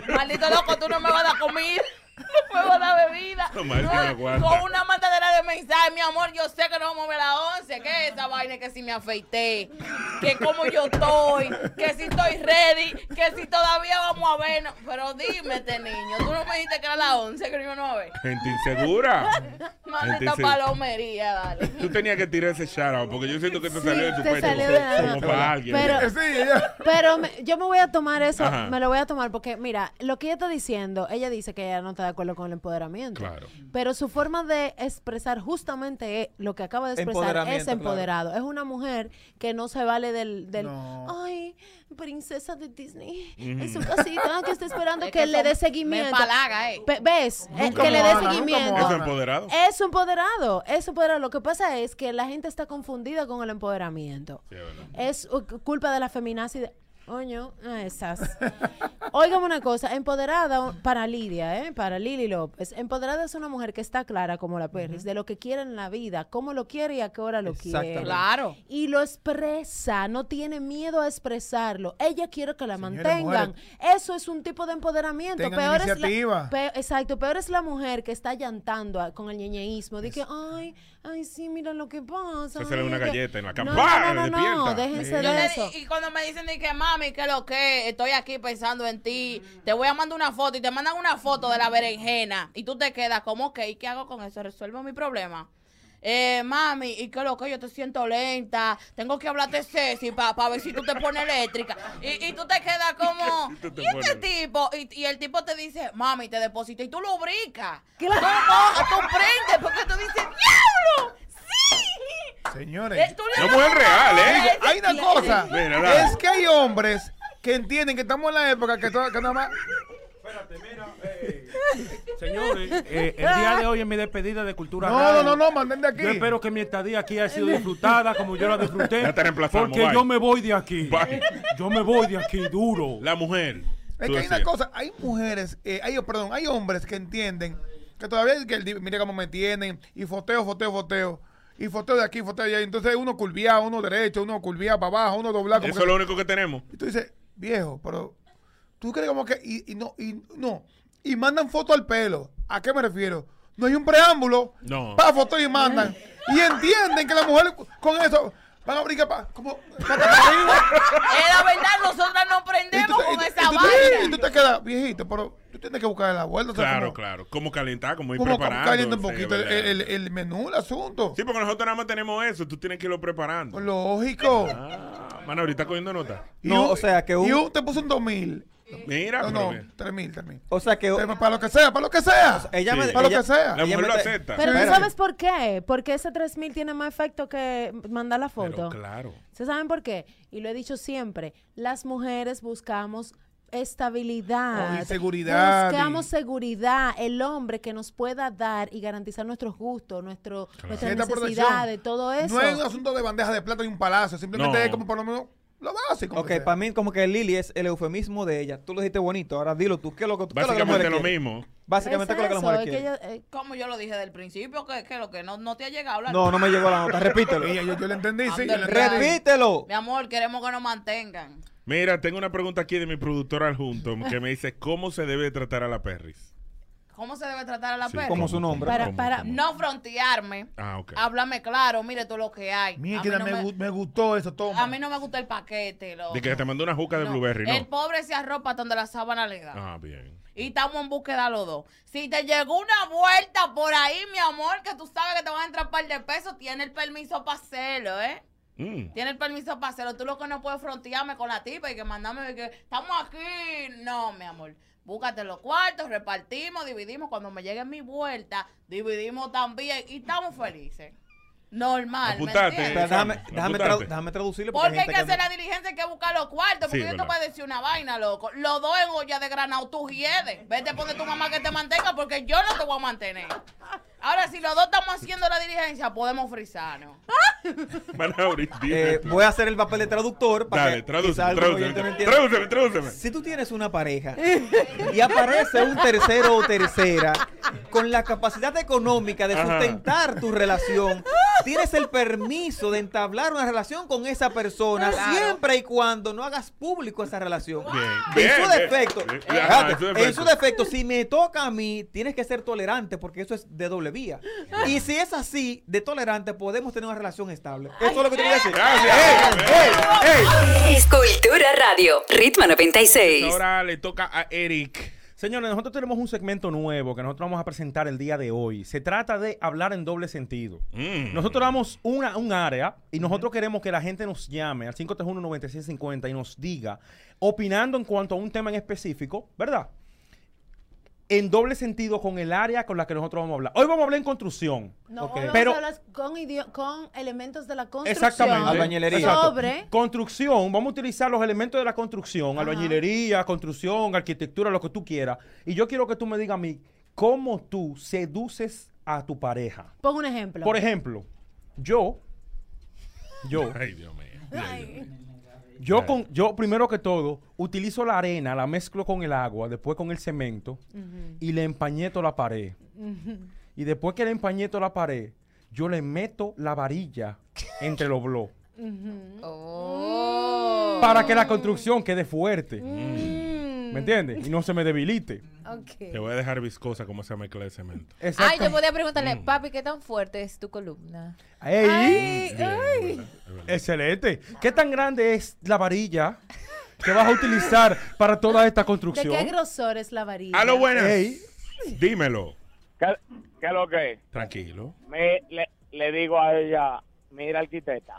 Maldito loco, tú no me vas a dar comida. No me vas a dar bebida. No, No, con una mandadera de mensaje, mi amor, yo sé que nos vamos a ver a las 11. ¿Qué es esa vaina que si me afeité? Que como yo estoy, que si estoy ready, que si todavía vamos a ver. No, pero dime, este niño, tú no me dijiste que era a las 11 que no íbamos a ver. Gente insegura. Manda esta palomería, dale. Tú tenías que tirar ese shout out porque yo siento que te salió de tu pecho salió de la- como para alguien. Pero- Sí, ella- Pero me- yo me voy a tomar eso, Ajá. me lo voy a tomar porque, mira, lo que ella está diciendo, ella dice que ella no está de acuerdo con el empoderamiento. Claro. Pero su forma de expresar justamente es- lo que acaba de expresar es empoderado. Es una mujer que no se vale del, del No. ay, princesa de Disney, Ujú. en su casita que está esperando Es que, que le dé seguimiento. me palaga, eh. ¿Ves? Eh, Nunca que le dé seguimiento. ¿Eso Moana. es empoderado? Es empoderado, es empoderado. Lo que pasa es que la gente está confundida con el empoderamiento. Sí, es verdad. Es uh, culpa de la feminazi. Oño, esas. Óigame una cosa, empoderada para Lidia, ¿eh? para Lili López. Empoderada es una mujer que está clara como la perris, de lo que quiere en la vida, cómo lo quiere y a qué hora lo quiere. Claro. Y lo expresa, no tiene miedo a expresarlo. Ella quiere que la mantengan. mujeres, Eso es un tipo de empoderamiento. Peor es la- iniciativa. pe- exacto, peor es la mujer que está llantando a- con el ñeñeísmo. De que, ay, ay, sí, mira lo que pasa. Se ay, una que-". galleta en la cama. No, no, no, no, déjense de le eso. y cuando me dicen de que mami, que lo que estoy aquí pensando en ti, te voy a mandar una foto y te mandan una foto de la berenjena y tú te quedas como que, ¿y qué hago con eso? ¿Resuelvo mi problema? Eh, mami, ¿y qué lo que yo te siento lenta? Tengo que hablarte Ceci para ver si tú te pones eléctrica. Y, y tú te quedas como, Y tú te ¿y este tipo? Y, y el tipo te dice, mami, te deposito y tú lo brincas. Claro. Tú tú prendes porque tú dices, ¡diablo! ¡Sí! Señores, Eh, tú le No real, ¿eh? hay una cosa. Mira. Es que hay hombres que entienden que estamos en la época que, todo- que nada más... Señores, eh, el día de hoy es mi despedida de Cultura No, Radio. no, no, no, manden de aquí. Yo espero que mi estadía aquí haya sido disfrutada como yo la disfruté. Ya te reemplazamos, Porque bye. yo me voy de aquí. Bye. Yo me voy de aquí duro. La mujer. Es tú que hay una decías. cosa, hay mujeres, eh, hay, perdón, hay hombres que entienden que todavía es que el mire cómo me tienen, y foteo, foteo, foteo, y foteo de aquí, foteo de allá. Entonces uno curviado, uno derecho, uno curviado para abajo, uno doblado. Eso es lo único que tenemos. Y tú dices, viejo, pero tú crees como que, y, y no, y no, y mandan foto al pelo. ¿A qué me refiero? No hay un preámbulo No. para foto y mandan. Y entienden que las mujeres con eso van a brincar para, como, para arriba. Es la verdad, nosotras no prendemos te- con esa y tú vaina. y tú te quedas, viejito, pero tú tienes que buscar la vuelta. o sea, Claro, como- claro. Como calentar, como ir Como preparando. caliente un sí, poquito el, ¿verdad? el- el menú, el asunto. Sí, porque nosotros nada más tenemos eso. Tú tienes que irlo preparando. Lógico. Ah, mano, ahorita cogiendo nota. Y No, un- o sea, que un- te puso un 2000. Mira, No, pero no, bien. 3000, 3000. O sea que... Para lo que sea, para lo que sea. Ella Sí. me... Para lo que sea. La mujer lo acepta. Pero tú sabes por qué, porque ese 3000 tiene más efecto que mandar la Pero foto. claro. ¿Se saben por qué? Y lo he dicho siempre, las mujeres buscamos estabilidad. Oh, y seguridad, Buscamos y- seguridad, el hombre que nos pueda dar y garantizar nuestros gustos, nuestro, nuestras Cierta protección. necesidades, todo eso. No es un asunto de bandeja de plata y un palacio, simplemente No. es como por lo menos Lo básico. Ok, para mí como que Lili es el eufemismo de ella. Tú lo dijiste bonito, ahora dilo tú. ¿Qué es lo que, es lo las Básicamente lo quieren? mismo. Básicamente ¿qué es lo que las mujeres quieren. eh, Como yo lo dije del principio, que, que lo que no, no te ha llegado. la- No, no me llegó la nota. Repítelo. Yo, yo lo entendí, sí. yo lo entendí. Repítelo. Mi amor, queremos que nos mantengan. Mira, tengo una pregunta aquí de mi productor adjunto que me dice cómo se debe tratar a la perris. ¿Cómo se debe tratar a la Sí, perra? Como su nombre. Para, ¿Cómo, para, cómo? No frontearme. Ah, ok. Háblame claro, mire todo lo que hay. Mira, que no me, me, gu- me gustó eso, toma. a mí no me gusta el paquete. loco. De que te mandó una juca de No. blueberry, El ¿no? pobre se arropa donde la sábana le da. Ah, bien. Y estamos en búsqueda los dos. Si te llegó una vuelta por ahí, mi amor, que tú sabes que te van a entrar un par de pesos, tiene el permiso para hacerlo, ¿eh? Mm. Tiene el permiso para hacerlo. Tú lo que no puedes frontearme con la tipa y que mandarme que estamos aquí. No, mi amor. Búscate los cuartos, repartimos, dividimos. Cuando me llegue mi vuelta, dividimos también y estamos felices. Normal. ¿me Apuntate. entiendes? Pero déjame, déjame, tradu- déjame traducirlo. Porque hay gente que hacer no- la diligencia, hay que buscar los cuartos. Porque Sí, yo te verdad. voy a decir una vaina, loco. Los dos en olla de granado, tú hiedes. Vete a poner tu mamá que te mantenga porque yo no te voy a mantener. Ahora, si los dos estamos haciendo la diligencia, podemos frizarnos. Eh, voy a hacer el papel de traductor para Dale, que tradúceme, tradúceme, me tradúceme, tradúceme. Si tú tienes una pareja y aparece un tercero o tercera con la capacidad económica de Ajá. sustentar tu relación, tienes el permiso de entablar una relación con esa persona Claro. siempre y cuando no hagas público esa relación. Bien, en bien, su defecto, Bien, en su en defecto. su defecto, si me toca a mí, tienes que ser tolerante porque eso es de doble vía. Y si es así, de tolerante, podemos tener una relación estable. Eso es lo que te quería decir. Gracias. Es Cultura Radio, Ritmo 96. Ahora le toca a Eric. Señores, nosotros tenemos un segmento nuevo que nosotros vamos a presentar el día de hoy. Se trata de hablar en doble sentido. Mm. Nosotros damos una, un área y nosotros queremos que la gente nos llame al 531-9650 y nos diga, opinando en cuanto a un tema en específico, ¿verdad? En doble sentido con el área con la que nosotros vamos a hablar. Hoy vamos a hablar en construcción. No, Ok. hoy vamos Pero- a hablar con, elementos de la construcción. Exactamente. Albañilería. Sobre Construcción, vamos a utilizar los elementos de la construcción, Ajá. albañilería, construcción, arquitectura, lo que tú quieras. Y yo quiero que tú me digas a mí, ¿cómo tú seduces a tu pareja? Pon un ejemplo. Por ejemplo, yo, yo, Ay, Dios mío. Ay. Yo con, yo primero que todo, utilizo la arena, la mezclo con el agua, después con el cemento y le empañeto la pared. Y después que le empañeto la pared, yo le meto la varilla entre los bloques. Oh. Para que la construcción quede fuerte. Mm. ¿Me entiendes? Y no se me debilite. Ok. Te voy a dejar viscosa como esa mezcla de cemento. Exacto. Ay, yo podía preguntarle, papi, ¿qué tan fuerte es tu columna? ¡Ey! Ay, Bien, ay. es verdad, es verdad. Excelente. ¿Qué tan grande es la varilla que vas a utilizar para toda esta ¿De construcción? qué grosor es la varilla? A lo buenas. Ey. Dímelo. ¿Qué, qué es lo que es? Tranquilo. Me, le, le digo a ella, mira arquitecta,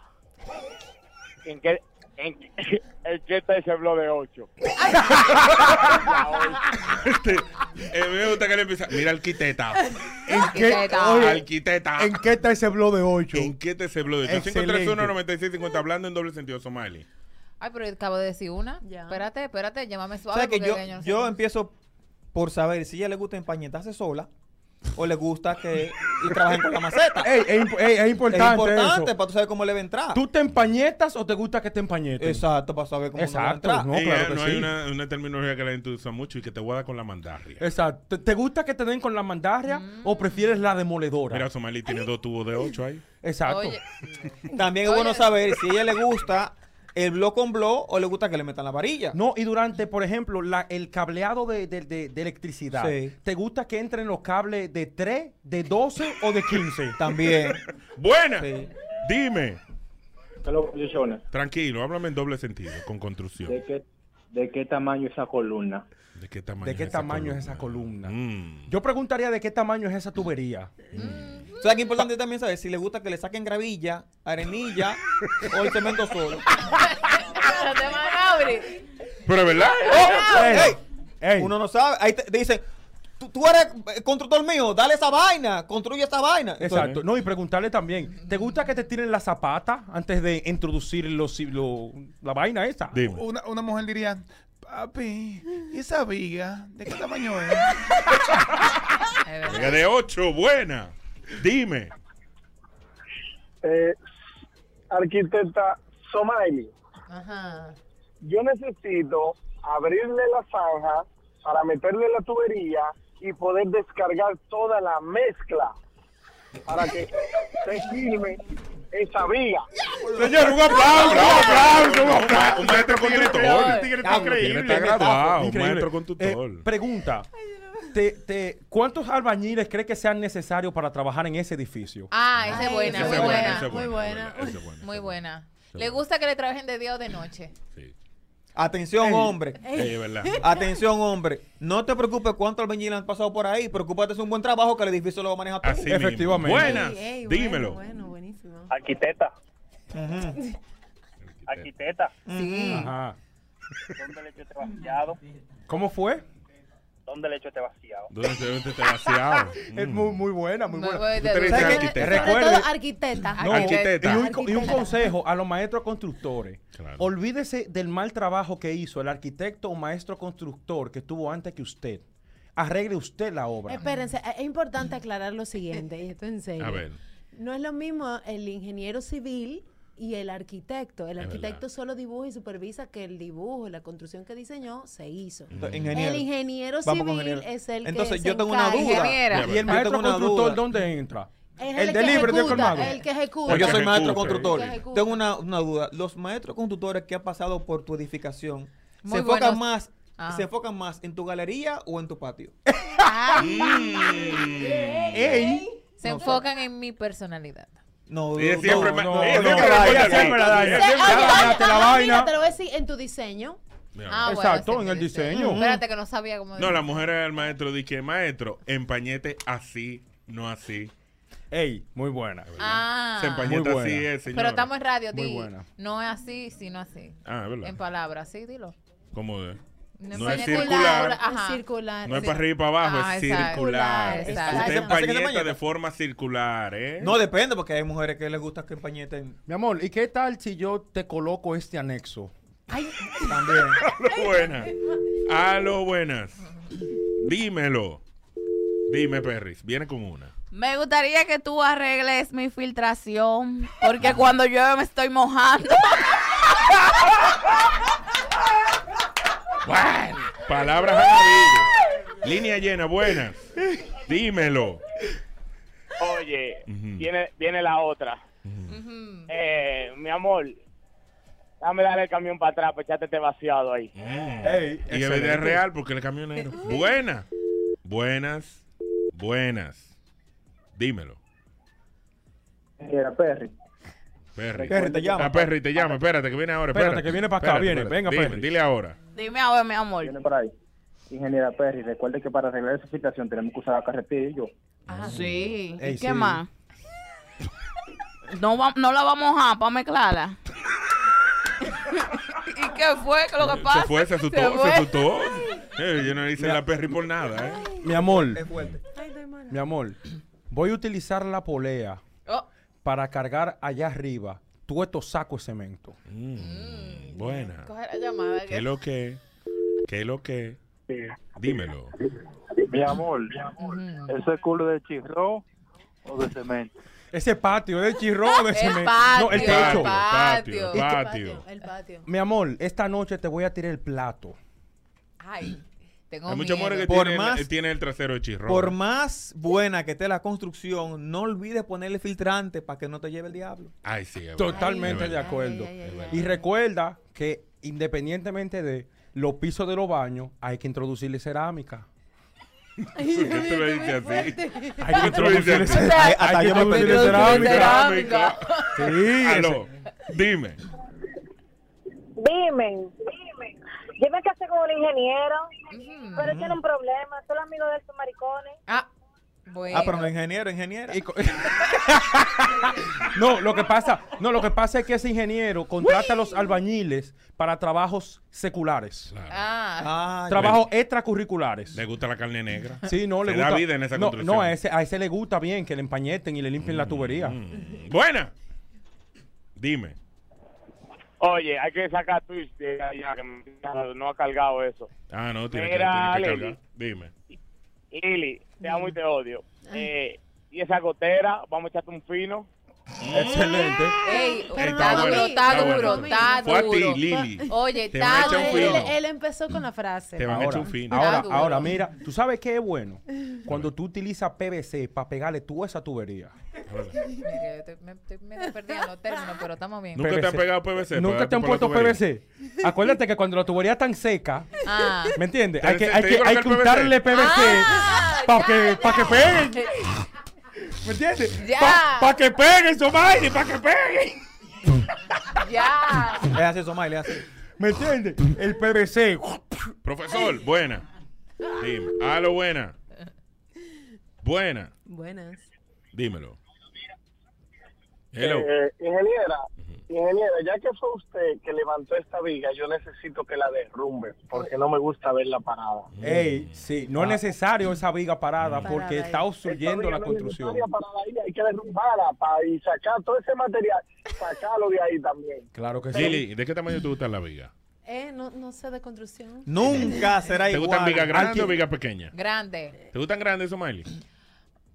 ¿en qué, en, qué- en qué está ese blog de 8? Este, eh, me gusta que le empieza. Mira, arquiteta. ¿En qué, oye. ¿En qué está ese blog de 8? ¿En qué te se blog? Excelente. 531-9650, hablando en doble sentido, Somali. Ay, pero acabo de decir una. Ya. Espérate, espérate, llámame O suave. sea que porque yo, ya no sé. yo empiezo por saber si a ella le gusta empañetarse sola o le gusta que y trabajen con la maceta. Ey, es, imp- ey, es es importante, importante eso. para tú saber cómo le va a entrar. ¿Tú te empañetas o te gusta que te empañeten? Exacto, para saber cómo le va a Exacto, entrar. no, claro eh, que no sí. hay una, una terminología que la gente usa mucho y que te voy a dar con la mandarria. Exacto. ¿Te, te gusta que te den con la mandarria o prefieres la demoledora? Mira, Somali tiene dos tubos de 8 ahí. Exacto. Oye, También es Oye. bueno saber si a ella le gusta el blog con blog o le gusta que le metan la varilla. No, y durante, por ejemplo, la- el cableado de, de- de- de electricidad, Sí. ¿te gusta que entren los cables de 3, de 12 o de 15? También. Buena. Sí. Dime. Tranquilo, háblame en doble sentido, con construcción. ¿De qué, ¿De qué tamaño esa columna? ¿De qué tamaño, ¿De qué es esa tamaño es esa columna? Mm. Yo preguntaría de qué tamaño es esa tubería. O sea, que es importante también saber si le gusta que le saquen gravilla, arenilla o el cemento solo. Pero es verdad. Ey, Ey, Uno no sabe. Ahí te, te dicen, tú, tú eres eh, constructor mío, dale esa vaina, construye esa vaina. Exacto. No, y preguntarle también, ¿te gusta que te tiren la zapata antes de introducir los, lo- la vaina esa? Dime. Una, una mujer diría, papi, ¿y esa viga? ¿De qué tamaño es? Venga, de 8, buena. Dime. Eh, arquitecta Somaili, Ajá. yo necesito abrirle la zanja para meterle la tubería y poder descargar toda la mezcla para que se firme esa viga. Señor, un aplauso, un aplauso, un aplauso. Un maestro constructor. Increíble. Un maestro constructor. Eh, pregunta. Te, te, ¿Cuántos albañiles crees que sean necesarios para trabajar en ese edificio? Ah, esa es buena, muy es buena, Muy buena, buena. Muy buena. Le gusta que le trabajen de día o de noche. Atención, Ey. hombre. Ey, es verdad. Atención, hombre. No te preocupes cuántos albañiles han pasado por ahí. Preocúpate, es un buen trabajo que el edificio lo va a manejar tú. Así mismo. Efectivamente. Buenas. Ey, ey, Dímelo. Bueno, buenísimo. Arquitecta. Arquitecta. Sí. Ajá. ¿Dónde le echo este vaciado? ¿Cómo fue? ¿Dónde le echo este vaciado? ¿Dónde se ve este vaciado? Es muy, muy buena, muy buena. buena. Usted Recuerde, todo arquitecta. No, Arquitecta. Y un, y un Arquitecta. consejo a los maestros constructores. Claro. Olvídese del mal trabajo que hizo el arquitecto o maestro constructor que estuvo antes que usted. Arregle usted la obra. Espérense, es importante aclarar lo siguiente, y esto en serio. A ver. No es lo mismo el ingeniero civil y el arquitecto. El Es arquitecto solo dibuja y supervisa que el dibujo y la construcción que diseñó se hizo. Ingeniero. El ingeniero civil ingeniero. es el que Entonces, se yo tengo una encarga. duda. ¿Y el maestro constructor duda. dónde entra? Es el el que ejecuta, el que ejecuta. Pues yo soy maestro constructor. Tengo una, una duda. Los maestros constructores que han pasado por tu edificación Muy se enfocan más, Ah. se enfocan más en tu galería o en tu patio. Ey. Se enfocan en mi personalidad. No, Ella siempre me- no, ella no, siempre no, me pone siempre la daña. Siempre ah, ah, la ah, vaina. te lo voy a decir en tu diseño. Ah, bueno, Exacto, sí, en el diseño. Espérate que no sabía cómo No, la mujer era el maestro. Dije, maestro, empañete así, no así. Ey, muy buena. Ah. Se empañeta Muy así, buena. es, señora. Pero estamos en radio, Muy di. buena. No es así, sino así. Ah, es verdad. En palabras, sí, dilo. ¿Cómo de? No No es circular, circular. ajá. Circular. No es para arriba y para abajo, Ah, es exacto. circular. Exacto. Usted ¿Hace que se empañeta de forma circular, ¿eh? No depende porque hay mujeres que les gusta que empañeten. Mi amor, ¿y qué tal si yo te coloco este anexo? También. A lo buenas. A lo buenas. Dímelo. Dime, Perris. Viene con una. Me gustaría que tú arregles mi filtración, porque cuando llueve me estoy mojando. Bueno, palabras a la vida. Línea llena, buenas. Dímelo. Oye, viene, viene la otra. Eh, mi amor, dame darle el camión para atrás para echarte este vaciado ahí. Ey, Y es real porque es camionero. Buenas. Buenas. Buenas. Dímelo. Era Perry. Perry. Perry, te llama. Ah, Perry te llama. Espérate, que viene ahora. Espérate, que viene para acá, Espérate, viene. espérate. Venga, Dime, Perry. Dile ahora. Dime ahora, mi amor. Viene por ahí. Ingeniera Perry, recuerde que para arreglar esa situación tenemos que usar la carretilla y yo. Sí. Ey, ¿Y qué sí. más? No, va- no la vamos a mojar para mezclarla. ¿Y qué fue? ¿Qué es lo que pasa? Se fue, se asustó, se, asustó. Eh, yo no le hice la Perry por nada, ¿eh? Mi amor, Es fuerte. mi amor, voy a utilizar la polea. Para cargar allá arriba todo estos sacos de cemento. Mm, buena. La llamada. ¿Qué es lo que? ¿Qué es lo que? Dímelo. Mi amor, ¿ese culo de chirro o de cemento? Ese patio de chirro de El cemento. patio, no, el el techo. patio. Patio, patio. El patio. Mi amor, esta noche te voy a tirar el plato. Ay, tengo Hay que Por tiene, más- tiene el trasero de chirro. Por más buena que esté la construcción, no olvides ponerle filtrante para que no te lleve el diablo. Ay, sí. es Totalmente de acuerdo. Ay, ay, ay, Y recuerda que independientemente de los pisos de los baños, hay que introducirle cerámica. ¿Por qué tú le dices así? Hay que introducirle, hay, que cerámica. Cerámica. Sí, Aló, dime. Dime, yo me casé con un ingeniero, pero tiene un problema, soy amigo de esos maricones. Ah, bueno. Ah, pero no ingeniero, ingeniera. Co- no, lo que pasa, no, lo que pasa es que ese ingeniero contrata a los albañiles para trabajos seculares, Ah, Ah, trabajos extracurriculares. Le gusta la carne negra. Sí, no le Se gusta. da vida en esa no, construcción. no, a ese, a ese le gusta bien que le empañeten y le limpien la tubería. Mm, Buena. Dime. Oye, hay que sacar twist de allá, que no ha cargado eso. Ah, no, tiene que, Mira, tiene que Lili. cargar. Dime. Lili, te amo y te odio. Eh, y esa gotera, vamos a echarte un fino. Excelente. Ey, está duro, está duro, está Fue a ti, duro. Lili. Oye, está duro. él, empezó con la frase. Te van a echar Ahora, un fino. ahora, duro. ahora, mira, ¿tú sabes qué es bueno? Cuando tú utilizas PVC para pegarle tú esa tubería. Me estoy perdiendo los términos, pero estamos bien. Nunca te han pegado PVC. Nunca te han puesto? PVC. Acuérdate que cuando la tubería está tan seca, Ah. ¿me entiendes? Hay que, untarle PVC Ah, para que peguen. ¿Me entiendes? Ya. Para que peguen, Somaili, para que peguen. Ya. Es así, Somalia, es así. ¿Me entiendes? El PVC. Profesor, buena. Dime. Aló, buena. Buena. Buenas. Dímelo. Hello. Eh, ingeniera, ingeniera, ya que fue usted que levantó esta viga, yo necesito que la derrumbe, porque no me gusta verla parada. Ey, sí, no es necesario esa viga parada porque está obstruyendo la no es construcción. parada ahí, hay que derrumbarla para y sacar todo ese material, sacarlo de ahí también. Claro que sí. Lili, ¿de qué tamaño te gusta la viga? Eh, no, no sé de construcción. Nunca será ¿Te igual. gustan vigas grandes o vigas pequeñas? Grande. ¿Te gustan grandes, Somaili?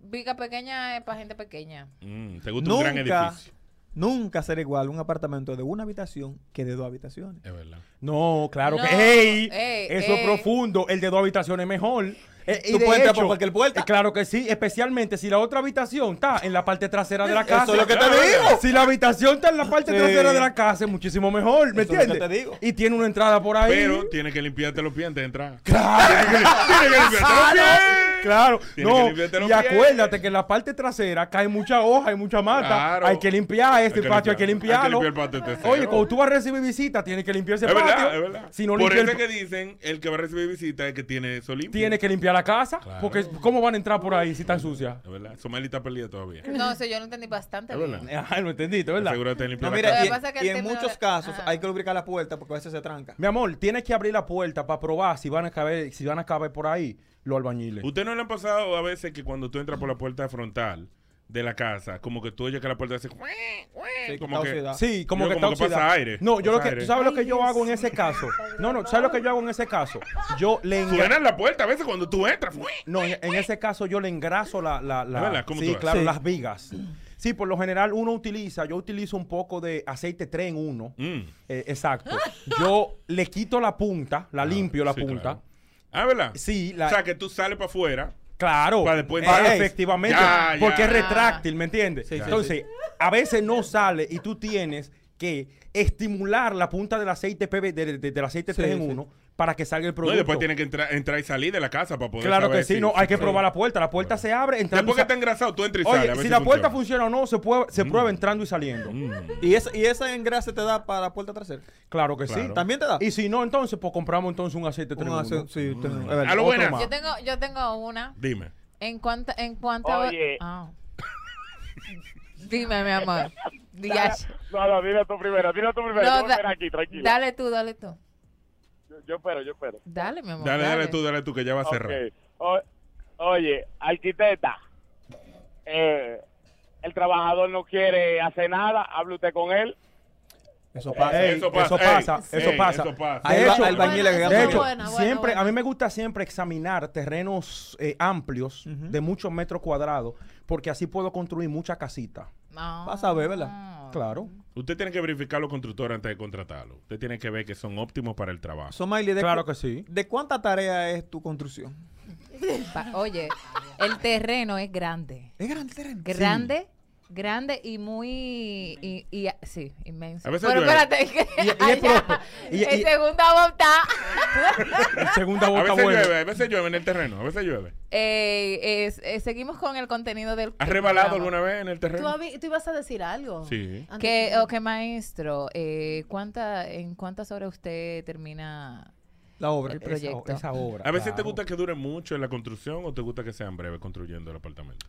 Viga pequeña es para gente pequeña. Mm, ¿Te gusta un gran edificio? Nunca será igual un apartamento de una habitación que de dos habitaciones. Es verdad. No, claro No, que. ¡Ey! ey, eso es ey. profundo. El de dos habitaciones es mejor. Eh, y Tú de puedes entrar por cualquier puerta. eh, claro que sí, especialmente si la otra habitación está en la parte trasera de la casa. Eso es lo que te digo. Si la habitación está en la parte Sí. trasera de la casa, es muchísimo mejor, ¿me Eso es lo que entiendes? te digo. Y tiene una entrada por ahí. Pero tienes que limpiarte los pies antes de entrar. Claro, Tienes que limpiarte los pies. Claro, no, y pies. acuérdate que en la parte trasera cae mucha hoja y mucha mata. Claro. Hay que limpiar este Hay patio, hay que limpiar. Hay que limpiarlo. limpiar el patio trasero. Oye, cuando tú vas a recibir visita, tienes que limpiar ese Es patio. verdad, es verdad. Si no Por eso el- es que dicen, el que va a recibir visita es que tiene eso limpio. tiene que limpiar la casa. Claro. Porque ¿cómo van a entrar por ahí si están sucias? Es verdad. Somali está perdida todavía. No, eso yo lo entendí bastante Es bien. verdad. Ah, lo entendiste, ¿verdad? Asegúrate de limpiar No, la mira, casa. Y, es en muchos de- casos Ajá. hay que lubricar la puerta porque a veces se tranca. Mi amor, tienes que abrir la puerta para probar si van a caber, si van a caber por ahí los albañiles. ¿Usted no le ha pasado a veces que cuando tú entras por la puerta frontal de la casa, como que tú oyes que la puerta hace... Sí, como que... Sí, como Yo que como está que pasa aire. No, yo lo que, aire. ¿tú sabes lo que yo hago en ese caso? No, no, ¿sabes lo que yo hago en ese caso? Yo le engra- Suena en la puerta a veces cuando tú entras. No, en, en ese caso yo le engraso la, la, la- ¿De verdad? ¿Cómo sí, tú haces? claro, Sí. las vigas. Sí, por lo general uno utiliza, yo utilizo un poco de aceite 3 en 1. Mm. exacto. Yo le quito la punta, la limpio la sí, punta. claro. Ah, ¿verdad? Sí, la, O sea, que tú sales para afuera. Claro, Para después eh, efectivamente, Ya, ya. porque es retráctil, ¿me entiendes? Sí, sí, Entonces, a veces no sale y tú tienes que estimular la punta del aceite PV, de- de- del aceite Sí, 3 en sí. 1 para que salga el No, producto. y después tienes que entrar, entrar y salir de la casa para poder Claro saber que sí, si- no, hay que probar la puerta, la puerta se abre entrando Después que y está sa- engrasado, tú entras y sales. a Oye, ver si la puerta funciona. funciona o no, se, puede, se prueba entrando y saliendo. Mm. ¿Y, esa, y ese engrase te da para la puerta trasera? Claro que sí. Claro. ¿También te da? Y si no, entonces, pues compramos entonces un aceite 3 Un en 1. ace- sí, Mm. es verdad. A lo más. Yo tengo, yo tengo una. Dime. En cuanto, en cuanto a- Oye. Ah. Dime, mi amor. Diache. No, no, dile tú primero, dile tú primero. No, da- a aquí, tranquila. Dale tú, dale tú. Yo, espero, yo espero. Dale, mi amor. Dale, dale tú, dale tú, que ya va a cerrar. O- oye, arquitecta, eh, el trabajador no quiere hacer nada, hable usted con él. Eso pasa. Ey, Eso eso pasa, pasa, ey, eso ey, pasa. eso pasa. Ahí De va hecho, bueno, De hecho, siempre, a mí me gusta siempre examinar terrenos eh, amplios de muchos metros cuadrados, porque así puedo construir muchas casitas. No. Vas a ver, ¿verdad? Claro. Usted tiene que verificar los constructores antes de contratarlo. Usted tiene que ver que son óptimos para el trabajo. Somaili, ¿de, Claro cu- que sí. ¿de cuánta tarea es tu construcción? Pa- Oye, el terreno es grande. Es grande el terreno. Grande, grande y muy. Y, y- sí, inmenso. A veces Pero llueve. espérate, que Y- y es allá. Y- y- el segundo volta. Segunda A boca veces buena. llueve, a veces llueve en el terreno, a veces llueve. Eh, es- eh, seguimos con el contenido del. ¿Has rebalado alguna vez en el ¿Tú, terreno? habi- tú ibas a decir algo. Sí. Que, que- ok, maestro, eh, ¿cuánta, ¿en cuántas horas usted termina La obra. el Esa- proyecto? Esa, obra. ¿A veces te claro. gusta que dure mucho en la construcción o te gusta que sean breves construyendo el apartamento?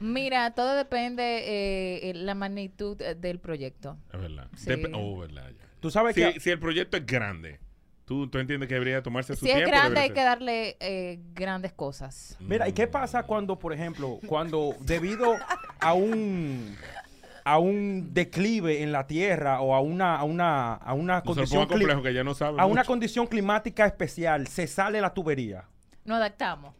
Mira, todo depende eh, eh, la magnitud eh, del proyecto. Es verdad. Sí. Dep- oh, verdad. ya. Tú sabes Si, que... si el proyecto es grande, ¿tú, tú entiendes que debería tomarse su Si es tiempo. grande debería hay ser- que darle eh, grandes cosas. Mira, ¿y qué pasa cuando, por ejemplo, cuando debido a un a un declive en la tierra o a una a una a una No condición complejo, que ya no sabe a una condición climática especial se sale la tubería? Nos adaptamos.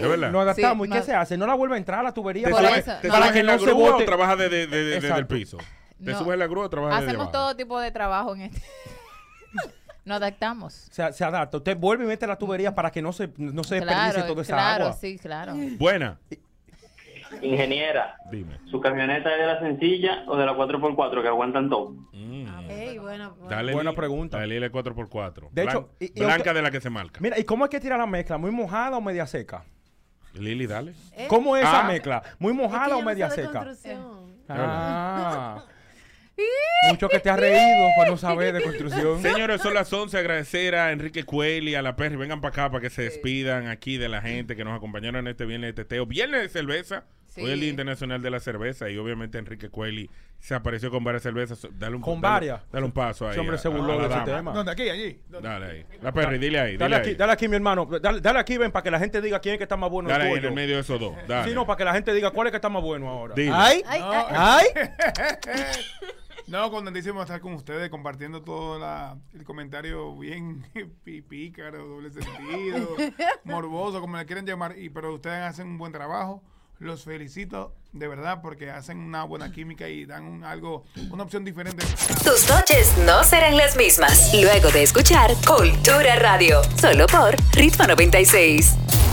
¿Es verdad? Nos adaptamos. Sí, ¿Y qué se hace? No la vuelve a entrar a la tubería ¿Te para, te para subes que no la se grúa bote. o trabajas de, de- de- de- desde el piso? ¿Te No. subes la grúa o trabajas Hacemos debajo? todo tipo de trabajo en este. Nos adaptamos. Se, se adapta. Usted vuelve y mete la tubería para que no se, no se desperdicie Claro, toda esa claro, agua. sí, claro. Buena. Ingeniera, Dime. ¿su camioneta es de la sencilla o de la 4x4 que aguantan todo? Ey, bueno, bueno. Dale Buena pregunta. Dale Lili 4x4. De hecho, Blan- y- y blanca de la que se marca. Mira, ¿y cómo hay que tirar la mezcla? ¿Muy mojada o media seca? Lili, dale. ¿Cómo es esa Ah. mezcla? ¿Muy mojada Es que o media seca? construcción. Ah. Mucho que te has reído para no saber de construcción. Señores, son las 11. Agradecer a Enrique Cueli, a la Perry. Vengan para acá para que se despidan aquí de la gente que nos acompañaron en este viernes de teteo. Viernes de cerveza. Sí. Hoy es el Día Internacional de la Cerveza y obviamente Enrique Cueli se apareció con varias cervezas. Dale un, Con dale- varias. Dale un paso ahí. Ese hombre se burló de ese tema. ¿Dónde? Aquí, allí. Dale ahí. La Perry, dile ahí. Dale Dile aquí, ahí. dale aquí, mi hermano. Dale, dale aquí, ven, para que la gente diga quién es que está más bueno. Dale el ahí en el medio de esos dos. Dale. Sí, no, para que la gente diga cuál es que está más bueno ahora. Dile. ¡Ay! Ay, No. ay. No, contentísimo estar con ustedes compartiendo todo la- el comentario bien pícaro, doble sentido, morboso, como le quieren llamar, y pero ustedes hacen un buen trabajo. Los felicito de verdad porque hacen una buena química y dan algo, una opción diferente. Tus noches no serán las mismas luego de escuchar Cultura Radio, solo por Ritmo 96.